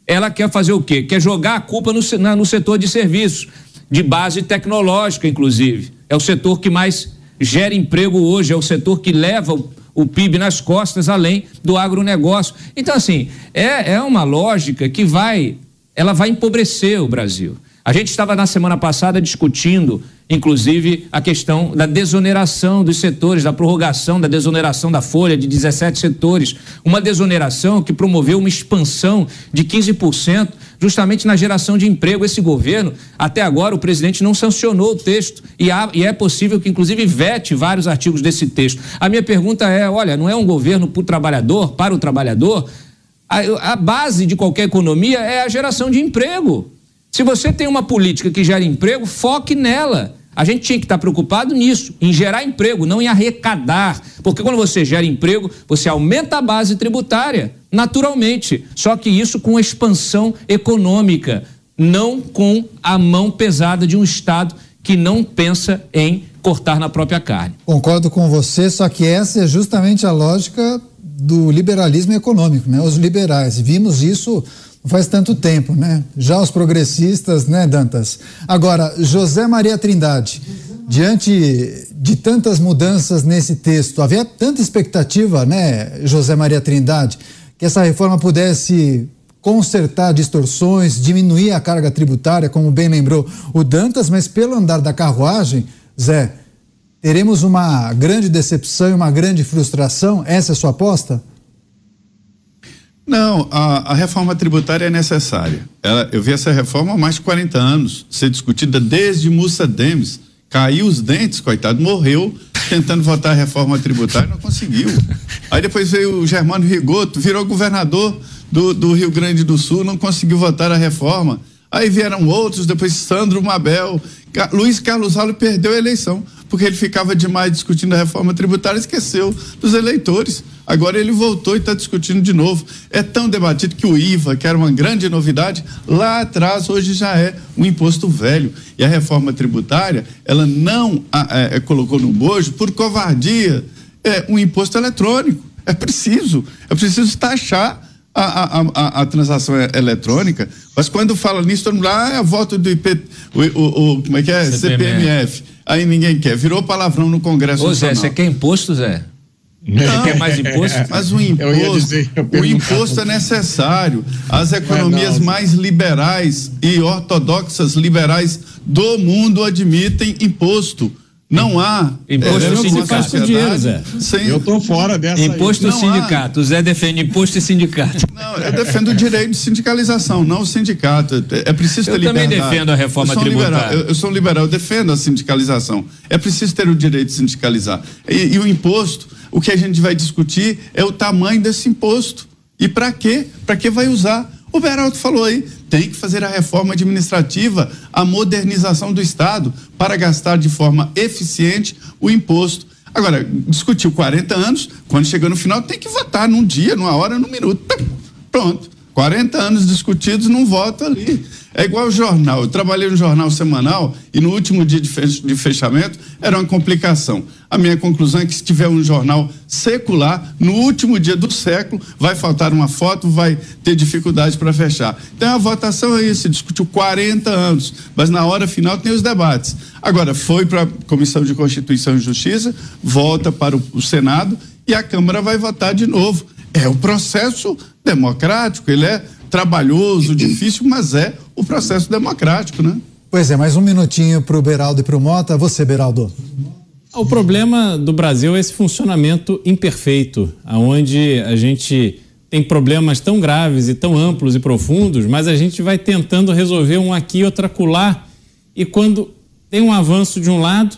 ela quer fazer o quê? Quer jogar a culpa no, na, no setor de serviços, de base tecnológica, inclusive. É o setor que mais gera emprego hoje, é o setor que leva o, o PIB nas costas, além do agronegócio. Então, assim, é, é uma lógica que vai, ela vai empobrecer o Brasil. A gente estava na semana passada discutindo, inclusive, a questão da desoneração dos setores, da prorrogação da desoneração da folha de 17 setores. Uma desoneração que promoveu uma expansão de 15%, justamente na geração de emprego. Esse governo, até agora, o presidente não sancionou o texto e, há, e é possível que, inclusive, vete vários artigos desse texto. A minha pergunta é: olha, não é um governo para o trabalhador, para o trabalhador? A, a base de qualquer economia é a geração de emprego. Se você tem uma política que gera emprego, foque nela. A gente tinha que estar preocupado nisso, em gerar emprego, não em arrecadar. Porque quando você gera emprego, você aumenta a base tributária, naturalmente. Só que isso com expansão econômica, não com a mão pesada de um Estado que não pensa em cortar na própria carne. Concordo com você, só que essa é justamente a lógica do liberalismo econômico, né? Os liberais, vimos isso faz tanto tempo, né? Já os progressistas, né, Dantas? Agora, José Maria Trindade, diante de tantas mudanças nesse texto, havia tanta expectativa, né, José Maria Trindade, que essa reforma pudesse consertar distorções, diminuir a carga tributária, como bem lembrou o Dantas, mas pelo andar da carruagem, Zé, teremos uma grande decepção e uma grande frustração? Essa é a sua aposta? Não, a, a, reforma tributária é necessária. Ela, eu vi essa reforma há mais de 40 anos, ser discutida desde Mussa Demes. Caiu os dentes, coitado, morreu tentando votar a reforma tributária, não conseguiu. Aí depois veio o Germano Rigoto, virou governador do, do Rio Grande do Sul, não conseguiu votar a reforma. Aí vieram outros, depois Sandro Mabel, Luiz Carlos Raul perdeu a eleição, porque ele ficava demais discutindo a reforma tributária e esqueceu dos eleitores. Agora ele voltou e está discutindo de novo. É tão debatido que o IVA, que era uma grande novidade, lá atrás hoje já é um imposto velho. E a reforma tributária, ela não é, colocou no bojo por covardia. É um imposto eletrônico. É preciso. É preciso taxar a, a, a, a, transação é eletrônica, mas quando fala nisso, todo mundo, ah, é a volta do IP, o, o, o, como é que é? CPMF. CPMF. Aí ninguém quer. Virou palavrão no Congresso Ô, Nacional. Zé, você quer imposto, Zé? Você quer mais imposto? Mas o imposto, dizer, o imposto é necessário. As economias não, mais liberais e ortodoxas liberais do mundo admitem imposto. Não há. Imposto é, sindicato. dinheiro, Zé. Sem... Eu estou fora dessa. Imposto aí. sindicato. Há. O Zé defende imposto e sindicato. Não, eu defendo o direito de sindicalização, não o sindicato. É preciso ter eu liberdade. Eu também defendo a reforma eu tributária. Liberal, eu, eu, sou liberal, eu defendo a sindicalização. É preciso ter o direito de sindicalizar. E, e o imposto, o que a gente vai discutir é o tamanho desse imposto. E para quê? Para que vai usar? O Beraldo falou aí, tem que fazer a reforma administrativa, a modernização do Estado para gastar de forma eficiente o imposto. Agora, discutiu 40 anos, quando chega no final tem que votar num dia, numa hora, num minuto. Pronto. 40 anos discutidos, não voto ali. É igual jornal. Eu trabalhei no jornal semanal e no último dia de fechamento era uma complicação. A minha conclusão é que se tiver um jornal secular, no último dia do século, vai faltar uma foto, vai ter dificuldade para fechar. Então a votação é isso, discutiu 40 anos, mas na hora final tem os debates. Agora, foi para a Comissão de Constituição e Justiça, volta para o Senado e a Câmara vai votar de novo. É o processo democrático, ele é trabalhoso, difícil, mas é o processo democrático, né? Pois é, mais um minutinho para o Beraldo e para o Mota. Você, Beraldo. O problema do Brasil é esse funcionamento imperfeito, aonde a gente tem problemas tão graves e tão amplos e profundos, mas a gente vai tentando resolver um aqui, outro acolá, e quando tem um avanço de um lado,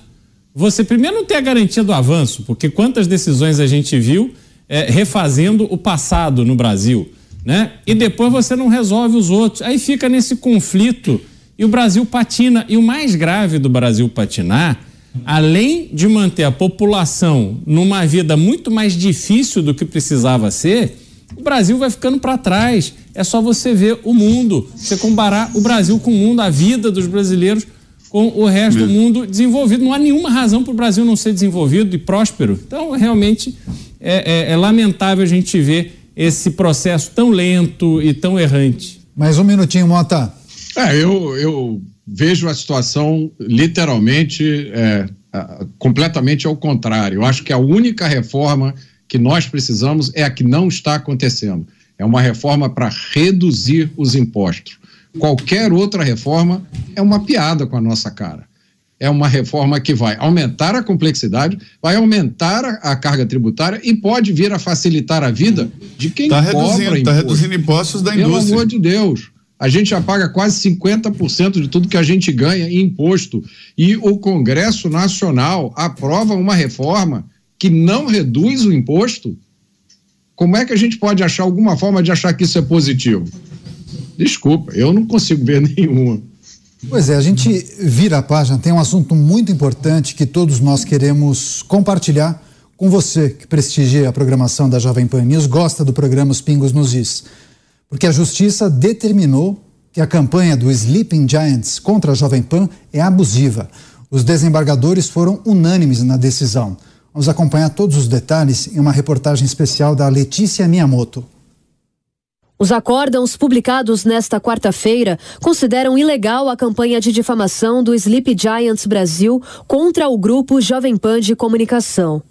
você primeiro não tem a garantia do avanço, porque quantas decisões a gente viu é, refazendo o passado no Brasil né? E depois você não resolve os outros. Aí fica nesse conflito e o Brasil patina. E o mais grave do Brasil patinar, além de manter a população numa vida muito mais difícil do que precisava ser, o Brasil vai ficando para trás. É só você ver o mundo, você comparar o Brasil com o mundo, a vida dos brasileiros com o resto do mundo desenvolvido. Não há nenhuma razão para o Brasil não ser desenvolvido e próspero. Então, realmente, é, é, é lamentável a gente ver esse processo tão lento e tão errante? Mais um minutinho, Mota. É, eu, eu vejo a situação literalmente é, completamente ao contrário. Eu acho que a única reforma que nós precisamos é a que não está acontecendo. É uma reforma para reduzir os impostos. Qualquer outra reforma é uma piada com a nossa cara é uma reforma que vai aumentar a complexidade, vai aumentar a, carga tributária e pode vir a facilitar a vida de quem tá cobra Está reduzindo impostos da indústria. Pelo amor de Deus. A gente já paga quase 50% de tudo que a gente ganha em imposto. E o Congresso Nacional aprova uma reforma que não reduz o imposto. Como é que a gente pode achar alguma forma de achar que isso é positivo? Desculpa, eu não consigo ver nenhuma. Pois é, a gente vira a página, tem um assunto muito importante que todos nós queremos compartilhar com você que prestigia a programação da Jovem Pan News, gosta do programa Os Pingos nos Is. Porque a justiça determinou que a campanha do Sleeping Giants contra a Jovem Pan é abusiva. Os desembargadores foram unânimes na decisão. Vamos acompanhar todos os detalhes em uma reportagem especial da Letícia Miyamoto. Os acórdãos publicados nesta quarta-feira consideram ilegal a campanha de difamação do Sleep Giants Brasil contra o grupo Jovem Pan de Comunicação.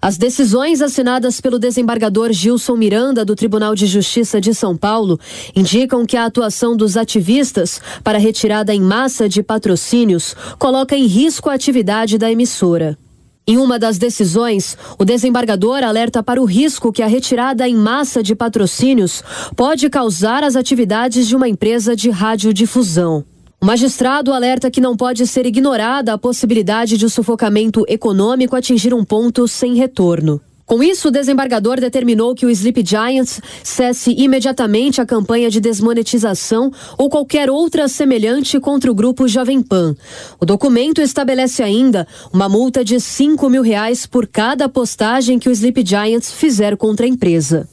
As decisões assinadas pelo desembargador Gilson Miranda do Tribunal de Justiça de São Paulo indicam que a atuação dos ativistas para retirada em massa de patrocínios coloca em risco a atividade da emissora. Em uma das decisões, o desembargador alerta para o risco que a retirada em massa de patrocínios pode causar às atividades de uma empresa de radiodifusão. O magistrado alerta que não pode ser ignorada a possibilidade de o sufocamento econômico atingir um ponto sem retorno. Com isso, o desembargador determinou que o Sleep Giants cesse imediatamente a campanha de desmonetização ou qualquer outra semelhante contra o grupo Jovem Pan. O documento estabelece ainda uma multa de 5 mil reais por cada postagem que o Sleep Giants fizer contra a empresa.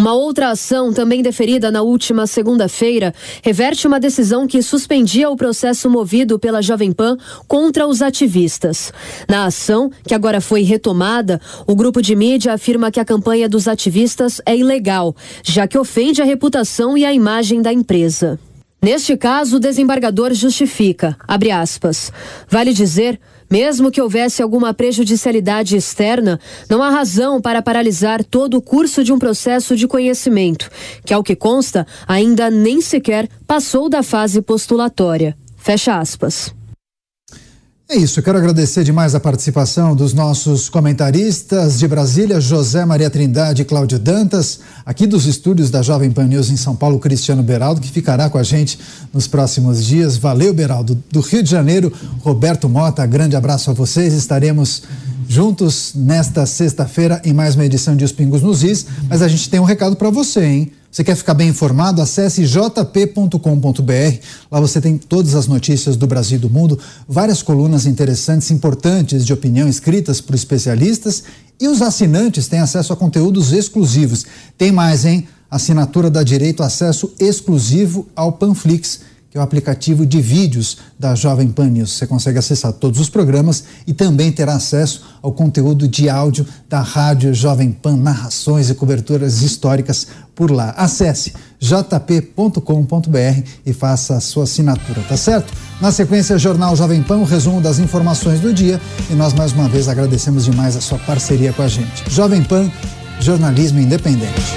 Uma outra ação, também deferida na última segunda-feira, reverte uma decisão que suspendia o processo movido pela Jovem Pan contra os ativistas. Na ação, que agora foi retomada, o grupo de mídia afirma que a campanha dos ativistas é ilegal, já que ofende a reputação e a imagem da empresa. Neste caso, o desembargador justifica, aspas, vale dizer mesmo que houvesse alguma prejudicialidade externa, não há razão para paralisar todo o curso de um processo de conhecimento, que, ao que consta, ainda nem sequer passou da fase postulatória. Fecha aspas. É isso, quero agradecer demais a participação dos nossos comentaristas de Brasília, José Maria Trindade e Cláudio Dantas, aqui dos estúdios da Jovem Pan News em São Paulo, Cristiano Beraldo, que ficará com a gente nos próximos dias. Valeu, Beraldo. Do Rio de Janeiro, Roberto Mota, grande abraço a vocês. Estaremos juntos nesta sexta-feira em mais uma edição de Os Pingos nos Is, mas a gente tem um recado para você, hein? Você quer ficar bem informado? Acesse jp.com.br. Lá você tem todas as notícias do Brasil e do mundo, várias colunas interessantes, importantes de opinião escritas por especialistas e os assinantes têm acesso a conteúdos exclusivos. Tem mais, hein? Assinatura dá direito a acesso exclusivo ao Panflix que é o aplicativo de vídeos da Jovem Pan News. Você consegue acessar todos os programas e também terá acesso ao conteúdo de áudio da Rádio Jovem Pan, narrações e coberturas históricas por lá. Acesse jp.com.br e faça a sua assinatura, tá certo? Na sequência, Jornal Jovem Pan, o resumo das informações do dia e nós mais uma vez agradecemos demais a sua parceria com a gente. Jovem Pan, jornalismo independente.